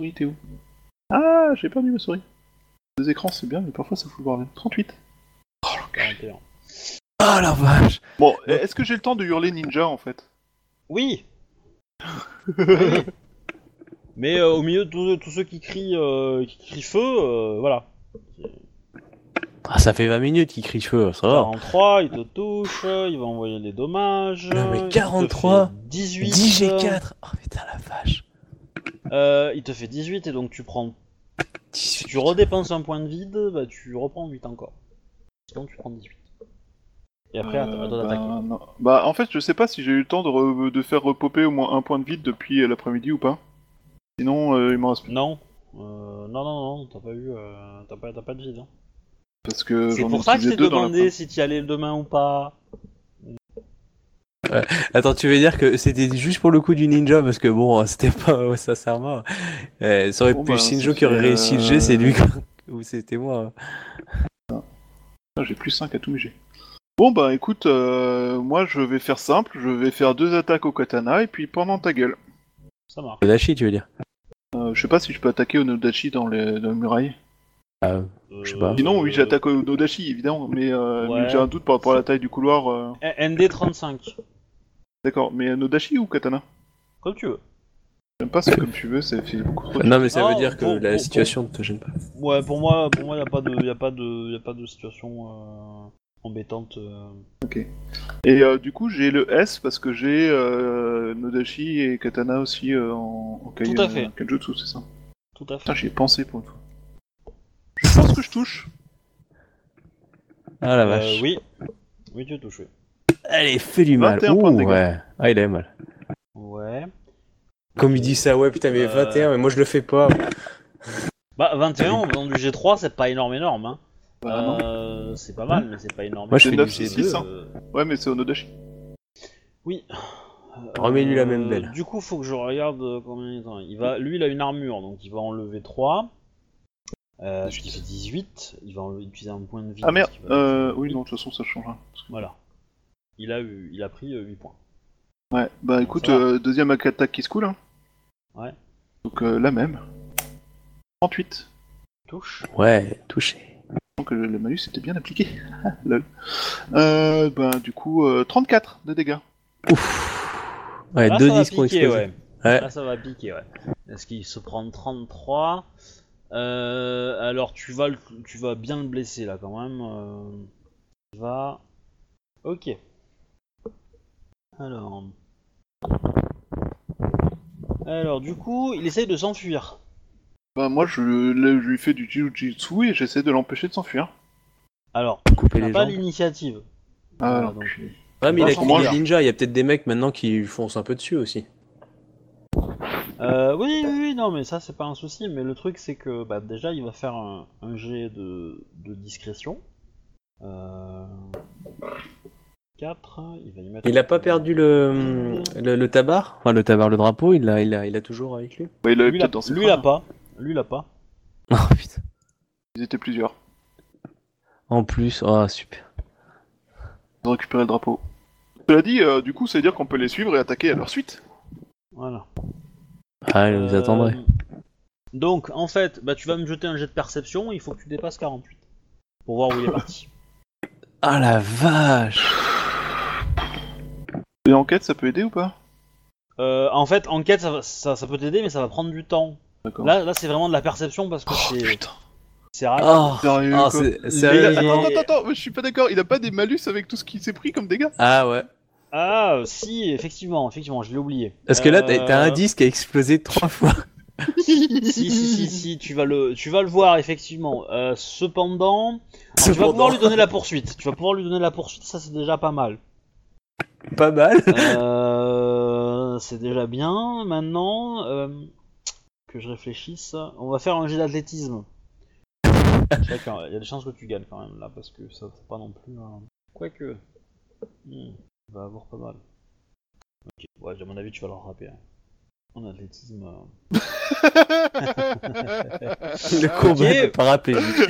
Oui, t'es où? Ah, j'ai perdu ma souris. Deux écrans c'est bien, mais parfois ça fout le bordel. 38. 41. Ah la vache Bon, est-ce que j'ai le temps de hurler ninja en fait? Oui. Oui. Mais euh, au milieu de tous- tous ceux qui crient, euh, qui crient feu, euh, voilà. ah, Ça fait 20 minutes qu'il crie feu, ça va. 43, il te touche, il va envoyer des dommages. Non, mais il te 43, fait 18. 10 G4 Oh putain la vache Euh, il te fait 18 et donc tu prends. Si tu redépenses un point de vide, bah tu reprends 8 encore. Sinon tu prends 18. Et après, à, à toi Euh, d'attaquer. bah, non. Bah, en fait, je sais pas si j'ai eu le temps de, re- de faire repopper au moins un point de vide depuis euh, l'après-midi ou pas. Sinon, euh, il m'en reste plus. Non. Euh, non, non, non, t'as pas eu. euh, t'as pas, t'as pas de vide. hein. Parce que C'est j'en ai pour ça que je t'ai deux dans demandé si tu y allais demain ou pas. Attends, tu veux dire que c'était juste pour le coup du ninja parce que bon, c'était pas ouais, sincèrement. Euh, ça aurait Bon, pu bah, Shinjo qui aurait réussi le jet, c'est lui ou c'était moi. Ah, j'ai plus 5 à tous mes jets. Bon bah écoute, euh, moi je vais faire simple, je vais faire deux attaques au katana et puis pendant ta gueule. Ça marche. Kodashi, tu veux dire? Euh, je sais pas si je peux attaquer Onodachi dans les, dans les murailles. Ah, Je sais pas. Sinon, oui, j'attaque Onodachi, évidemment, mais, euh, Ouais. mais j'ai un doute par rapport à la taille du couloir. euh. Eh, ND35. D'accord, mais Onodashi ou Katana Comme tu veux. J'aime pas ça comme tu veux, ça fait beaucoup trop. Non, mais ça veut dire que pour- la pour- situation ne te gêne pas. Ouais, pour moi, pour moi, y a pas de, y a pas de, y a pas de situation euh, embêtante. euh. Et euh, du coup, j'ai le S parce que j'ai euh, Nodashi et Katana aussi euh, en, en kai- Tout à fait. Kenjutsu, c'est ça Tout à fait. Putain, j'y ai pensé pour une fois. Je pense que je touche. Ah la Euh, vache. oui. Oui, tu touches. oui. Allez, fais du mal. 21 points de Ouh, dégâts. ouais. Ah, il a mal. Ouais. Comme il dit ça, ouais, putain, mais Euh. 21, mais moi je le fais pas. Bah, 21 en faisant du G3, c'est pas énorme, énorme. Hein. Bah non. Euh, c'est pas mal, mais c'est pas énorme. Moi je C'est fais 9, du c'est G2. 6, hein. Euh, Ouais, mais c'est Onodashi. Oui. Remets-lui la même belle. Du coup, faut que je regarde euh, combien il temps. Il va, lui, il a une armure, donc il va enlever 3. Euh, fait 18. Il va enlever, utiliser un point de vie. Ah merde, va- euh, oui, non, de toute façon, ça change. hein. Voilà. Il a, eu, il a pris euh, 8 points. Ouais, bah écoute, va. euh, deuxième attaque qui se coule. Hein. Ouais. Donc euh, la même. 38. Touche. Ouais, touché. Donc euh, le malus était bien appliqué. Lol. Euh, bah du coup, euh, 34 de dégâts. Ouf. Ouais, Là, deux ça va disques piquer, ouais. Ouais. Là, ça va piquer, ouais. Est-ce qu'il se prend 33 Euh, Alors, tu vas, le- tu vas bien le blesser, là, quand même. Euh, tu vas... Ok. Alors... Alors, du coup, il essaye de s'enfuir. Bah moi, je, lui fais du jujutsu et j'essaie de l'empêcher de s'enfuir. Alors, Couper t'as les pas jambes. l'initiative. Ah, Voilà, donc. Ouais, mais il a moi, est je- ninja, il y a peut-être des mecs maintenant qui lui foncent un peu dessus aussi. Euh, oui, oui, oui, non, mais ça, c'est pas un souci. Mais le truc, c'est que, bah, déjà, il va faire un, un jet de, de discrétion. Euh... 4, il va y mettre... Il a pas perdu le, le, le tabar Enfin, le tabar, le drapeau, il l'a il a, il a toujours avec lui il Lui, il a, peut-être dans ses lui, il a crânes. pas. Lui, il a pas. Oh putain. Ils étaient plusieurs. En plus, oh super. Ils ont récupéré le drapeau. Cela dit, euh, du coup, ça veut dire qu'on peut les suivre et attaquer à leur suite. Voilà. Ah, il nous Euh, attendrait. Donc, en fait, bah, tu vas me jeter un jet de perception. Il faut que tu dépasses 48 pour voir où il est parti. Ah la vache Et enquête, ça peut aider ou pas? Euh, en fait, enquête, ça, va- ça, ça peut t'aider, mais ça va prendre du temps. D'accord. Là, là, c'est vraiment de la perception parce que Oh, c'est, putain. c'est rapide. Oh, Sérieux, quoi. c'est Mais sérieux, il a- il- Attends, attends, attends, je suis pas d'accord, il a pas des malus avec tout ce qu'il s'est pris comme dégâts? Ah ouais. Ah, euh, si, effectivement, effectivement, je l'ai oublié. Parce que là, t'as Euh, t'as un disque qui a explosé trois fois. Si, si, si, si, tu vas le, tu vas le voir, effectivement. Euh, cependant, alors, tu vas Cependant. pouvoir lui donner la poursuite. Tu vas pouvoir lui donner la poursuite, ça c'est déjà pas mal. Pas mal. Euh, c'est déjà bien. Maintenant, euh, que je réfléchisse, on va faire un jet d'athlétisme. Chacun, il y a des chances que tu gagnes quand même là, parce que ça c'est pas non plus. un- Quoique, hmm, il va avoir pas mal. Ok, ouais, à mon avis, tu vas le rattraper. hein. En athlétisme. euh. Le combat Ok. de paraplégique.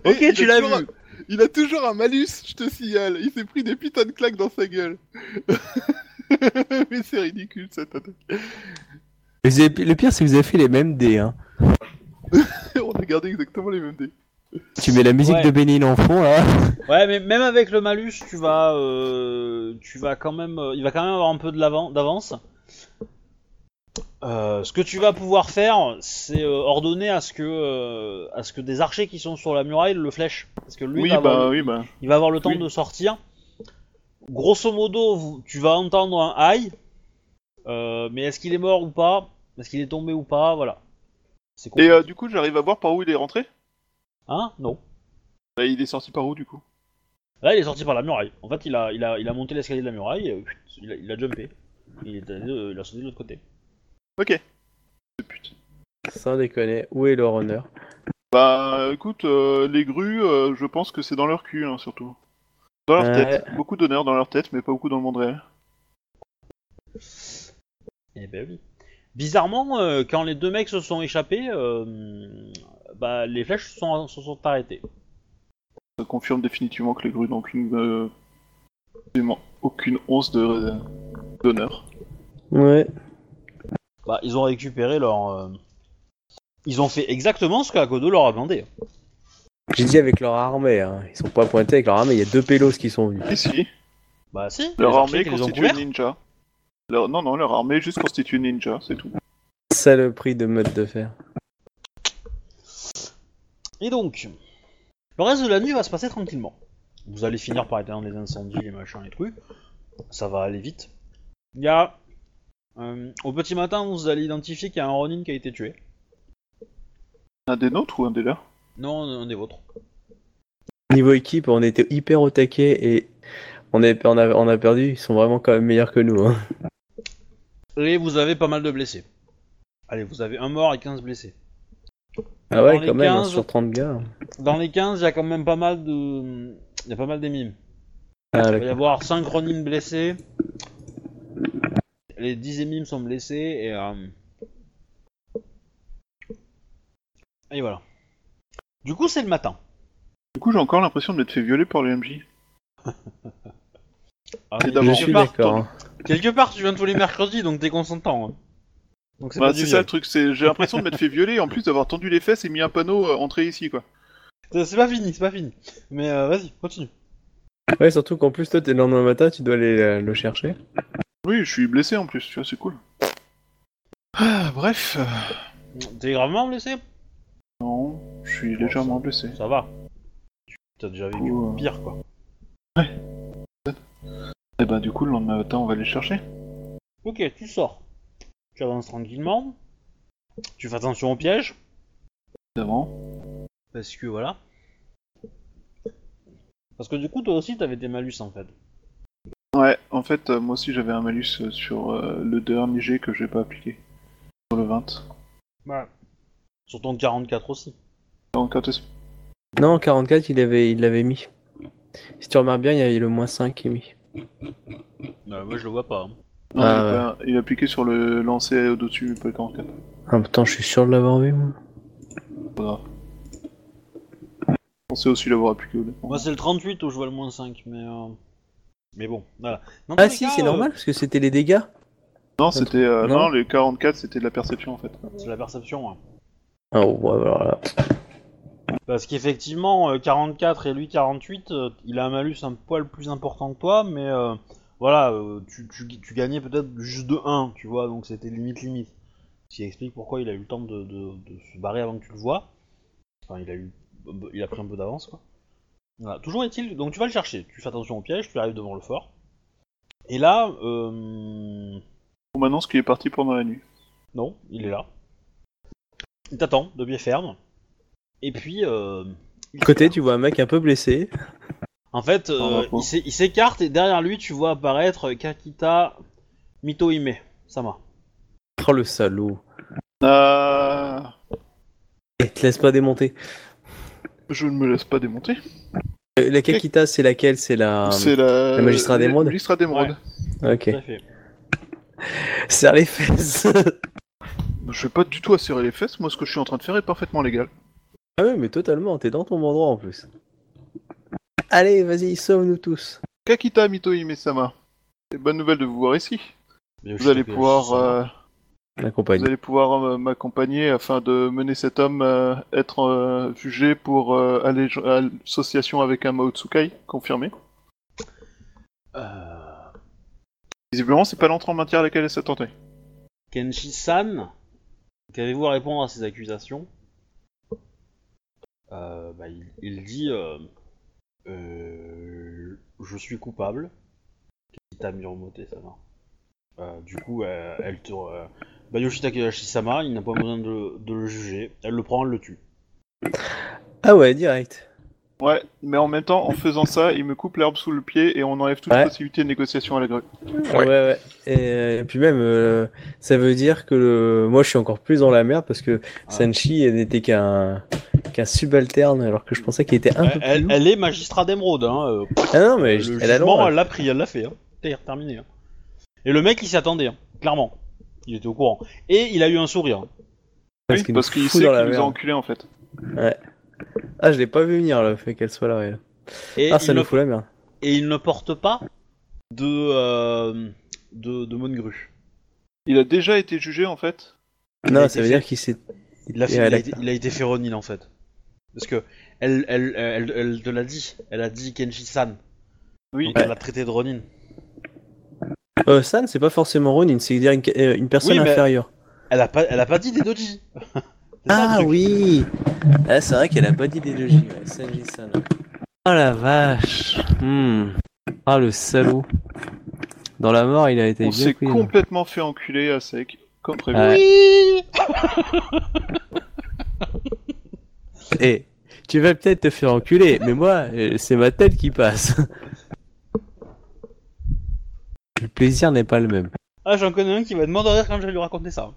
Ok, Et tu l'as vu. Il a toujours un malus, je te signale. Il s'est pris des putains de claques dans sa gueule. Mais c'est ridicule cette attaque. Vous avez- Le pire, c'est que vous avez fait les mêmes dés. Hein. On a gardé exactement les mêmes dés. Tu mets la musique Ouais. de Bénin en fond là. Ouais, mais même avec le malus, tu vas, euh, tu vas quand même, euh, il va quand même avoir un peu de d'avance. Euh, ce que tu vas pouvoir faire, c'est euh, ordonner à ce que, euh, à ce que des archers qui sont sur la muraille le flèchent, parce que lui, oui, va avoir bah oui, bah. il va avoir le temps oui. de sortir. Grosso modo, vous- tu vas entendre un aïe, mais est-ce qu'il est mort ou pas? Est-ce qu'il est tombé ou pas? Voilà. Et du coup, j'arrive à voir par où il est rentré? Hein? Non. Bah, Il est sorti par où du coup? Là, il est sorti par la muraille. En fait, il a, il a, il a monté l'escalier de la muraille, et, il, a, il a jumpé. Il, est allé, il a sauté de l'autre côté. Ok. Putain. Sans déconner, où est leur honneur Bah écoute, euh, les grues, euh, je pense que c'est dans leur cul, hein, surtout. Dans leur tête. Beaucoup d'honneur dans leur tête, mais pas beaucoup dans le monde réel. Eh ben oui. Bizarrement, euh, quand les deux mecs se sont échappés, euh, bah, les flèches se sont, se sont arrêtées. Ça confirme définitivement que les grues n'ont aucune, euh, absolument aucune once de d'honneur. Ouais. Bah, ils ont récupéré leur. euh, Ils ont fait exactement ce que Akodo leur a demandé. J'ai dit avec leur armée, hein. ils sont pas pointés avec leur armée, il y a deux pélos qui sont venus. Ici, Bah, si. leur les archers armée qui les ont constitue couverts. ninja. Leur... Non, non, leur armée juste constitue ninja, c'est tout. Saloperie de mode de fer. Et donc, le reste de la nuit va se passer tranquillement. Vous allez finir par éteindre les incendies, les machins, les trucs. Ça va aller vite. Il y a. euh, au petit matin, vous allez identifier qu'il y a un Ronin qui a été tué. Un des nôtres ou un des leurs Non, un des vôtres. Niveau équipe, on était hyper au taquet et on, est, on, a, on a perdu, ils sont vraiment quand même meilleurs que nous. Hein. Et vous avez pas mal de blessés. Allez, vous avez un mort et 15 blessés. Ah ouais, Dans les quand même, hein, 15, sur 30 gars. Dans les 15, il y a quand même pas mal de. Il y a pas mal d'émimes. Ah, Il va y avoir 5 Ronin blessés. Les 10 émimes sont blessés et. euh, Et voilà. Du coup, c'est le matin. Du coup, j'ai encore l'impression de m'être fait violer par le MJ. Ah, C'est d'abord- quelque suis part- d'accord. Quelque part, tu viens tous les mercredis, donc t'es consentant. hein. Donc c'est Bah, pas c'est du ça le truc, c'est j'ai l'impression de m'être fait violer et en plus d'avoir tendu les fesses et mis un panneau euh, entrée ici quoi. C'est c'est pas fini, c'est pas fini. Mais euh, vas-y, continue. Ouais, surtout qu'en plus, toi, t'es le lendemain matin, tu dois aller euh, le chercher. Oui, je suis blessé en plus, tu vois, c'est cool. Ah, bref. euh, T'es gravement blessé? Non, je suis légèrement blessé. Ça va. Tu- T'as déjà vécu Ouh. pire, quoi. Et bah du coup, le lendemain matin, on va les chercher. Ok, tu sors. Tu avances tranquillement. Tu fais attention aux pièges. Évidemment. Parce que voilà. Parce que du coup, toi aussi, t'avais tes malus en fait. Ouais, en fait, euh, moi aussi j'avais un malus euh, sur euh, le dernier G que j'ai pas appliqué. Sur le 20. Ouais. Sur ton 44 aussi. Donc, quand est-ce- Non, 44, il avait, il l'avait mis. Si tu remarques bien, il y a le moins 5 qui est mis. Euh, moi, je le vois pas. hein. Non, Ah, il, pas- il est appliqué sur le lancer au-dessus, pas le 44. Ah putain, je suis sûr de l'avoir vu, moi. Pas grave. Je pensais aussi l'avoir appliqué honnêtement. Moi, c'est le 38 où je vois le moins 5, mais. euh, Mais bon, voilà. Dans tous Ah les si, cas, c'est euh, normal, parce que c'était les dégâts. Non, c'était. euh, Non. non, les 44 c'était de la perception en fait. C'est la perception. hein. Ah ouais, alors là. Parce qu'effectivement, euh, 44 et lui 48, euh, il a un malus un poil plus important que toi, mais euh, voilà, euh, tu, tu, tu gagnais peut-être juste de 1, tu vois, donc c'était limite limite. Ce qui explique pourquoi il a eu le temps de, de- de se barrer avant que tu le vois. Enfin, il a eu, il a pris un peu d'avance, quoi. Voilà. Toujours est-il, donc tu vas le chercher, tu fais attention au piège, tu arrives devant le fort. Et là, euh, On m'annonce qu'il est parti pendant la nuit. non, il est là. Il t'attend, de pied ferme. Et puis, euh, il Côté, tu vois un mec un peu blessé. En fait, euh, Ah, il s'é- il s'écarte et derrière lui, tu vois apparaître Kakita Mitohime Sama. Oh le salaud. Ah, Et te laisse pas démonter. Je ne me laisse pas démonter. Euh, La Kakita, c'est laquelle? C'est la. c'est la. magistrat d'émeraude Le magistrat d'émeraude. Ok. À. Serre les fesses. Je vais pas du tout asserrer les fesses, moi ce que je suis en train de faire est parfaitement légal. ah oui, mais totalement, t'es dans ton bon endroit en plus. Allez, vas-y, sauve-nous tous. Kakita Mito Hime-sama. C'est bonne nouvelle de vous voir ici. Bien, Vous allez pouvoir, je sais euh, La vous allez pouvoir euh, m'accompagner afin de mener cet homme euh, être euh, jugé pour euh, association avec un Maotsukai, confirmé. Euh, Visiblement, c'est pas l'entrée en matière à laquelle elle s'attendait. Kenshi-san, qu'avez-vous à répondre à ces accusations? Euh, bah, il, il dit euh, euh, Je suis coupable. Miromote. Euh, du coup, euh, elle te. Bayoshi Takahashi-sama, il n'a pas besoin de, de le juger. Elle le prend, elle le tue. Ah ouais, direct. Ouais, mais en même temps, en faisant ça, il me coupe l'herbe sous le pied et on enlève toute Ouais. possibilité de négociation à la grue. Ouais, ouais. Et, euh, et puis même, euh, ça veut dire que le... moi je suis encore plus dans la merde parce que Sanchi n'était qu'un qu'un subalterne alors que je pensais qu'il était un peu Elle, plus haut. elle est magistrat d'émeraude. Hein. euh, Ah non, mais le je- elle a jugement, droit. elle l'a pris, elle l'a fait. Hein. Terminé. hein. Et le mec, il s'y attendait, hein, clairement. Il était au courant. Et il a eu un sourire. Oui, parce qu'il sait qu'il nous a enculés en fait. Ah, je l'ai pas vu venir le fait qu'elle soit là. elle. Et, Ah, ça il nous ne, fout la merde. et il ne porte pas de, euh, de, de. Il a déjà été jugé en fait Non, ça veut fait. dire qu'il s'est. Il a, fait, Et il, a elle a- été, il a été Ronin en fait. Parce que elle, elle, elle, elle te l'a dit. Elle a dit Kenshi-san. Oui. Donc elle l'a traité de Ronin. Euh, San, c'est pas forcément Ronin, c'est une, euh, une personne Oui, mais- inférieure. Elle a pas, elle a pas dit des doji. Ça, Ah oui ah, C'est vrai qu'elle a pas dit des logis, ouais. Sanji-san. Oh la vache Hmm. Ah le salaud Dans la mort, il a été On s'est hein. complètement fait enculer à sec, comme prévu. Ouais. Oui. Eh, tu vas peut-être te faire enculer, mais moi, euh, c'est ma tête qui passe. Le plaisir n'est pas le même. Ah, j'en connais un qui va demander de rire quand je vais lui raconter ça.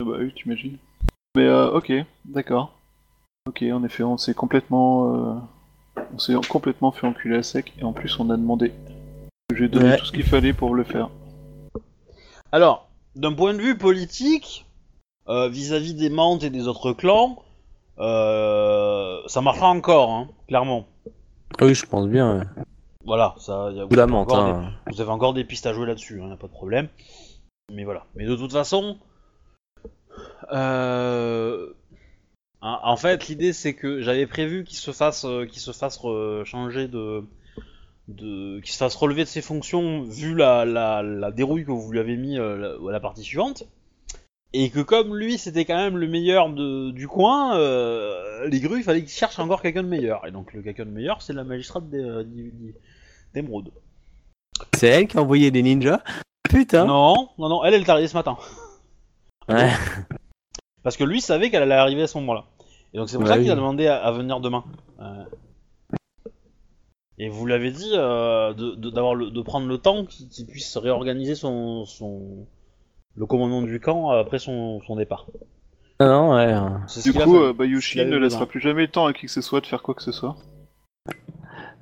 Bah oui, tu imagines. Mais euh, ok, d'accord. Ok, en effet, on s'est complètement, euh, on s'est complètement fait enculer à sec, et en plus on a demandé. J'ai donné Ouais. tout ce qu'il fallait pour le faire. Alors, d'un point de vue politique, euh, vis-à-vis des Mantes et des autres clans, euh, ça marchera encore, hein, clairement. Oui, je pense bien. ouais. Voilà, ça. y a- Ou la avez hein. des- vous avez encore des pistes à jouer là-dessus, hein, y a pas de problème. Mais voilà. Mais de toute façon, euh, en fait, l'idée c'est que j'avais prévu qu'il se fasse, euh, qu'il se fasse changer de, de, qu'il se fasse relever de ses fonctions vu la, la, la dérouille que vous lui avez mis euh, la, à la partie suivante. Et que comme lui c'était quand même le meilleur de, du coin, euh, les grues il fallait qu'il cherche encore quelqu'un de meilleur. Et donc le quelqu'un de meilleur c'est la magistrate des- d'I- d'émeraude. C'est elle qui a envoyé des ninjas Putain Non, non, non, elle, elle est arrivée ce matin. Ouais. Parce que lui savait qu'elle allait arriver à ce moment-là. Et donc c'est pour Bah ça qu'il a demandé à, à venir demain. Euh, Et vous l'avez dit euh, de, de- d'avoir le- de prendre le temps qu'il puisse réorganiser son, son le commandement du camp après son, son départ. Non, non, ouais. C'est ce Du coup, euh, Bayushi ne laissera plus jamais le temps à qui que ce soit de faire quoi que ce soit.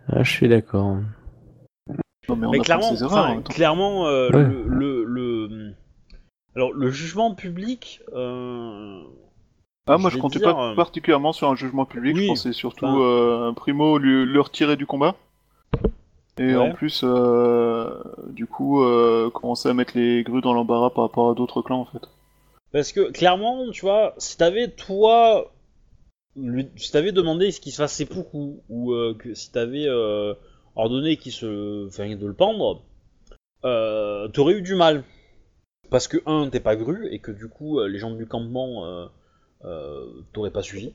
Ah, je suis d'accord. Non mais on Mais a clairement, ses erreurs. enfin, clairement, euh, Ouais. le, le, le- alors le jugement public. euh, Ah, moi je comptais dire, pas euh, particulièrement sur un jugement public, oui, je pensais surtout enfin- euh, primo lui- le retirer du combat. Et Ouais. en plus, euh, du coup, euh, commencer à mettre les grues dans l'embarras par rapport à d'autres clans en fait. Parce que clairement, tu vois, si t'avais toi, lui, si t'avais demandé ce qu'il se fasse seppuku ou euh, que si t'avais euh, ordonné qu'il se, enfin, de le pendre, euh, t'aurais eu du mal. Parce que un, t'es pas gru et que du coup, euh, les gens du campement euh, t'auraient pas suivi.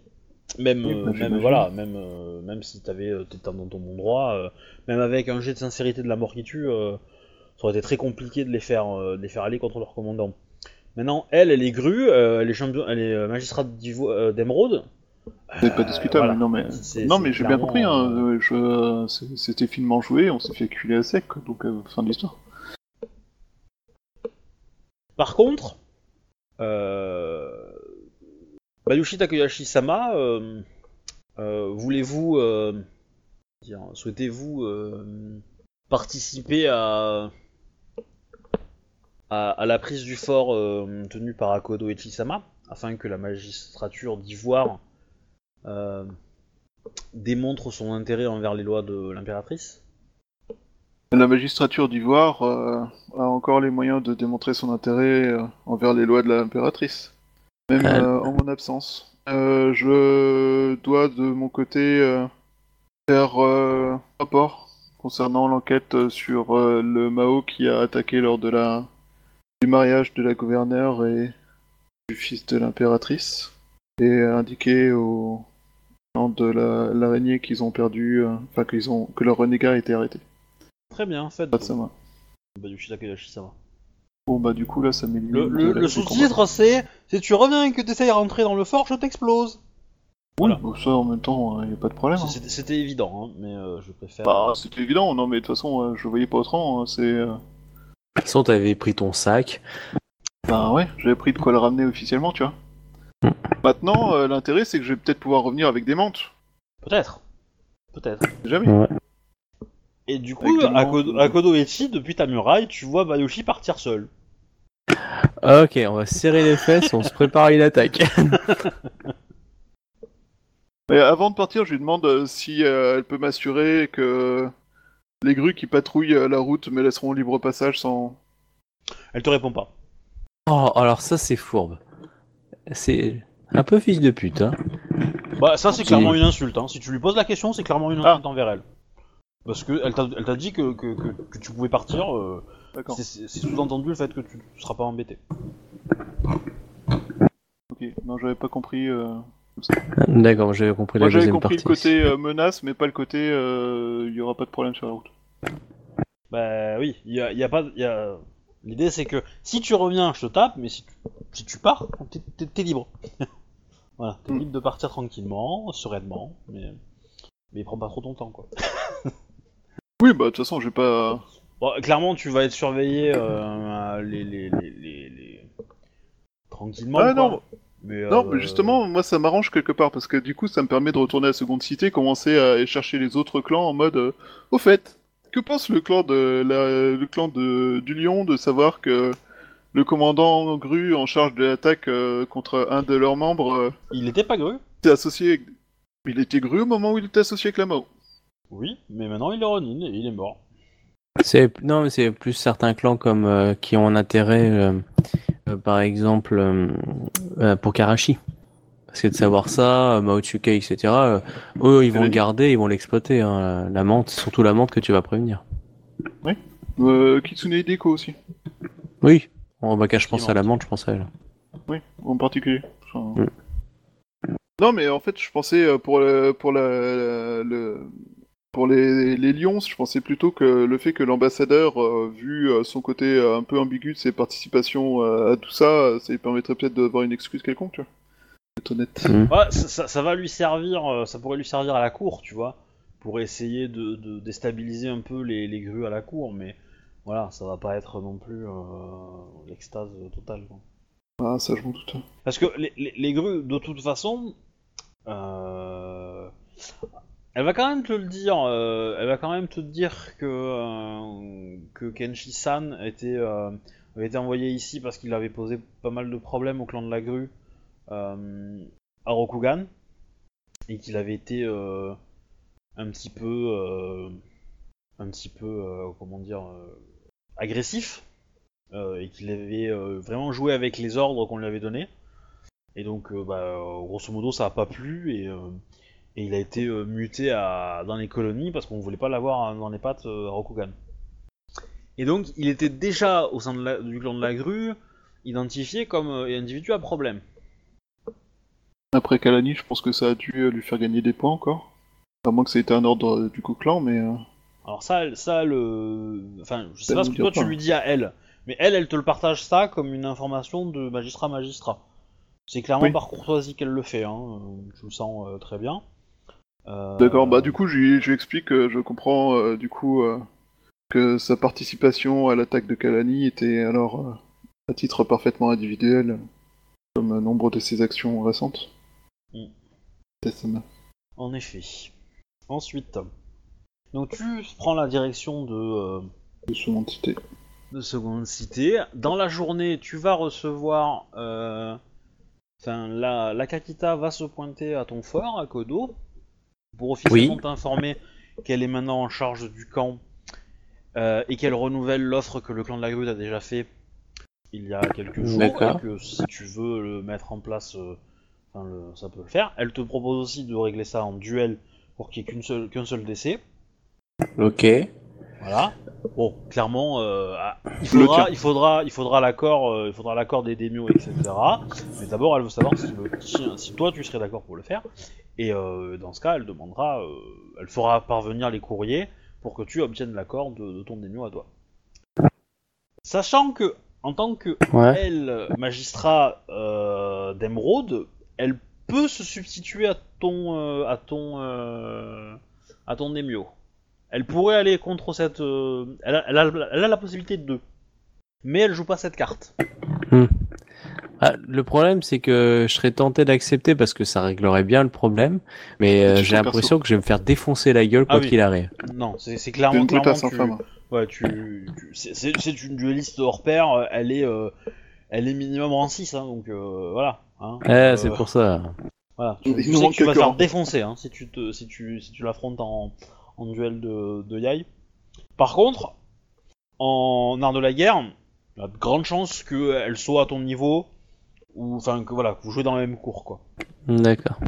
Même, Oui, euh, même j'imagine. voilà, même, même si t'avais, t'étais dans ton bon droit, même avec un jet de sincérité de la mort qui tue, ça aurait été très compliqué de les faire, de les faire aller contre leur commandant. Maintenant, elle, elle est grue, elle est elle est magistrate d'émeraude. C'est pas Euh, discutable, voilà. non mais. C'est- Non mais j'ai bien compris, hein, euh, euh, je... c'était finement joué, on s'est fait culer à sec, donc euh, fin de l'histoire. Par contre, euh... Bayushi Takeyashi-sama, euh, euh, voulez-vous, euh, dire, souhaitez-vous euh, participer à... à à la prise du fort euh, tenue par Akodo Echi-sama, afin que la magistrature d'Ivoire euh, démontre son intérêt envers les lois de l'impératrice La magistrature d'Ivoire euh, a encore les moyens de démontrer son intérêt euh, envers les lois de l'impératrice, même Euh. euh, en mon absence. Euh, je dois de mon côté euh, faire euh, rapport concernant l'enquête sur euh, le Mao qui a attaqué lors de la du mariage de la gouverneure et du fils de l'impératrice et indiquer au de la- l'araignée qu'ils ont perdu, euh, enfin qu'ils ont que leur renégat a été arrêté. Très bien, faites Pas de ça, moi. Bayushi Takeyashi-sama. Bon bah du coup là ça m'élimine. Le, du sous-titre c'est Si tu reviens et que tu essayes de rentrer dans le fort, je t'explose. Oui, Voilà. bon, ça en même temps, il a pas de problème. hein. C'était c'était évident, hein, mais euh, je préfère. Bah c'était évident, non mais de toute façon euh, je voyais pas autrement, hein, c'est... euh, De toute façon, t'avais pris ton sac. Bah ouais, j'avais pris de quoi le ramener officiellement, tu vois. Hmm. Maintenant, euh, l'intérêt c'est que je vais peut-être pouvoir revenir avec des mantes. Peut-être. Peut-être. Jamais. Ouais. Et du coup, Avec à Kodo, euh. à Kodo Echi, depuis ta muraille, tu vois Bayushi partir seul. Ok, on va serrer les fesses, on se prépare à une attaque. Mais avant de partir, je lui demande euh, si euh, elle peut m'assurer que les grues qui patrouillent euh, la route me laisseront libre passage sans... Elle te répond pas. Oh, alors ça, c'est fourbe. C'est un peu fils de pute, hein. Bah, ça, c'est clairement une insulte. Hein. Si tu lui poses la question, c'est clairement une Ah. insulte envers elle. Parce que elle t'a elle t'a dit que, que, que, que tu pouvais partir. euh, D'accord. c'est- sous-entendu le fait que tu, tu seras pas embêté. Ok. Non, j'avais pas compris. euh, D'accord, j'avais compris Moi, la j'avais deuxième compris partie. le côté euh, menace, mais pas le côté euh, il y aura pas de problème sur la route. Bah oui, il y a, y a pas. y a- L'idée c'est que si tu reviens, je te tape, mais si tu, si tu pars, t'es- t'es t'es libre. voilà, t'es Mm. libre de partir tranquillement, sereinement, mais. Mais prends pas trop ton temps quoi. Oui, bah de toute façon, j'ai pas. Bon, clairement, tu vas être surveillé euh, les, les, les, les, les- tranquillement. Ah quoi. non, Mais, non, euh, mais justement, moi ça m'arrange quelque part parce que du coup, ça me permet de retourner à la seconde cité, commencer à aller chercher les autres clans en mode. euh, Au fait, que pense le clan de la... le clan de du Lion de savoir que le commandant Gru en charge de l'attaque euh, contre un de leurs membres euh, Il était pas gru était associé. avec- Il était Gru au moment où il était associé avec la Mao. Oui, mais maintenant il est Ronin et il est mort. C'est non, mais c'est plus certains clans comme euh, qui ont un intérêt, euh, euh, par exemple, euh, euh, pour Karachi. Parce que de savoir ça, euh, Maotsuke, etc. euh, eux, ils vont le garder, ils vont l'exploiter. Hein, la- menthe, surtout la menthe que tu vas prévenir. Euh, Kitsune Hideko aussi. Oui. Bon, bah, quand je pense à la menthe, je pense à elle. Oui, en particulier. Enfin, Mm. Non, mais en fait, je pensais euh, pour le, pour la, la- le pour les, les lions, je pensais plutôt que le fait que l'ambassadeur, euh, vu son côté un peu ambigu de ses participations à tout ça, ça lui permettrait peut-être d'avoir une excuse quelconque, tu vois. Ouais, ça, ça- ça va lui servir, euh, ça pourrait lui servir à la cour, tu vois, pour essayer de, de déstabiliser un peu les, les grues à la cour, mais voilà, ça va pas être non plus euh, l'extase totale. quoi. Ah, ça, je m'en doute. Parce que les, les, les grues, de toute façon, euh, elle va quand même te le dire, euh, elle va quand même te dire que, euh, que Kenshi-san était, euh, avait été envoyé ici parce qu'il avait posé pas mal de problèmes au clan de la grue à Rokugan et qu'il avait été euh, un petit peu, euh, un petit peu, euh, comment dire, euh, agressif euh, et qu'il avait euh, vraiment joué avec les ordres qu'on lui avait donnés. Et donc, euh, bah, euh, grosso modo, ça a pas plu et, euh, il a été euh, muté dans les colonies parce qu'on voulait pas l'avoir dans les pattes euh, à Rokugan. Et donc, il était déjà au sein du clan de la grue identifié comme euh, individu à problème. Après Kalani, je pense que ça a dû euh, lui faire gagner des points encore. À moins que ça ait été un ordre euh, du coup clan, mais. euh, Alors ça, ça le, enfin, je sais Ça pas ce que toi tu lui dis à elle, mais elle, elle te le partage ça comme une information de magistrat magistrat. C'est clairement Oui. par courtoisie qu'elle le fait, hein. Je le sens euh, très bien. Euh, D'accord, bah du coup, je lui, explique que je comprends euh, du coup que sa participation à l'attaque de Kalani était alors à titre parfaitement individuel, comme nombre de ses actions récentes. Mm. C'est ça m'a- En effet. Ensuite, donc tu prends la direction de, euh, de seconde cité. de Seconde Cité. Dans la journée, tu vas recevoir. euh, Enfin, la, la Kakita va se pointer à ton fort, à Kodo, pour officiellement Oui. t'informer qu'elle est maintenant en charge du camp euh, et qu'elle renouvelle l'offre que le clan de la grue a déjà fait il y a quelques jours. D'accord. Et que si tu veux le mettre en place, euh, enfin, le- ça peut le faire. Elle te propose aussi de régler ça en duel pour qu'il n'y ait qu'une seule- qu'un seul décès. Ok. Voilà. Bon, clairement, euh, ah, il faudra, il faudra, il faudra l'accord, euh, il faudra l'accord des démios, etc. Mais d'abord, elle veut savoir si, le tien- si toi tu serais d'accord pour le faire. Et euh, dans ce cas, elle demandera, euh, elle fera parvenir les courriers pour que tu obtiennes l'accord de, de ton démio à toi. Sachant que, en tant que Ouais. elle, magistrat d'Emeraude, elle peut se substituer à ton, euh, à ton, euh, à ton démio. Elle pourrait aller contre cette. euh, elle, a, elle a- elle a la possibilité de deux. Mais elle joue pas cette carte. Ah, le problème, c'est que je serais tenté d'accepter parce que ça réglerait bien le problème, mais euh, Tu j'ai l'impression que je vais me faire défoncer la gueule Ah quoi oui. qu'il arrive. Non, c'est clairement. une clairement brutasse tu- infâme. Ouais, tu, tu- c'est- c'est c'est une dueliste hors pair. euh, Elle est, euh, elle est minimum en 6, hein, donc euh, voilà. Hein. Eh, Euh, c'est pour ça. Voilà. Tu, Il tu nous sais manque que tu vas te faire défoncer hein, si tu te, si tu, si tu l'affrontes en, en duel de, de Yai. Par contre, en art de la guerre, il y a de grandes chances qu'elle soit à ton niveau, ou enfin que voilà, que vous jouez dans le même cours quoi. D'accord.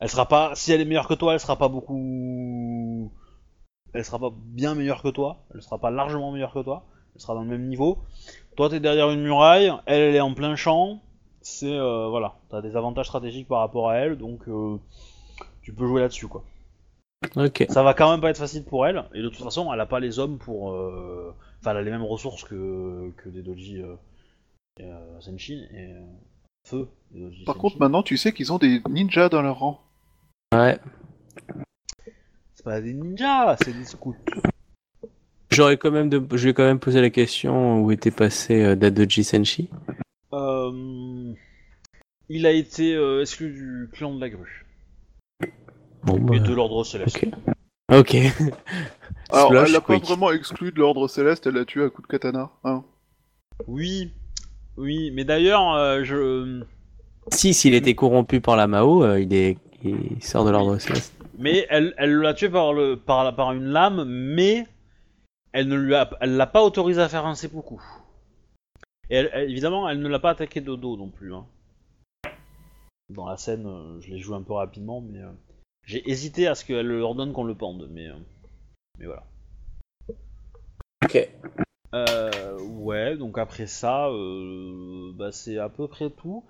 Elle sera pas, si elle est meilleure que toi, elle sera pas beaucoup, elle sera pas bien meilleure que toi, elle sera pas largement meilleure que toi, elle sera dans le même niveau. Toi t'es derrière une muraille, elle elle est en plein champ, c'est euh, voilà, t'as des avantages stratégiques par rapport à elle, donc euh, tu peux jouer là-dessus quoi. Ok. Ça va quand même pas être facile pour elle, et de toute façon, elle a pas les hommes pour. euh, Enfin, elle a les mêmes ressources que, que des Doji euh, et, euh, Senshin et euh, Feu. des Doji Par Senshin. contre, maintenant, tu sais qu'ils ont des ninjas dans leur rang. Ouais. c'est pas des ninjas, c'est des scouts. J'aurais quand même de... Je vais quand même poser la question où était passé euh, Dadoji Senshi. Euh, il a été euh, exclu du clan de la grue Bon, bah, et de l'ordre céleste. ok. Ok. Alors, Splash elle l'a pas vraiment exclu de l'ordre céleste, elle l'a tué à coup de katana. Hein. Oui, oui, mais d'ailleurs, euh, je. Si, s'il était corrompu par la Mao, euh, il, est... il sort de l'ordre céleste. Mais elle, elle l'a tué par, le, par, la- par une lame, mais elle ne lui a, elle l'a pas autorisé à faire un seppuku. Et elle- elle- évidemment, elle ne l'a pas attaqué de dos non plus. hein. Dans la scène, euh, je l'ai joué un peu rapidement, mais euh, j'ai hésité à ce qu'elle leur donne qu'on le pende, mais, euh, mais voilà. Ok. Euh, ouais, donc après ça, euh, bah, c'est à peu près tout.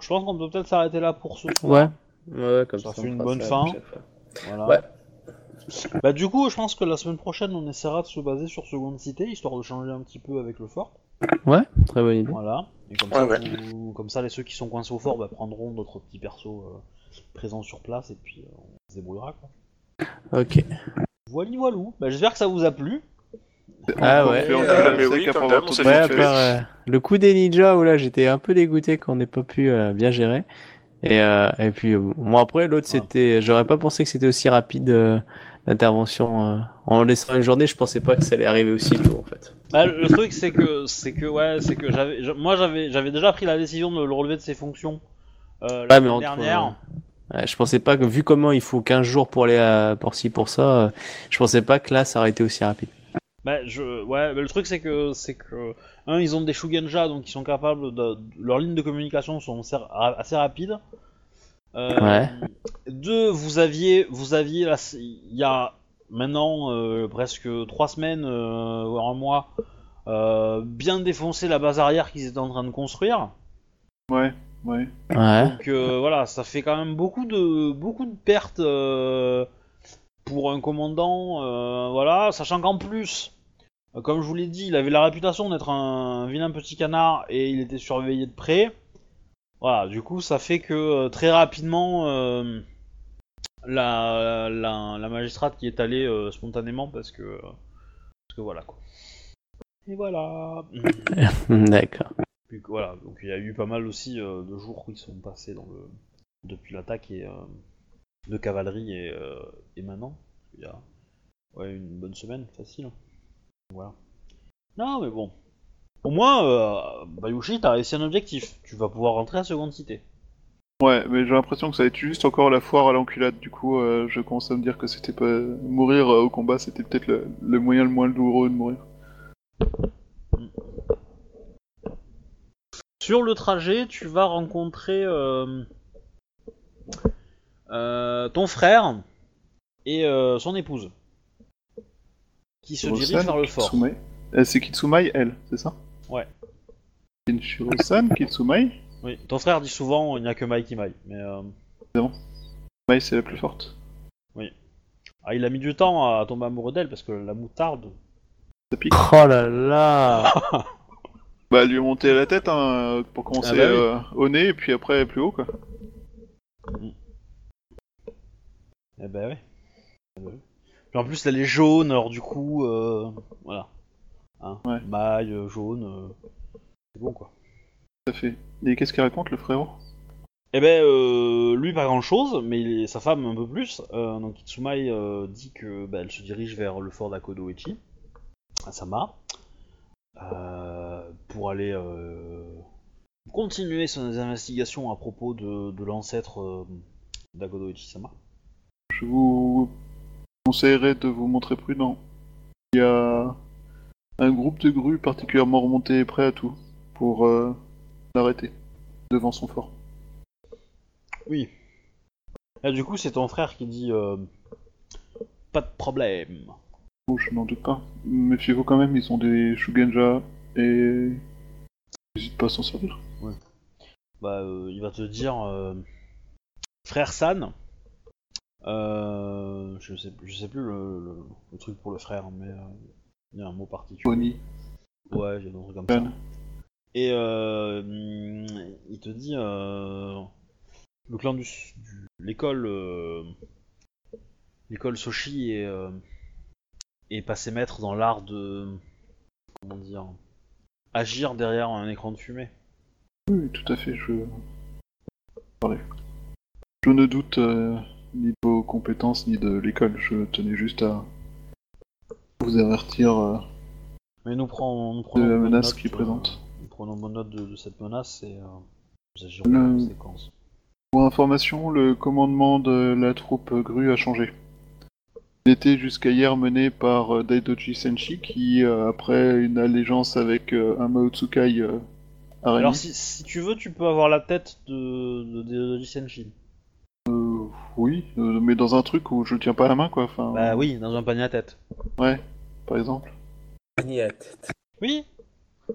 Je pense qu'on peut peut-être s'arrêter là pour ce soir. Ouais. Ouais, comme Ça ça. fait une bonne fin. Voilà. Ouais. Bah du coup, je pense que la semaine prochaine, on essaiera de se baser sur Seconde Cité, histoire de changer un petit peu avec le fort. Ouais, très bonne idée. Voilà. Et comme, Ouais, ça, ouais. vous- comme ça, les ceux qui sont coincés au fort bah, prendront d'autres petits persos euh, présents sur place, et puis euh, on se débrouillera. Quoi. Ok. Voilà, voilou. Bah, j'espère que ça vous a plu. Ah ouais. Euh, part euh, le coup des ninjas où là j'étais un peu dégoûté qu'on n'ait pas pu euh, bien gérer. Et, euh, et puis, moi après, l'autre Ah. c'était. J'aurais pas pensé que c'était aussi rapide euh, l'intervention. euh, En laissant une journée, je pensais pas que ça allait arriver aussi tôt en fait. Bah, le truc, c'est que, c'est que, ouais, c'est que j'avais, moi, j'avais, j'avais déjà pris la décision de le relever de ses fonctions euh, la Ouais, dernière. Ouais, je pensais pas que, vu comment il faut 15 jours pour aller à pour ci, pour ça, euh, je pensais pas que là ça aurait été aussi rapide. Bah, je, ouais, mais le truc c'est que, c'est que, un, ils ont des Shugenja, donc ils sont capables de, leurs lignes de communication sont assez rapides. Euh, Ouais. Deux, vous aviez, vous aviez, là, il y a maintenant euh, presque trois semaines, euh, voire un mois, euh, bien défoncé la base arrière qu'ils étaient en train de construire. Ouais, ouais. Ouais. Donc euh, voilà, ça fait quand même beaucoup de beaucoup de pertes euh, pour un commandant, euh, voilà, sachant qu'en plus, comme je vous l'ai dit, il avait la réputation d'être un vilain petit canard et il était surveillé de près. Voilà, du coup, ça fait que euh, très rapidement, euh, la, la, la magistrate qui est allée euh, spontanément parce que parce que voilà quoi. Et voilà. D'accord. Voilà, donc il y a eu pas mal aussi de jours qui sont passés dans le depuis l'attaque et de cavalerie et, et maintenant. Il y a ouais, une bonne semaine, facile. Voilà. Non mais bon. Au moins, euh, Bayushi, t'as réussi un objectif. Tu vas pouvoir rentrer à Seconde Cité. Ouais, mais j'ai l'impression que ça va être juste encore la foire à l'enculade. Du coup, euh, je commence à me dire que c'était pas mourir euh, au combat, c'était peut-être le, le moyen le moins douloureux de mourir. Sur le trajet, tu vas rencontrer euh, ton frère et son épouse. Qui se dirigent vers le fort. Kitsumai. C'est Kitsumai, elle, c'est ça? Ouais. Kenshiro-san, Kitsumai Oui, ton frère dit souvent il n'y a que Mai qui Mai. Mais euh, Mai, c'est la plus forte. ah, il a mis du temps à tomber amoureux d'elle parce que la moutarde. Ça pique. Oh là là Bah, lui monter la tête, hein, pour commencer Ah bah oui. euh, au nez, et puis après plus haut, quoi. Eh ben ouais. Eh ben ouais. Puis en plus elle est jaune, alors du coup, euh, voilà. Hein, Ouais. Maille, euh, jaune, euh, c'est bon quoi. Ça fait. Et qu'est-ce qu'il raconte, le frérot? Eh ben, euh, lui pas grand chose, mais il est- sa femme un peu plus. Donc Itsumai euh, dit que bah, elle se dirige vers le fort d'Akodoichi, à Sama, pour aller continuer ses investigations à propos de, de l'ancêtre euh, d'Akodoichi Sama. Je vous conseillerais de vous montrer prudent. Il y a un groupe de grues particulièrement remonté et prêt à tout pour euh, l'arrêter devant son fort. Oui. Et du coup, c'est ton frère qui dit euh, pas de problème. Oh, je n'en doute pas. Méfiez-vous quand même, ils ont des Shugenja et n'hésite pas à s'en servir. Bah, euh, il va te dire euh, frère San. Euh, je sais, je sais plus le, le- le truc pour le frère, mais il y a un mot particulier. Oni, Ouais, a des trucs comme ça. Et euh, il te dit euh, le clan du, du- l'école euh, l'école Soshi est euh, est passé maître dans l'art de comment dire agir derrière un écran de fumée. Oui, tout à fait, je... Parlez. Je ne doute euh, ni de vos compétences ni de l'école, je tenais juste à vous avertir euh, Mais nous de prenons la bonne menace note, qui euh, présente. nous prenons bonne note de, de cette menace et euh, nous agirons Le- en conséquence. Pour information, le commandement de la troupe grue a changé. Il était jusqu'à hier mené par euh, Daidoji Senshi qui, euh, après une allégeance avec euh, un Mao Tsukai euh, araignée- Alors si, si tu veux, tu peux avoir la tête de de, de. Oui, euh, mais dans un truc où je tiens pas la main, quoi. Enfin, Bah oui, dans un panier à tête. Ouais, par exemple. Oui.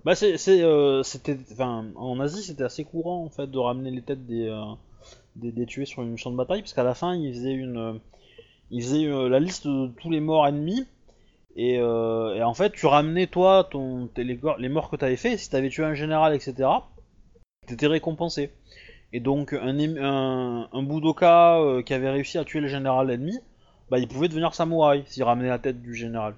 Bah c'est c'est euh, c'était enfin en Asie c'était assez courant en fait de ramener les têtes des euh, des, des tués sur une champ de bataille parce qu'à la fin ils faisaient une euh, ils faisaient euh, la liste de tous les morts ennemis et, euh, et en fait tu ramenais toi ton tes- les, gor- les morts que t'avais fait si t'avais tué un général etc t'étais récompensé et donc un un, un Budoka euh, qui avait réussi à tuer le général ennemi bah il pouvait devenir samouraï s'il ramenait la tête du général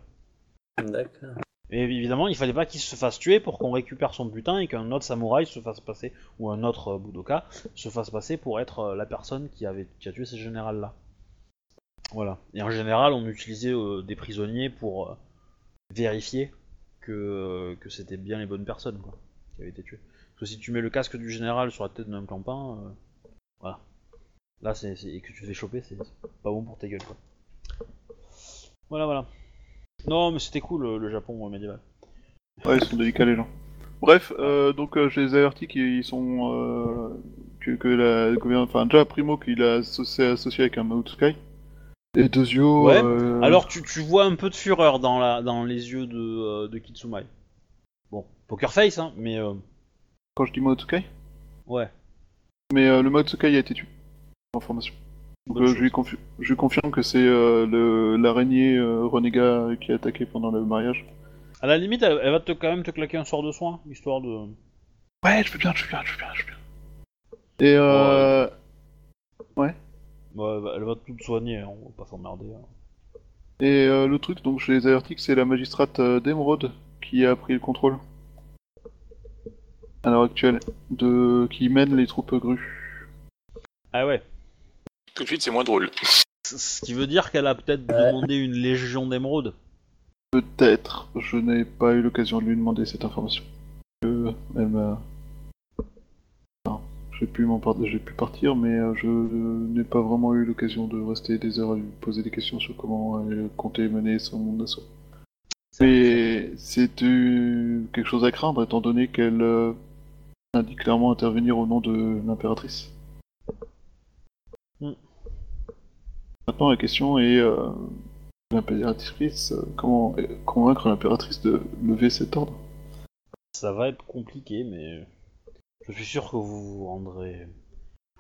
D'accord. et évidemment, il fallait pas qu'il se fasse tuer pour qu'on récupère son butin et qu'un autre samouraï se fasse passer, ou un autre euh, Budoka, se fasse passer pour être euh, la personne qui, avait, a tué ces générales-là. Voilà. Et en général, on utilisait euh, des prisonniers pour euh, vérifier que, c'était bien les bonnes personnes qui avaient été tuées. Parce que si tu mets le casque du général sur la tête d'un clampin, voilà. Là, c'est, et que tu fais choper, c'est c'est pas bon pour ta gueule quoi. Voilà, voilà. Non, mais c'était cool le, le Japon euh, médiéval. Ouais, ils sont délicats les gens. Bref, euh, donc euh, je les ai avertis qu'ils sont euh, que, que la enfin déjà Primo qu'il a associé, associé avec un Mao Tsukai. Et Dezio. Ouais, euh, Alors tu, tu vois un peu de fureur dans, la, dans les yeux de, euh, de Kitsumai. Bon, poker face, hein, mais euh, quand je dis Mao Tsukai, ouais. mais euh, le Mao Tsukai a été tué. Information. Donc, Euh, je, lui confi- je lui confirme que c'est euh, le- l'araignée euh, renégat qui a attaqué pendant le mariage. À la limite, elle, elle va te, quand même te claquer un sort de soin, histoire de... Ouais, je veux bien, je veux bien, je veux bien, je veux bien. Et euh... Ouais, elle va- elle va tout soigner, hein, on va pas s'emmerder. hein. Et euh, le truc, donc je les avertis que c'est la magistrate d'Emeraude qui a pris le contrôle. À l'heure actuelle, de qui mène les troupes grues. Ah ouais. Tout de suite, c'est moins drôle. Ce qui veut dire qu'elle a peut-être Ouais. demandé une légion d'émeraude. Peut-être, je n'ai pas eu l'occasion de lui demander cette information. Que elle m'a. J'ai pu m'en par- j'ai pu partir, mais euh, je n'ai pas vraiment eu l'occasion de rester des heures à lui poser des questions sur comment elle comptait mener son assaut. Mais c'est euh, quelque chose à craindre étant donné qu'elle euh, indique clairement intervenir au nom de l'impératrice. Maintenant la question est euh, l'impératrice, euh, comment euh, convaincre l'impératrice de lever cet ordre? Ça va être compliqué, mais je suis sûr que vous vous rendrez...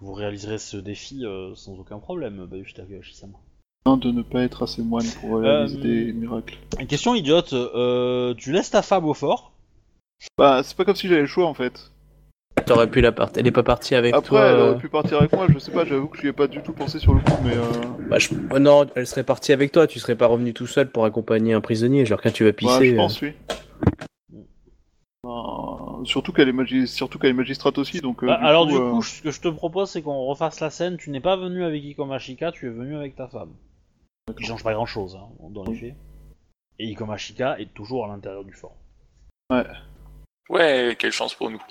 Vous réaliserez ce défi euh, sans aucun problème, Bayushita Shisama. Afin de ne pas être assez moine pour réaliser des miracles. Une question idiote, euh, tu laisses ta femme au fort? Bah c'est pas comme si j'avais le choix en fait. T'aurais pu la partir. Elle est pas partie avec Après toi. elle euh, aurait pu partir avec moi, je sais pas, j'avoue que j'y ai pas du tout pensé sur le coup, mais euh... bah, je- oh non, elle serait partie avec toi. Tu serais pas revenu tout seul pour accompagner un prisonnier. Genre quand tu vas pisser. ouais, je euh, pense oui. Euh, surtout qu'elle est, magi- surtout qu'elle est magistrate aussi, donc... euh, Bah, du alors coup, du euh, coup, ce que je te propose, c'est qu'on refasse la scène. Tu n'es pas venu avec Ikomashika, tu es venu avec ta femme. Qui change pas grand chose, hein, dans les faits. Et Ikomashika est toujours à l'intérieur du fort. Ouais, quelle chance pour nous.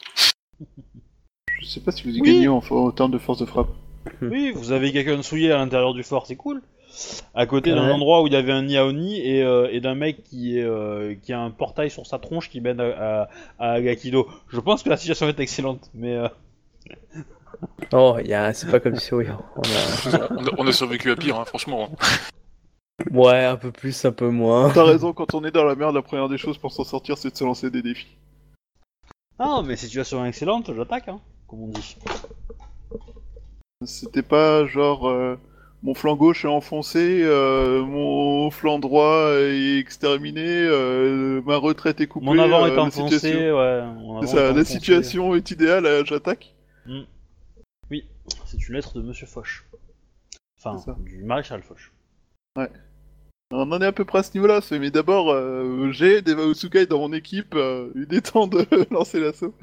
Je sais pas si vous y Oui. gagnez en, en termes de force de frappe. Hmm. Oui, vous avez quelqu'un de souillé à l'intérieur du fort, c'est cool. à côté d'un Ouais. endroit où il y avait un Niaoni et, euh, et d'un mec qui, est, euh, qui a un portail sur sa tronche qui mène à, à, à Gakido. Je pense que la situation est excellente, mais euh, Oh, il y a... c'est pas comme si oui. On a... on, a, on a survécu à pire, hein, franchement. Ouais, un peu plus, un peu moins. T'as raison, quand on est dans la merde, la première des choses pour s'en sortir, c'est de se lancer des défis. Ah, mais situation excellente, j'attaque, hein, comme on dit. C'était pas genre euh, mon flanc gauche est enfoncé, euh, mon flanc droit est exterminé, euh, ma retraite est coupée. Mon avant est enfoncé, situation- ouais. mon C'est avant ça, est la enfoncé. situation est idéale, j'attaque. Oui, c'est une lettre de Monsieur Foch. Enfin, du maréchal Foch. On en est à peu près à ce niveau-là, mais d'abord, euh, j'ai des Usukai dans mon équipe, euh, il est temps de lancer l'assaut.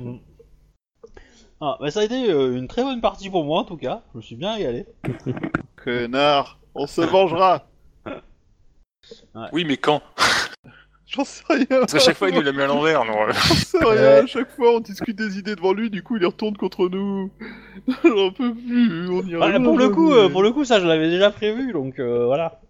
Mm. Ah, bah ça a été euh, une très bonne partie pour moi en tout cas. Je me suis bien régalé. Connard, on se vengera Oui, mais quand? J'en sais rien Parce qu'à chaque fois, il nous l'a mis à l'envers. non. J'en sais rien, à chaque fois on discute des idées devant lui, du coup il retourne contre nous. J'en peux plus, on y Bah, arrive pour le coup, euh, pour le coup, ça je l'avais déjà prévu, donc euh, voilà.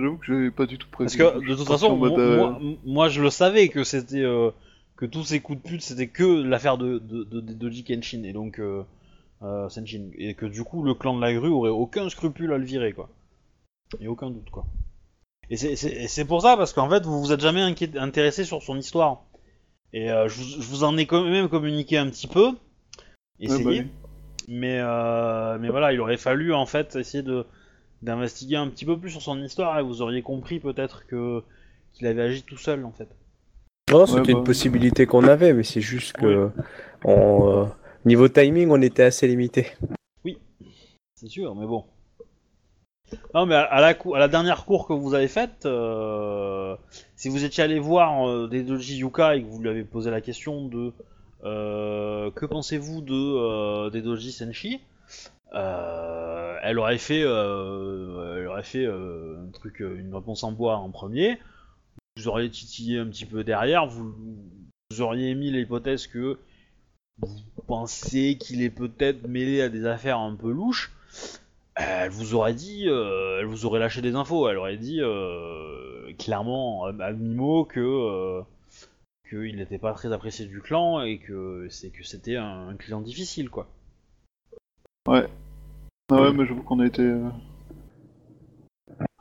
J'avoue que j'avais pas du tout prévu. Parce que de toute façon, moi, euh, moi- moi, je le savais que c'était euh, que tous ces coups de pute c'était que l'affaire de de, de, de Doji Kenshin et donc euh, euh, Senshin et que du coup le clan de la grue aurait aucun scrupule à le virer quoi. Et aucun doute quoi. Et c'est- pour ça parce qu'en fait vous vous êtes jamais intéressé sur son histoire. Et je, vous, je vous en ai quand même communiqué un petit peu. Essayé. bah oui. Mais, euh, mais voilà, il aurait fallu en fait essayer de d'investiguer un petit peu plus sur son histoire et vous auriez compris peut-être que qu'il avait agi tout seul en fait. Non, c'était Ouais, bah. une possibilité qu'on avait, mais c'est juste que on, euh, niveau timing, on était assez limité. C'est sûr, mais bon. Non, mais à, à la, cou- à la dernière cour que vous avez faite, euh, si vous étiez allé voir euh, des doji Yuka et que vous lui avez posé la question de euh, que pensez-vous de euh, des doji Senshi, euh, elle aurait fait, euh, elle aurait fait euh, un truc, une réponse en bois en premier. Vous auriez titillé un petit peu derrière, vous, auriez émis l'hypothèse que vous pensez qu'il est peut-être mêlé à des affaires un peu louches. Elle vous aurait dit, elle vous aurait lâché des infos. Elle aurait dit clairement à mi-mot que qu'il n'était pas très apprécié du clan et que c'est que c'était un client difficile quoi. Ah ouais, mais j'avoue qu'on a été. euh,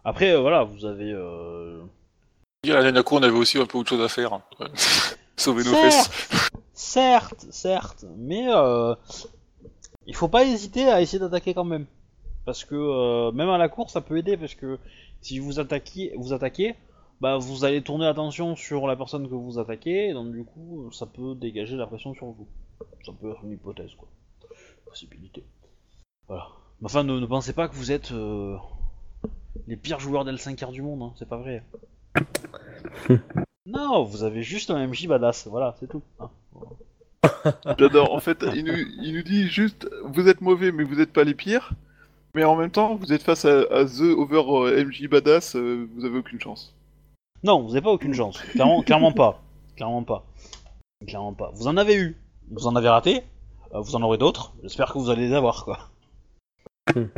Après euh, voilà, vous avez euh, Hier, à la Nanako, on avait aussi un peu autre chose à faire. Ouais. Sauver nos Certes. fesses. Certes, certes, mais euh, il faut pas hésiter à essayer d'attaquer quand même. Parce que euh, même à la course, ça peut aider, parce que si vous attaquez, vous attaquez, bah vous allez tourner l'attention sur la personne que vous attaquez, et donc du coup, ça peut dégager la pression sur vous. Ça peut être une hypothèse, quoi. Possibilité. Voilà. Mais Enfin, ne, ne pensez pas que vous êtes euh, les pires joueurs d'L5R du monde, hein, c'est pas vrai. non, vous avez juste un MJ badass, voilà, c'est tout. hein. J'adore. En fait, il nous, il nous dit juste vous êtes mauvais, mais vous êtes pas les pires. Mais en même temps, vous êtes face à, à The Over euh, MJ Badass, euh, vous avez aucune chance. Non, vous n'avez pas aucune chance. Clairement, clairement pas. Clairement pas. Clairement pas. Vous en avez eu. Vous en avez raté. euh, vous en aurez d'autres. J'espère que vous allez les avoir, quoi.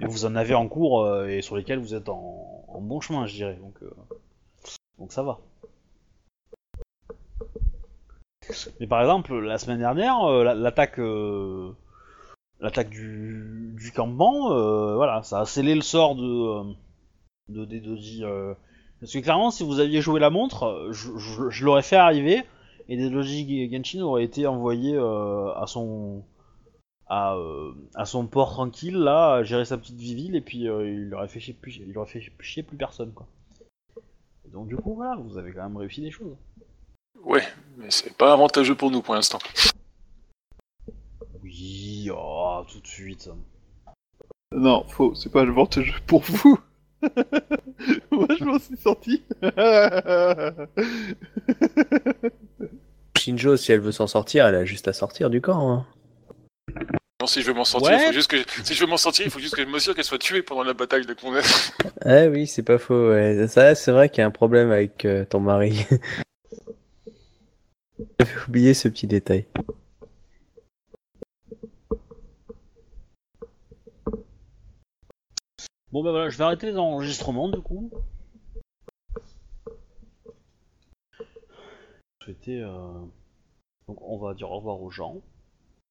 Vous en avez en cours euh, et sur lesquels vous êtes en, bon chemin, je dirais. Donc, euh, donc ça va. Mais par exemple, la semaine dernière, euh, la- l'attaque, l'attaque du, du campement, voilà, ça a scellé le sort de, de parce que clairement, si vous aviez joué la montre, je, je- l'aurais fait arriver et des Genshin auraient été envoyés euh, à son à, euh, à son port tranquille là, à gérer sa petite viville et puis euh, il aurait fait chier plus, il aurait fait chier plus personne quoi. Et donc du coup voilà, vous avez quand même réussi des choses. Ouais, mais c'est pas avantageux pour nous pour l'instant. Oui, oh, tout de suite. Non, faux, c'est pas le avantageux pour vous. Moi, je m'en suis sorti. Shinjo, si elle veut s'en sortir, elle a juste à sortir du camp. hein. Si je veux m'en sortir, Ouais. il faut juste que si je veux m'en sortir, il faut juste que je m'assure qu'elle soit tuée pendant la bataille de Condé. Eh oui, c'est pas faux. ouais. Ça, c'est vrai qu'il y a un problème avec euh, ton mari. J'avais oublié ce petit détail. Bon bah voilà, je vais arrêter les enregistrements du coup. Souhaiter, euh, Donc on va dire au revoir aux gens.